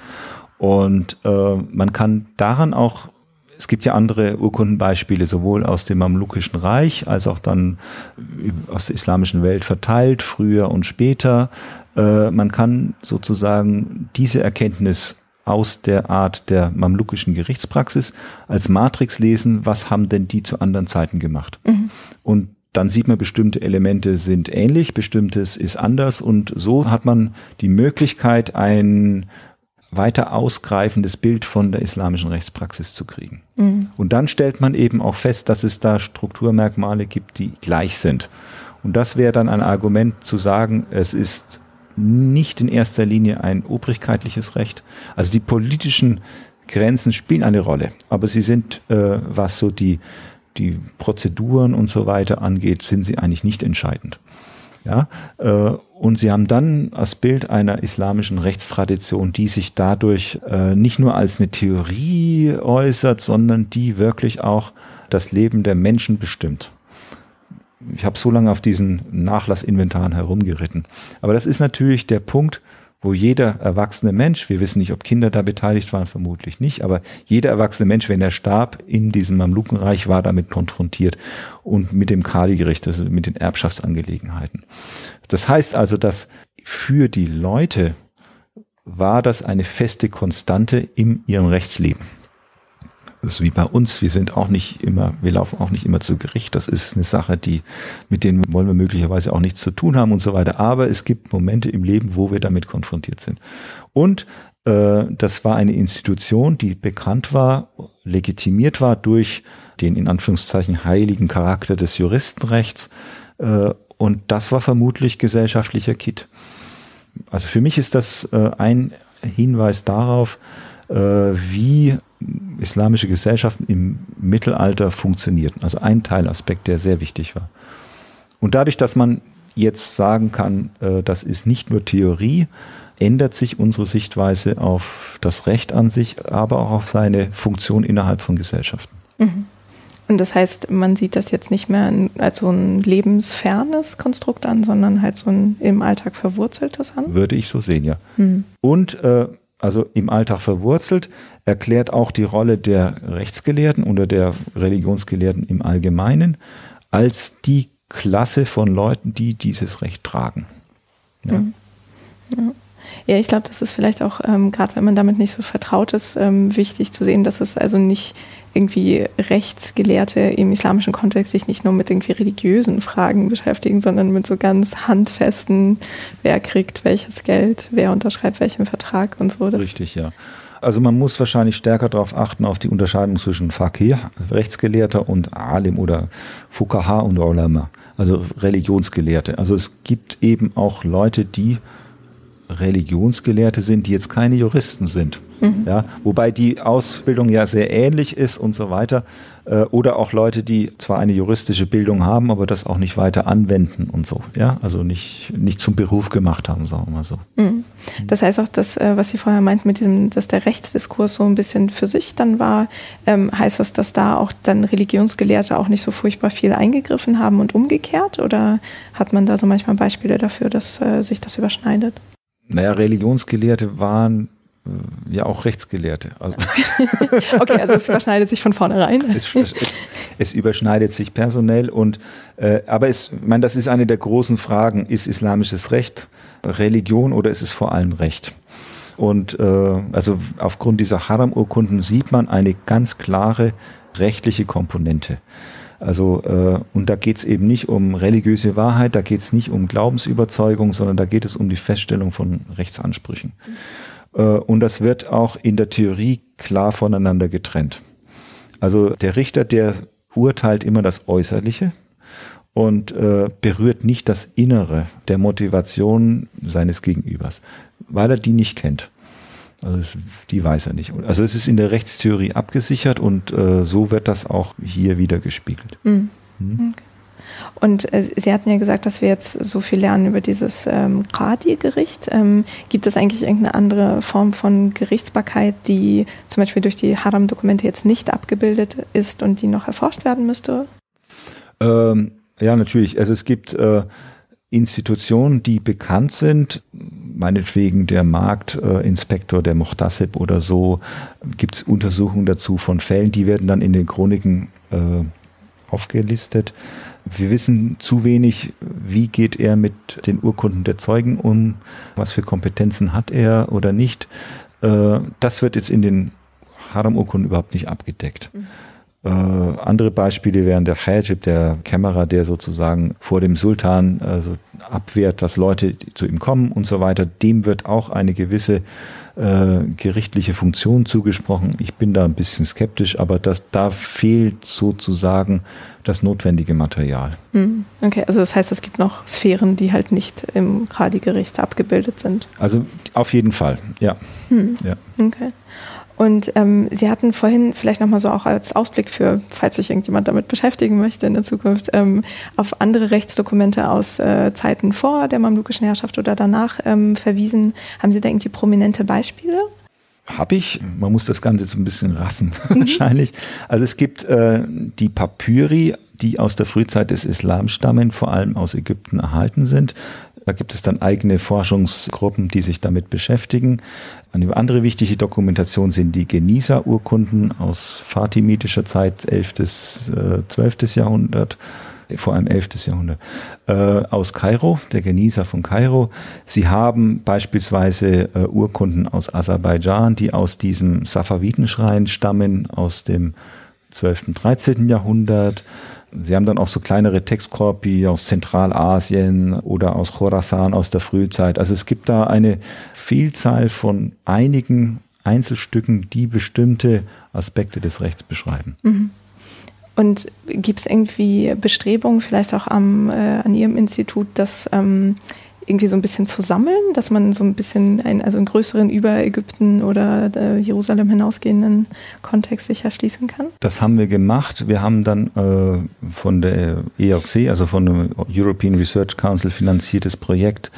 Und äh, man kann daran auch, es gibt ja andere Urkundenbeispiele, sowohl aus dem Mamlukischen Reich als auch dann aus der islamischen Welt verteilt, früher und später. Äh, man kann sozusagen diese Erkenntnis aus der Art der mamlukischen Gerichtspraxis als Matrix lesen, was haben denn die zu anderen Zeiten gemacht. Mhm. Und dann sieht man, bestimmte Elemente sind ähnlich, bestimmtes ist anders und so hat man die Möglichkeit, ein weiter ausgreifendes Bild von der islamischen Rechtspraxis zu kriegen. Mhm. Und dann stellt man eben auch fest, dass es da Strukturmerkmale gibt, die gleich sind. Und das wäre dann ein Argument zu sagen, es ist nicht in erster Linie ein obrigkeitliches Recht. Also die politischen Grenzen spielen eine Rolle, aber sie sind, äh, was so die, die Prozeduren und so weiter angeht, sind sie eigentlich nicht entscheidend. Ja, äh, und sie haben dann das Bild einer islamischen Rechtstradition, die sich dadurch äh, nicht nur als eine Theorie äußert, sondern die wirklich auch das Leben der Menschen bestimmt. Ich habe so lange auf diesen Nachlassinventaren herumgeritten. Aber das ist natürlich der Punkt, wo jeder erwachsene Mensch, wir wissen nicht, ob Kinder da beteiligt waren, vermutlich nicht, aber jeder erwachsene Mensch, wenn er starb in diesem Mamlukenreich, war damit konfrontiert und mit dem Kali-Gericht, also mit den Erbschaftsangelegenheiten. Das heißt also, dass für die Leute war das eine feste Konstante in ihrem Rechtsleben. Das ist wie bei uns. Wir sind auch nicht immer, wir laufen auch nicht immer zu Gericht. Das ist eine Sache, die, mit denen wollen wir möglicherweise auch nichts zu tun haben und so weiter. Aber es gibt Momente im Leben, wo wir damit konfrontiert sind. Und äh, das war eine Institution, die bekannt war, legitimiert war durch den in Anführungszeichen heiligen Charakter des Juristenrechts. Äh, und das war vermutlich gesellschaftlicher Kit. Also für mich ist das äh, ein Hinweis darauf, äh, wie islamische Gesellschaften im Mittelalter funktionierten. Also ein Teilaspekt, der sehr wichtig war. Und dadurch, dass man jetzt sagen kann, äh, das ist nicht nur Theorie, ändert sich unsere Sichtweise auf das Recht an sich, aber auch auf seine Funktion innerhalb von Gesellschaften. Mhm. Und das heißt, man sieht das jetzt nicht mehr als so ein lebensfernes Konstrukt an, sondern halt so ein im Alltag verwurzeltes an? Würde ich so sehen, ja. Mhm. Und äh, also im Alltag verwurzelt, erklärt auch die Rolle der Rechtsgelehrten oder der Religionsgelehrten im Allgemeinen als die Klasse von Leuten, die dieses Recht tragen. Ja. Mhm. ja. Ja, ich glaube, das ist vielleicht auch, ähm, gerade wenn man damit nicht so vertraut ist, ähm, wichtig zu sehen, dass es also nicht irgendwie Rechtsgelehrte im islamischen Kontext sich nicht nur mit irgendwie religiösen Fragen beschäftigen, sondern mit so ganz handfesten, wer kriegt welches Geld, wer unterschreibt welchen Vertrag und so. Das Richtig, ja. Also man muss wahrscheinlich stärker darauf achten, auf die Unterscheidung zwischen Fakir, Rechtsgelehrter, und Alim oder Fukaha und Ulama, also Religionsgelehrte. Also es gibt eben auch Leute, die Religionsgelehrte sind, die jetzt keine Juristen sind. Mhm. Ja, wobei die Ausbildung ja sehr ähnlich ist und so weiter. Äh, oder auch Leute, die zwar eine juristische Bildung haben, aber das auch nicht weiter anwenden und so. Ja, also nicht, nicht zum Beruf gemacht haben, sagen wir mal so. Mhm. Das heißt auch, dass, äh, was Sie vorher meinten, mit diesem, dass der Rechtsdiskurs so ein bisschen für sich dann war, ähm, heißt das, dass da auch dann Religionsgelehrte auch nicht so furchtbar viel eingegriffen haben und umgekehrt? Oder hat man da so manchmal Beispiele dafür, dass äh, sich das überschneidet? Naja, Religionsgelehrte waren äh, ja auch Rechtsgelehrte. Also okay, also es überschneidet sich von vornherein. Es, es, es überschneidet sich personell und äh, aber es, ich meine, das ist eine der großen Fragen: Ist islamisches Recht Religion oder ist es vor allem Recht? Und äh, also aufgrund dieser Haram-Urkunden sieht man eine ganz klare rechtliche Komponente. Also, äh, und da geht es eben nicht um religiöse Wahrheit, da geht es nicht um Glaubensüberzeugung, sondern da geht es um die Feststellung von Rechtsansprüchen. Äh, und das wird auch in der Theorie klar voneinander getrennt. Also der Richter, der urteilt immer das Äußerliche und äh, berührt nicht das Innere der Motivation seines Gegenübers, weil er die nicht kennt. Also es, die weiß er nicht. Also es ist in der Rechtstheorie abgesichert und äh, so wird das auch hier wieder gespiegelt. Mhm. Mhm. Und äh, Sie hatten ja gesagt, dass wir jetzt so viel lernen über dieses ähm, Qadi-Gericht. Ähm, gibt es eigentlich irgendeine andere Form von Gerichtsbarkeit, die zum Beispiel durch die Haram-Dokumente jetzt nicht abgebildet ist und die noch erforscht werden müsste? Ähm, ja, natürlich. Also es gibt äh, Institutionen, die bekannt sind, meinetwegen der Marktinspektor, der Mochtasib oder so, gibt es Untersuchungen dazu von Fällen, die werden dann in den Chroniken äh, aufgelistet. Wir wissen zu wenig, wie geht er mit den Urkunden der Zeugen um, was für Kompetenzen hat er oder nicht. Äh, das wird jetzt in den Haram-Urkunden überhaupt nicht abgedeckt. Mhm. Äh, andere Beispiele wären der Hajib, der Kämmerer, der sozusagen vor dem Sultan also abwehrt, dass Leute zu ihm kommen und so weiter, dem wird auch eine gewisse äh, gerichtliche Funktion zugesprochen. Ich bin da ein bisschen skeptisch, aber das, da fehlt sozusagen das notwendige Material. Hm, okay, also das heißt, es gibt noch Sphären, die halt nicht im Radi-Gericht abgebildet sind. Also auf jeden Fall, ja. Hm. ja. Okay. Und ähm, Sie hatten vorhin vielleicht nochmal so auch als Ausblick für, falls sich irgendjemand damit beschäftigen möchte in der Zukunft, ähm, auf andere Rechtsdokumente aus äh, Zeiten vor der mamlukischen Herrschaft oder danach ähm, verwiesen. Haben Sie da irgendwie prominente Beispiele? Habe ich. Man muss das Ganze so ein bisschen raffen, mhm. wahrscheinlich. Also es gibt äh, die Papyri, die aus der Frühzeit des Islam stammen, vor allem aus Ägypten erhalten sind. Da gibt es dann eigene Forschungsgruppen, die sich damit beschäftigen. Eine andere wichtige Dokumentation sind die Genießer-Urkunden aus fatimitischer Zeit, 11. bis äh, 12. Jahrhundert, vor allem 11. Jahrhundert, äh, aus Kairo, der Genießer von Kairo. Sie haben beispielsweise äh, Urkunden aus Aserbaidschan, die aus diesem Safavitenschrein stammen, aus dem 12. und 13. Jahrhundert. Sie haben dann auch so kleinere Textkorpi aus Zentralasien oder aus Khorasan aus der Frühzeit. Also es gibt da eine Vielzahl von einigen Einzelstücken, die bestimmte Aspekte des Rechts beschreiben. Mhm. Und gibt es irgendwie Bestrebungen, vielleicht auch am, äh, an Ihrem Institut, dass ähm, irgendwie so ein bisschen zu sammeln, dass man so ein bisschen ein, also einen größeren über Ägypten oder äh, Jerusalem hinausgehenden Kontext sich erschließen kann? Das haben wir gemacht. Wir haben dann äh, von der EOC, also von dem European Research Council finanziertes Projekt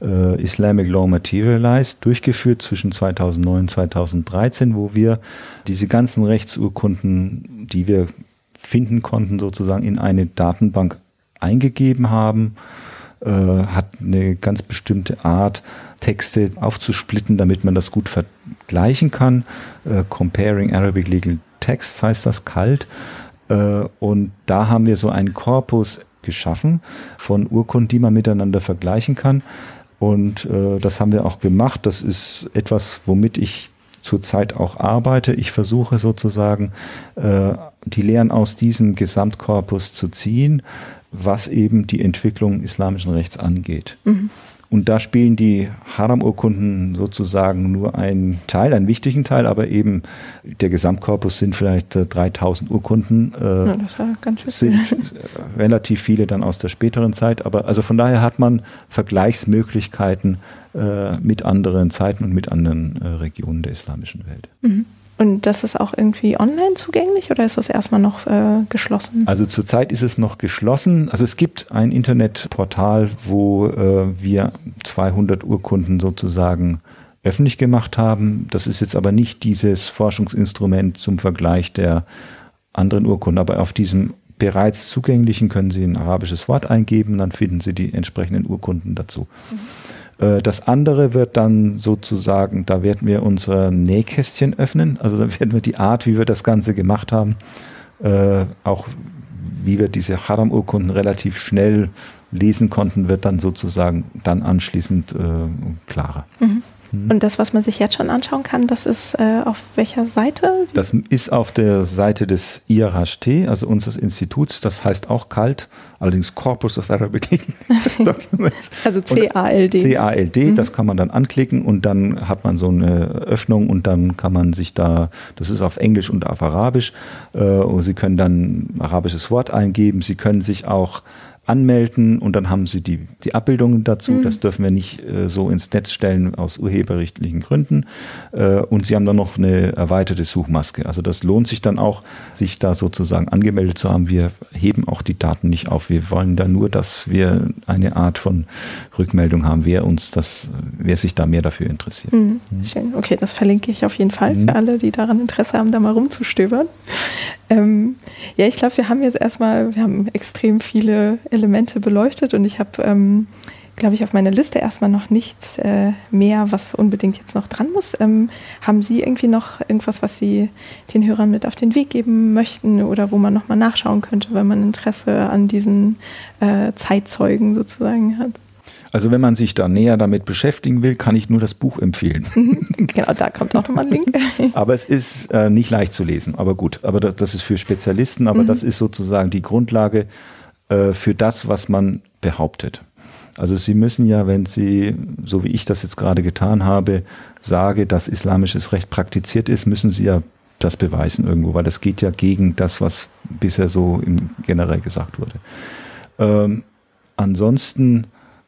äh, Islamic Law Materialized durchgeführt zwischen 2009 und 2013, wo wir diese ganzen Rechtsurkunden, die wir finden konnten, sozusagen in eine Datenbank eingegeben haben äh, hat eine ganz bestimmte Art, Texte aufzusplitten, damit man das gut vergleichen kann. Äh, Comparing Arabic Legal Texts heißt das kalt. Äh, und da haben wir so einen Korpus geschaffen von Urkunden, die man miteinander vergleichen kann. Und äh, das haben wir auch gemacht. Das ist etwas, womit ich zurzeit auch arbeite. Ich versuche sozusagen, äh, die Lehren aus diesem Gesamtkorpus zu ziehen, was eben die Entwicklung islamischen Rechts angeht. Mhm. Und da spielen die Haram-Urkunden sozusagen nur einen Teil, einen wichtigen Teil, aber eben der Gesamtkorpus sind vielleicht 3000 äh, Urkunden. Äh, ja, das war ganz schön sind äh, relativ viele dann aus der späteren Zeit. Aber also von daher hat man Vergleichsmöglichkeiten äh, mit anderen Zeiten und mit anderen äh, Regionen der islamischen Welt. Mhm. Und das ist auch irgendwie online zugänglich oder ist das erstmal noch äh, geschlossen? Also zurzeit ist es noch geschlossen. Also es gibt ein Internetportal, wo äh, wir 200 Urkunden sozusagen öffentlich gemacht haben. Das ist jetzt aber nicht dieses Forschungsinstrument zum Vergleich der anderen Urkunden, aber auf diesem bereits zugänglichen können Sie ein arabisches Wort eingeben, dann finden Sie die entsprechenden Urkunden dazu. Mhm. Äh, das andere wird dann sozusagen, da werden wir unsere Nähkästchen öffnen. Also da werden wir die Art, wie wir das Ganze gemacht haben, äh, auch wie wir diese Haram-Urkunden relativ schnell lesen konnten, wird dann sozusagen dann anschließend äh, klarer. Mhm. Mhm. Und das, was man sich jetzt schon anschauen kann, das ist äh, auf welcher Seite? Das ist auf der Seite des IRHT, also unseres Instituts. Das heißt auch kalt, allerdings Corpus of Arabic Documents. also CALD. CALD, mhm. das kann man dann anklicken und dann hat man so eine Öffnung und dann kann man sich da, das ist auf Englisch und auf Arabisch, äh, Sie können dann ein arabisches Wort eingeben. Sie können sich auch anmelden und dann haben sie die, die Abbildungen dazu. Mhm. Das dürfen wir nicht äh, so ins Netz stellen aus urheberrechtlichen Gründen. Äh, und sie haben dann noch eine erweiterte Suchmaske. Also das lohnt sich dann auch, sich da sozusagen angemeldet zu haben. Wir heben auch die Daten nicht auf. Wir wollen da nur, dass wir eine Art von Rückmeldung haben, wer uns das, wer sich da mehr dafür interessiert. Mhm. Mhm. Schön. Okay, das verlinke ich auf jeden Fall für mhm. alle, die daran Interesse haben, da mal rumzustöbern. Ähm, ja, ich glaube, wir haben jetzt erstmal, wir haben extrem viele Elemente beleuchtet und ich habe, ähm, glaube ich, auf meiner Liste erstmal noch nichts äh, mehr, was unbedingt jetzt noch dran muss. Ähm, haben Sie irgendwie noch irgendwas, was Sie den Hörern mit auf den Weg geben möchten oder wo man nochmal nachschauen könnte, wenn man Interesse an diesen äh, Zeitzeugen sozusagen hat? Also wenn man sich da näher damit beschäftigen will, kann ich nur das Buch empfehlen. genau, da kommt auch nochmal ein Link. aber es ist äh, nicht leicht zu lesen, aber gut. Aber das, das ist für Spezialisten, aber mhm. das ist sozusagen die Grundlage äh, für das, was man behauptet. Also Sie müssen ja, wenn Sie, so wie ich das jetzt gerade getan habe, sage, dass islamisches Recht praktiziert ist, müssen Sie ja das beweisen irgendwo, weil das geht ja gegen das, was bisher so im generell gesagt wurde. Ähm, ansonsten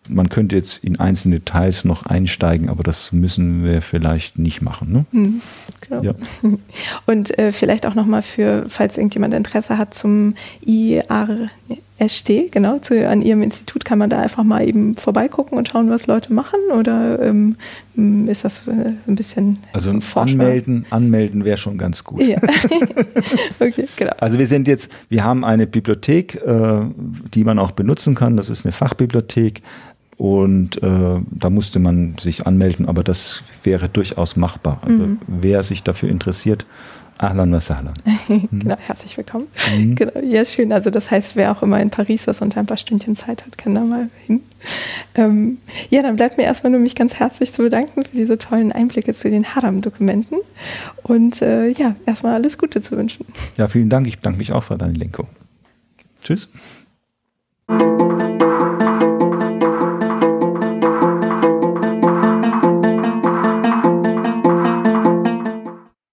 man könnte jetzt in einzelne Details noch einsteigen, aber das müssen wir vielleicht nicht machen. Ne? Hm, genau. ja. Und äh, vielleicht auch nochmal für, falls irgendjemand Interesse hat zum IARST, genau, zu, an Ihrem Institut, kann man da einfach mal eben vorbeigucken und schauen, was Leute machen? Oder ähm, ist das äh, ein bisschen. Also anmelden, anmelden wäre schon ganz gut. Ja. okay, genau. Also wir sind jetzt, wir haben eine Bibliothek, äh, die man auch benutzen kann. Das ist eine Fachbibliothek. Und äh, da musste man sich anmelden, aber das wäre durchaus machbar. Also mhm. wer sich dafür interessiert, Ahlan wa sahlan. genau, herzlich willkommen. Mhm. Genau, ja, schön. Also das heißt, wer auch immer in Paris ist und ein paar Stündchen Zeit hat, kann da mal hin. Ähm, ja, dann bleibt mir erstmal nur mich ganz herzlich zu bedanken für diese tollen Einblicke zu den Haram-Dokumenten und äh, ja, erstmal alles Gute zu wünschen. Ja, vielen Dank. Ich bedanke mich auch für deine Lenkung. Tschüss.